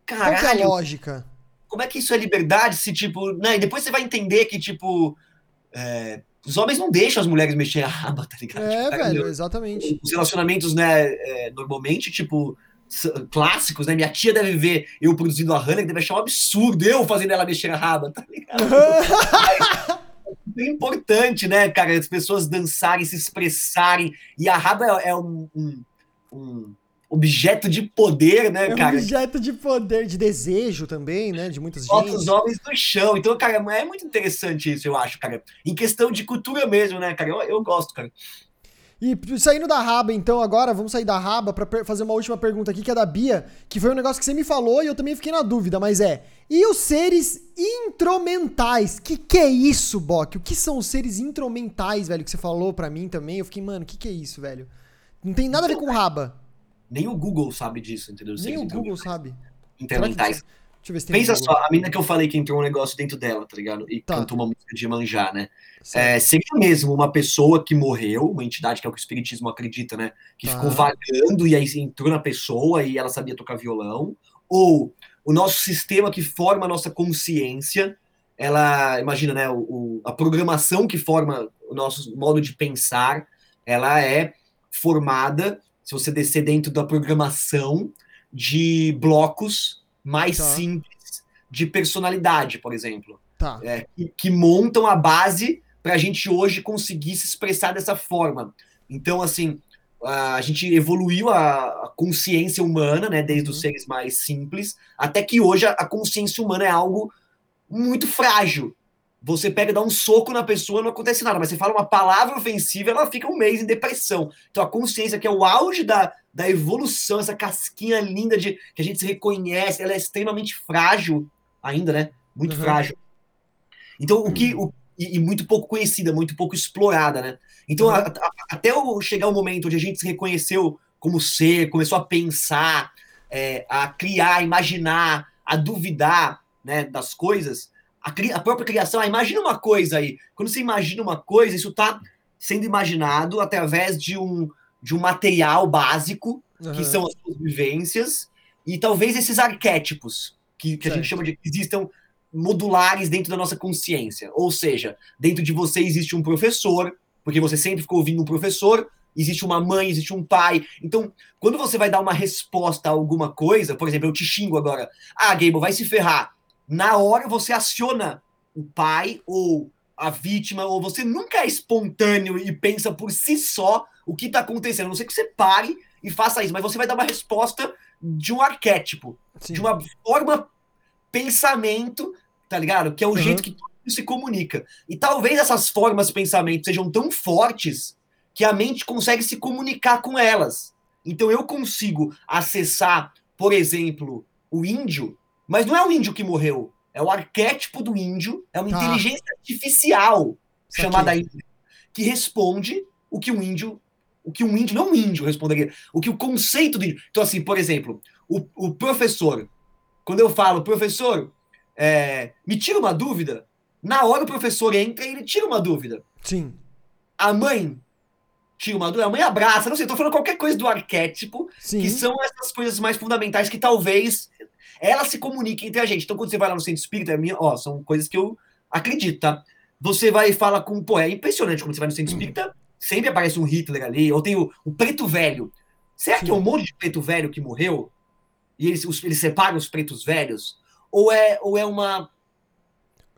Speaker 2: caralho. Qual
Speaker 1: que é a lógica?
Speaker 2: Como é que isso é liberdade se, tipo, né? E depois você vai entender que, tipo, é, os homens não deixam as mulheres mexer a raba, tá ligado?
Speaker 1: É,
Speaker 2: tipo,
Speaker 1: velho, exatamente.
Speaker 2: Os relacionamentos, né, é, normalmente, tipo, clássicos, né? Minha tia deve ver eu produzindo a Hannah, deve achar um absurdo eu fazendo ela mexer a raba, tá ligado? é importante, né, cara, as pessoas dançarem, se expressarem, e a raba é, é um, um, um objeto de poder, né,
Speaker 1: é um
Speaker 2: cara?
Speaker 1: objeto de poder, de desejo também, né? De muitas
Speaker 2: Bota os homens no chão. Então, cara, é muito interessante isso, eu acho, cara. Em questão de cultura mesmo, né, cara? Eu, eu gosto, cara.
Speaker 1: E saindo da raba, então, agora, vamos sair da raba para fazer uma última pergunta aqui, que é da Bia, que foi um negócio que você me falou e eu também fiquei na dúvida, mas é. E os seres intromentais? Que que é isso, Bok? O que são os seres intromentais, velho, que você falou para mim também? Eu fiquei, mano, o que que é isso, velho? Não tem nada a ver com raba.
Speaker 2: Nem o Google sabe disso, entendeu?
Speaker 1: Nem o Google sabe.
Speaker 2: Intermentais. Tem Pensa só, a mina que eu falei que entrou um negócio dentro dela, tá ligado? E tá. cantou uma música de manjar, né? É, seria mesmo uma pessoa que morreu, uma entidade que é o que o Espiritismo acredita, né? Que tá. ficou vagando e aí entrou na pessoa e ela sabia tocar violão. Ou o nosso sistema que forma a nossa consciência, ela, imagina, né? O, o, a programação que forma o nosso modo de pensar, ela é formada, se você descer dentro da programação, de blocos mais tá. simples de personalidade, por exemplo.
Speaker 1: Tá.
Speaker 2: É, que, que, montam a base para a gente hoje conseguir se expressar dessa forma. Então, assim, a gente evoluiu a, consciência humana, né, desde uhum. os seres mais simples, até que hoje a consciência humana é algo muito frágil. Você pega e dá um soco na pessoa, não acontece nada, mas você fala uma palavra ofensiva, ela fica um mês em depressão. Então a consciência, que é o auge da, da evolução, essa casquinha linda de que a gente se reconhece, ela é extremamente frágil ainda, né? Muito uhum. frágil. Então o que. O, e, e, muito pouco conhecida, muito pouco explorada, né? Então, uhum. a, a, até o, chegar o momento onde a gente se reconheceu como ser, começou a pensar, é, a criar, imaginar, a duvidar né, das coisas, a, a própria criação. Ah, imagina uma coisa aí. Quando você imagina uma coisa, isso está sendo imaginado através de um, de um material básico, uhum. que são as suas vivências, e talvez esses arquétipos, que, que a gente chama de que existam modulares dentro da nossa consciência. Ou seja, dentro de você existe um professor, porque você sempre ficou ouvindo um professor, existe uma mãe, existe um pai. Então, quando você vai dar uma resposta a alguma coisa, por exemplo, eu te xingo agora, ah, Gable, vai se ferrar na hora você aciona o pai ou a vítima, ou você nunca é espontâneo e pensa por si só o que está acontecendo. A não sei que você pare e faça isso, mas você vai dar uma resposta de um arquétipo, Sim. de uma forma pensamento, tá ligado? Que é o uhum. jeito que tudo se comunica. E talvez essas formas de pensamento sejam tão fortes que a mente consegue se comunicar com elas. Então eu consigo acessar, por exemplo, o índio mas não é o índio que morreu. É o arquétipo do índio, é uma tá. inteligência artificial Isso chamada aqui. índio, que responde o que um índio, o que um índio, não um índio responderia, o que o conceito do índio. Então, assim, por exemplo, o, o professor, quando eu falo, professor, é, me tira uma dúvida, na hora o professor entra e ele tira uma dúvida.
Speaker 1: Sim.
Speaker 2: A mãe tira uma dúvida, a mãe abraça, não sei, tô falando qualquer coisa do arquétipo, Sim. que são essas coisas mais fundamentais que talvez ela se comunica entre a gente. Então, quando você vai lá no centro espírita, é minha, ó, são coisas que eu acredito, tá? Você vai e fala com. Pô, é impressionante quando você vai no centro espírita, sempre aparece um Hitler ali, ou tem o, o preto velho. Será Sim. que é um monte de preto velho que morreu? E eles, os, eles separam os pretos velhos? Ou é, ou é uma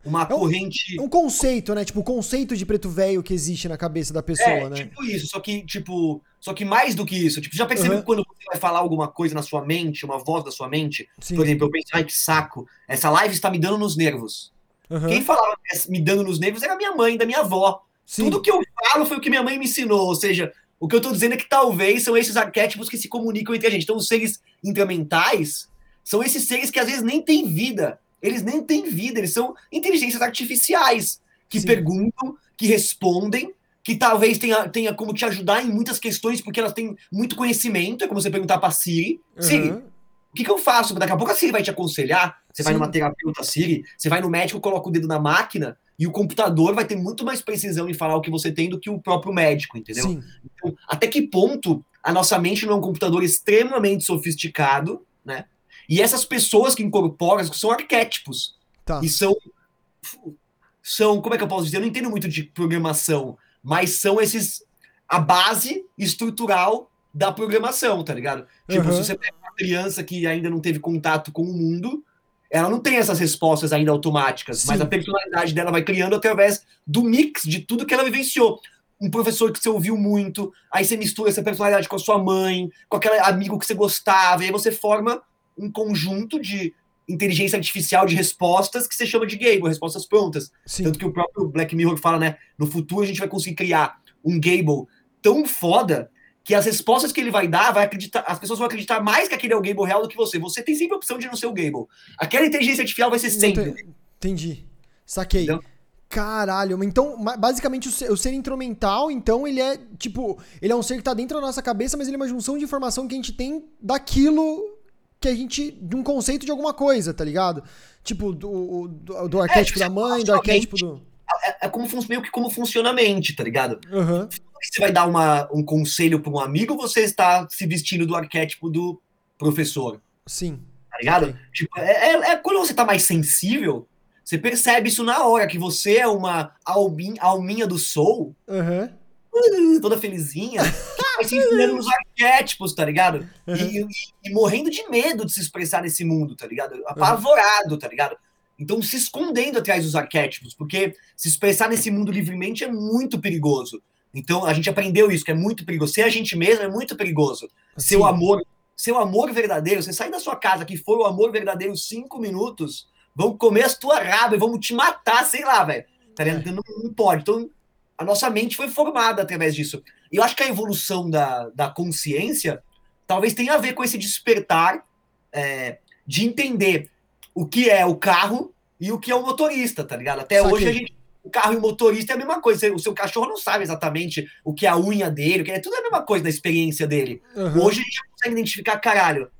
Speaker 2: uma é um, corrente.
Speaker 1: Um conceito, né? Tipo, o conceito de preto velho que existe na cabeça da pessoa, é, né?
Speaker 2: Tipo isso, só que, tipo, só que mais do que isso. Tipo, já percebeu uhum. quando você vai falar alguma coisa na sua mente, uma voz da sua mente? Sim. Por exemplo, eu penso, ai que saco, essa live está me dando nos nervos. Uhum. Quem falava me dando nos nervos era minha mãe, da minha avó. Sim. Tudo que eu falo foi o que minha mãe me ensinou. Ou seja, o que eu tô dizendo é que talvez são esses arquétipos que se comunicam entre a gente. Então, os seres intramentais são esses seres que às vezes nem têm vida eles nem têm vida, eles são inteligências artificiais que Sim. perguntam, que respondem, que talvez tenha, tenha como te ajudar em muitas questões, porque elas têm muito conhecimento. É como você perguntar para Siri: uhum. Siri, o que, que, eu faço? Daqui a pouco a Siri vai te aconselhar. Você Sim. vai numa terapeuta Siri, você vai no médico, coloca o dedo na máquina e o computador vai ter muito mais precisão em falar o que você tem do que o próprio médico, entendeu? Sim. Então, até que ponto a nossa mente não é um computador extremamente sofisticado, né? E essas pessoas que incorporam são arquétipos. Tá. E são. São, como é que eu posso dizer? Eu não entendo muito de programação, mas são esses. a base estrutural da programação, tá ligado? Tipo, uhum. se você pega uma criança que ainda não teve contato com o mundo, ela não tem essas respostas ainda automáticas, Sim. mas a personalidade dela vai criando através do mix de tudo que ela vivenciou. um professor que você ouviu muito, aí você mistura essa personalidade com a sua mãe, com aquele amigo que você gostava, e aí você forma um conjunto de inteligência artificial de respostas que você chama de Gable, respostas prontas. Sim. Tanto que o próprio Black Mirror fala, né? No futuro a gente vai conseguir criar um Gable tão foda que as respostas que ele vai dar, vai acreditar, as pessoas vão acreditar mais que aquele é o Gable real do que você. Você tem sempre a opção de não ser o Gable. Aquela inteligência artificial vai ser sempre.
Speaker 1: Entendi. Saquei. Então, Caralho, então, basicamente, o ser, o ser, instrumental, então, ele é, tipo, ele é um ser que tá dentro da nossa cabeça, mas ele é uma junção de informação que a gente tem daquilo que a gente. de um conceito de alguma coisa, tá ligado? Tipo, do, do, do arquétipo é, da mãe, do arquétipo do.
Speaker 2: É, é como, meio que como funciona a mente, tá ligado? Uhum. Você vai dar uma, um conselho pra um amigo, você está se vestindo do arquétipo do professor.
Speaker 1: Sim.
Speaker 2: Tá ligado? Okay. Tipo, é, é, é quando você tá mais sensível você percebe isso na hora, que você é uma almin, alminha do soul, uhum. toda felizinha, vai se ensinando nos arquétipos, tá ligado? E, e, e, morrendo de medo de se expressar nesse mundo, tá ligado? Apavorado, tá ligado? Então, se escondendo atrás dos arquétipos, porque se expressar nesse mundo livremente é muito perigoso. Então, a gente aprendeu isso, que é muito perigoso. Ser a gente mesmo é muito perigoso. Sim. Seu amor, seu amor verdadeiro, você sair da sua casa que foi o amor verdadeiro cinco minutos, vão comer as tuas rabas, vamos te matar, sei lá, velho. Tá ligado? Não, não, pode. Então, a nossa mente foi formada através disso. E eu acho que a evolução da, da consciência talvez tenha a ver com esse despertar é, de entender o que é o carro e o que é o motorista, tá ligado? Até hoje a gente. O carro e o motorista é a mesma coisa. O seu cachorro não sabe exatamente o que é a unha dele, o que é tudo é a mesma coisa da experiência dele. Uhum. Hoje a gente consegue identificar, caralho,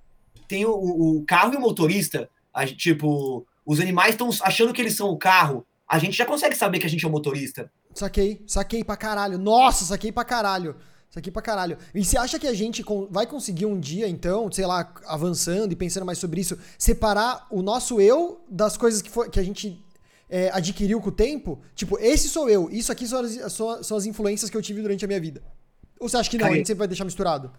Speaker 2: tem o, o carro e o motorista, a, tipo, os animais estão achando que eles são o carro. A gente já consegue saber que a gente é o motorista.
Speaker 1: Saquei, saquei pra caralho. Nossa, saquei pra caralho. Saquei pra caralho. E você acha que a gente vai conseguir um dia, então, sei lá, avançando e pensando mais sobre isso, separar o nosso eu das coisas que, foi, que a gente é, adquiriu com o tempo? Tipo, esse sou eu, isso aqui são as, são as influências que eu tive durante a minha vida. Ou você acha que não? Cara, a gente sempre vai deixar misturado?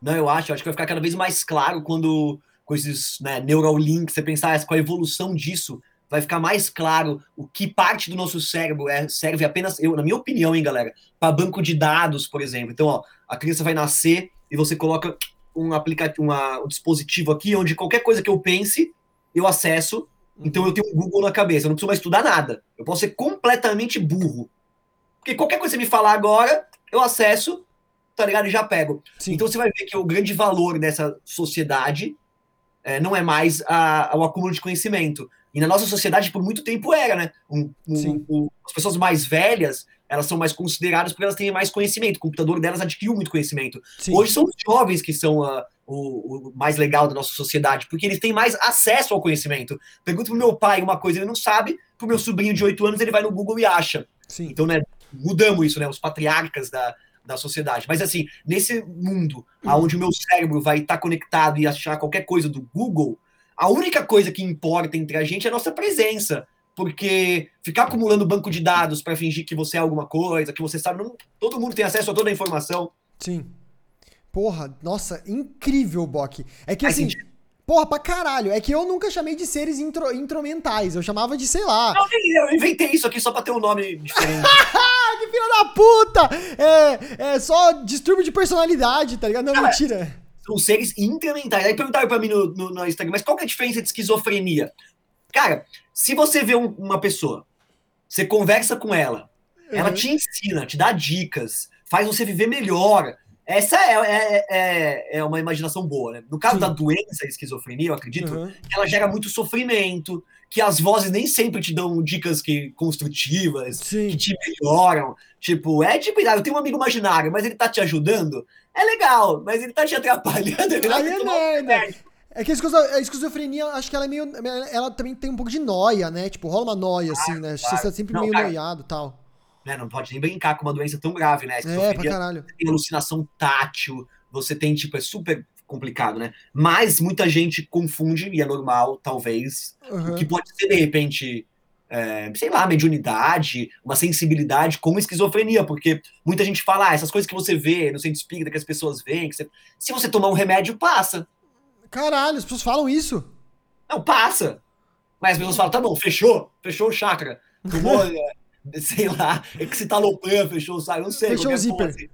Speaker 2: Não, eu acho. Eu acho que vai ficar cada vez mais claro quando com esses né, neural links, você pensar com a evolução disso, vai ficar mais claro o que parte do nosso cérebro é, serve apenas, eu, na minha opinião, hein, galera, para banco de dados, por exemplo. Então, ó, a criança vai nascer e você coloca um aplicativo, um dispositivo aqui onde qualquer coisa que eu pense, eu acesso. Então eu tenho um Google na cabeça, eu não preciso mais estudar nada. Eu posso ser completamente burro. Porque qualquer coisa que você me falar agora, eu acesso, tá ligado? E já pego. Sim. Então você vai ver que o grande valor dessa sociedade é, não é mais a, o acúmulo de conhecimento. E na nossa sociedade, por muito tempo, era, né? Um, um, um, as pessoas mais velhas, elas são mais consideradas porque elas têm mais conhecimento. O computador delas adquiriu muito conhecimento. Sim. Hoje são os jovens que são uh, o, o, mais legal da nossa sociedade, porque eles têm mais acesso ao conhecimento. Pergunta pro meu pai uma coisa, ele não sabe, pro meu sobrinho de 8 anos, ele vai no Google e acha. Sim. Então, né, mudamos isso, né? Os patriarcas da, da sociedade. Mas assim, nesse mundo uhum. onde o meu cérebro vai estar tá conectado e achar qualquer coisa do Google, a única coisa que importa entre a gente é a nossa presença. Porque ficar acumulando banco de dados para fingir que você é alguma coisa, que você sabe, não, todo mundo tem acesso a toda a informação.
Speaker 1: Sim. Porra, nossa, incrível, Bock. É que assim, Porra, pra caralho. É que eu nunca chamei de seres intro, intromentais. Eu chamava de, sei lá.
Speaker 2: Não, eu inventei isso aqui só pra ter um nome diferente.
Speaker 1: que filha da puta! É, é só distúrbio de personalidade, tá ligado? Não, Cara, mentira.
Speaker 2: São seres incrementais. Aí perguntaram pra mim no, no, no, Instagram, mas qual que é a diferença de esquizofrenia? Cara, se você vê um, uma pessoa, você conversa com ela, uhum. ela te ensina, te dá dicas, faz você viver melhor, essa é, é, é, é, uma imaginação boa, né? No caso Sim. da doença, esquizofrenia, eu acredito, uhum. que ela gera muito sofrimento, que as vozes nem sempre te dão dicas que construtivas, Sim. que te melhoram. Tipo, é tipo, eu tenho um amigo imaginário, mas ele tá te ajudando. É legal, mas ele tá te atrapalhando. Ele
Speaker 1: Aí é merda. É que a esquizofrenia, acho que ela é meio. Ela também tem um pouco de noia, né? Tipo, rola uma noia, assim, né? Claro. Você tá sempre Não, meio cara, noiado e tal
Speaker 2: né? Não pode nem brincar com uma doença tão grave, né?
Speaker 1: É, pra caralho.
Speaker 2: Você tem alucinação tátil, você tem, tipo, é super complicado, né? Mas muita gente confunde, e é normal, talvez, uhum. o que pode ser, de repente, é, sei lá, mediunidade, uma sensibilidade com esquizofrenia, porque muita gente fala, ah, essas coisas que você vê no centro espírita, que as pessoas veem, que você... se você tomar um remédio, passa.
Speaker 1: Caralho, as pessoas falam isso?
Speaker 2: Não, passa. Mas as pessoas falam, tá bom, fechou, fechou o chakra. Tomou, é, Sei lá, é que você tá fechou o saco, não sei.
Speaker 1: Fechou o zíper. Assim.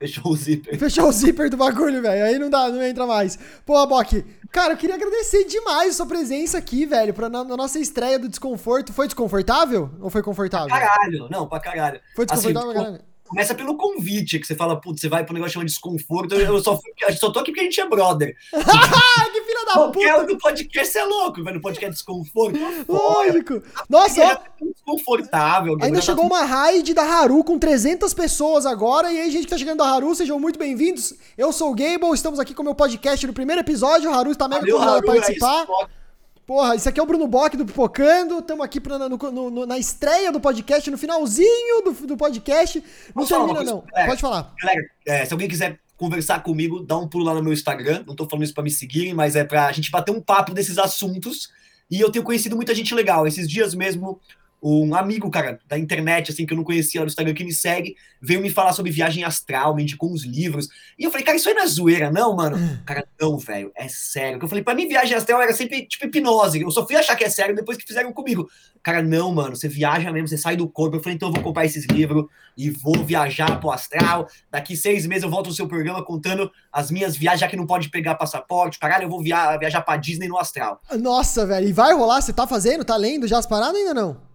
Speaker 2: Fechou o zíper.
Speaker 1: Fechou o zíper do bagulho, velho. Aí não dá, não entra mais. Pô, Bok, cara, eu queria agradecer demais a sua presença aqui, velho, pra, na, na, nossa estreia do Desconforto. Foi desconfortável ou foi confortável?
Speaker 2: Pra caralho, não, pra caralho.
Speaker 1: Foi desconfortável, assim, caralho?
Speaker 2: Começa pelo convite, que você fala, putz, você vai pro negócio chamado desconforto. Eu só, eu só tô aqui porque a gente é brother.
Speaker 1: que filha da
Speaker 2: Qualquer puta! do podcast é louco, vai no podcast desconforto.
Speaker 1: Lógico. Nossa, ó.
Speaker 2: Desconfortável.
Speaker 1: Ainda chegou uma raid da Haru com 300 pessoas agora. E aí, gente que tá chegando da Haru, sejam muito bem-vindos. Eu sou o Gable, estamos aqui com o meu podcast no primeiro episódio. O Haru está mega convidado a participar. É Porra, isso aqui é o Bruno Bock do Pipocando. Estamos aqui pra, no, no, na estreia do podcast, no finalzinho do, do podcast. Não Posso termina, não. Galera, Pode falar.
Speaker 2: Galera, é, se alguém quiser conversar comigo, dá um pulo lá no meu Instagram. Não tô falando isso pra me seguirem, mas é pra gente bater um papo desses assuntos. E eu tenho conhecido muita gente legal. Esses dias mesmo, um amigo, cara, da internet, assim, que eu não conhecia no Instagram, que me segue, veio me falar sobre viagem astral, me indicou uns livros. E eu falei, cara, isso aí não é zoeira, não, mano? Hum. Cara, não, velho, é sério. Eu falei, pra mim, viagem astral era sempre, tipo, hipnose. Eu só fui achar que é sério depois que fizeram comigo. Cara, não, mano, você viaja mesmo, você sai do corpo. Eu falei, então eu vou comprar esses livros e vou viajar pro astral. Daqui seis meses eu volto no seu programa contando as minhas viagens, já que não pode pegar passaporte. Caralho, eu vou via viajar pra Disney no astral.
Speaker 1: Nossa, velho, e vai rolar? Você tá fazendo? Tá lendo já as paradas ainda não?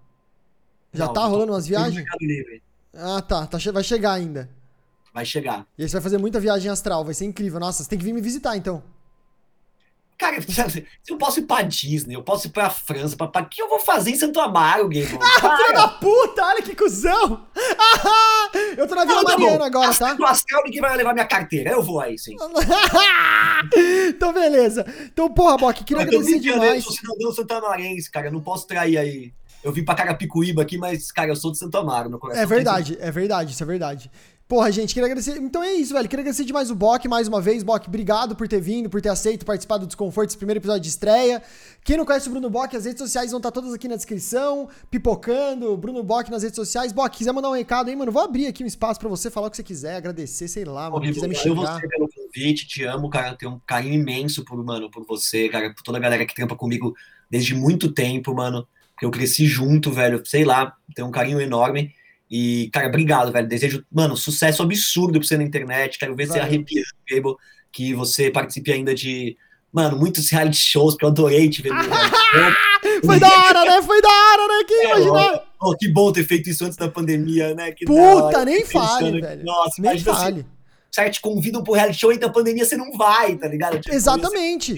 Speaker 1: Já não, tá rolando umas viagens? Ah, tá, tá. Vai chegar ainda.
Speaker 2: Vai chegar.
Speaker 1: E aí você vai fazer muita viagem astral, vai ser incrível. Nossa, você tem que vir me visitar então.
Speaker 2: Cara, se eu posso ir pra Disney, eu posso ir pra França, pra, pra que eu vou fazer em Santo Amaro, Game
Speaker 1: Ah, filha da puta, olha que cuzão! eu tô na Vila não, tá Mariana agora, tá?
Speaker 2: No astral ninguém vai levar minha carteira, eu vou aí, sim.
Speaker 1: então, beleza. Então, porra, Bock, queria agradecer demais.
Speaker 2: Eu sou cidadão santamarense, cara, eu não posso trair aí. Eu vim pra Carapicuíba aqui, mas, cara, eu sou de Santo Amaro, meu coração.
Speaker 1: É verdade, é verdade, isso é verdade. Porra, gente, queria agradecer. Então é isso, velho. Queria agradecer demais o Bok mais uma vez. Bok, obrigado por ter vindo, por ter aceito participar do Desconforto, esse primeiro episódio de estreia. Quem não conhece o Bruno Bok, as redes sociais vão estar todas aqui na descrição. Pipocando, Bruno Bok nas redes sociais. Bok, quiser mandar um recado aí, mano, vou abrir aqui um espaço para você falar o que você quiser, agradecer, sei lá, mano. quiser me xingar.
Speaker 2: você pelo convite, te amo, cara. Eu tenho um carinho imenso por, mano, por você, cara, por toda a galera que trampa comigo desde muito tempo, mano porque eu cresci junto, velho, sei lá, tenho um carinho enorme. E, cara, obrigado, velho. Desejo, mano, sucesso absurdo pra você na internet. Quero ver Vai. você arrepiando, Gable, que você participe ainda de, mano, muitos reality shows, porque eu adorei te ver
Speaker 1: Foi da hora, né? Foi da hora, né? Que é, imaginar.
Speaker 2: Oh, que bom ter feito isso antes da pandemia, né? Que
Speaker 1: Puta, nem fale, velho. Nossa, nem fale. Assim,
Speaker 2: os caras te convidam pro reality show e da pandemia você não vai, tá ligado?
Speaker 1: Tipo, Exatamente.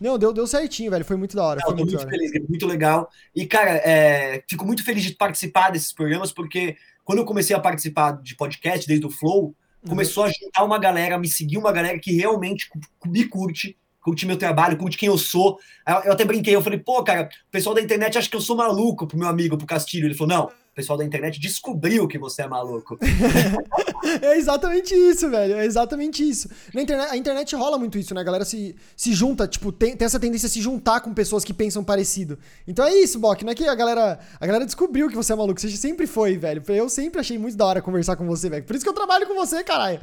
Speaker 1: Não, deu, deu certinho, velho. Foi muito da hora. Não, foi
Speaker 2: muito, muito feliz, muito legal. E, cara, é, fico muito feliz de participar desses programas, porque quando eu comecei a participar de podcast desde o Flow, uhum. começou a juntar uma galera, me seguir uma galera que realmente me curte, curte meu trabalho, curte quem eu sou. Eu até brinquei, eu falei, pô, cara, o pessoal da internet acha que eu sou maluco pro meu amigo, pro Castilho. Ele falou, não, pessoal da internet descobriu que você é maluco.
Speaker 1: é exatamente isso, velho. É exatamente isso. Na internet, a internet rola muito isso, né? A galera se, se junta, tipo, tem, tem essa tendência a se juntar com pessoas que pensam parecido. Então é isso, Bok. Não é que a galera, a galera descobriu que você é maluco. Você sempre foi, velho. Eu sempre achei muito da hora conversar com você, velho. Por isso que eu trabalho com você, caralho.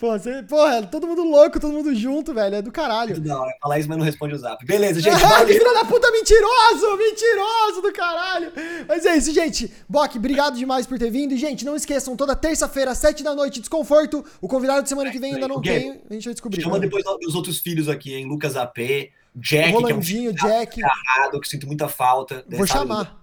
Speaker 1: Pô, você, porra, todo mundo louco, todo mundo junto, velho. É do caralho.
Speaker 2: Não, falar isso, mas não responde o zap. Beleza, gente.
Speaker 1: Filho da puta mentiroso! Mentiroso do caralho! Mas é isso, gente. Bok, obrigado demais por ter vindo. E, gente, não esqueçam, toda terça-feira, sete da noite, desconforto. O convidado de semana que vem ainda não tem. A gente vai descobrir.
Speaker 2: Chama né? depois os outros filhos aqui, hein? Lucas AP, Jack,
Speaker 1: Rolandinho,
Speaker 2: que é
Speaker 1: um Jack.
Speaker 2: Errado, que sinto muita falta.
Speaker 1: Vou chamar.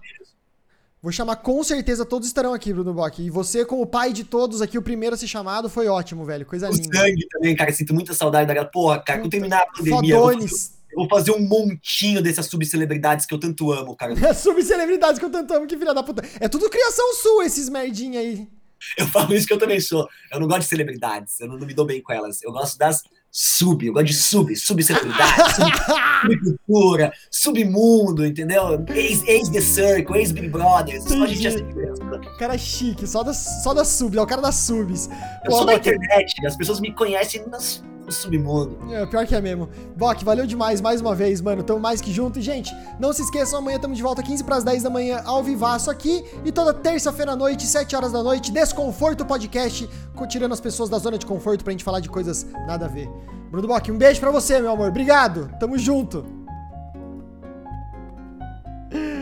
Speaker 1: Vou chamar com certeza, todos estarão aqui, Bruno Bock. E você, como pai de todos aqui, o primeiro a ser chamado, foi ótimo, velho. Coisa o linda.
Speaker 2: sangue também, cara. Sinto muita saudade da galera. Porra, cara, quando terminar a pandemia. Eu vou, fazer, eu vou fazer um montinho dessas subcelebridades que eu tanto amo, cara.
Speaker 1: subcelebridades que eu tanto amo, que filha da puta. É tudo criação sua, esses merdinha aí.
Speaker 2: Eu falo isso que eu também sou. Eu não gosto de celebridades. Eu não, não me dou bem com elas. Eu gosto das sub, eu gosto de sub, subcelebridade, subcultura, submundo, entendeu? Ex-The Circle, ex-Big Brothers, só a gente é assim
Speaker 1: Cara chique, só da, só da sub, é o cara da subs.
Speaker 2: Eu Pô, sou da internet, as pessoas me conhecem nas do submundo.
Speaker 1: É, pior que é mesmo. Bok, valeu demais mais uma vez, mano. Tamo mais que junto. E, gente, não se esqueçam, amanhã tamo de volta 15 para as 10 da manhã ao vivaço aqui. E toda terça-feira à noite, 7 horas da noite, Desconforto Podcast, tirando as pessoas da zona de conforto pra gente falar de coisas nada a ver. Bruno Bok, um beijo pra você, meu amor. Obrigado. Tamo junto.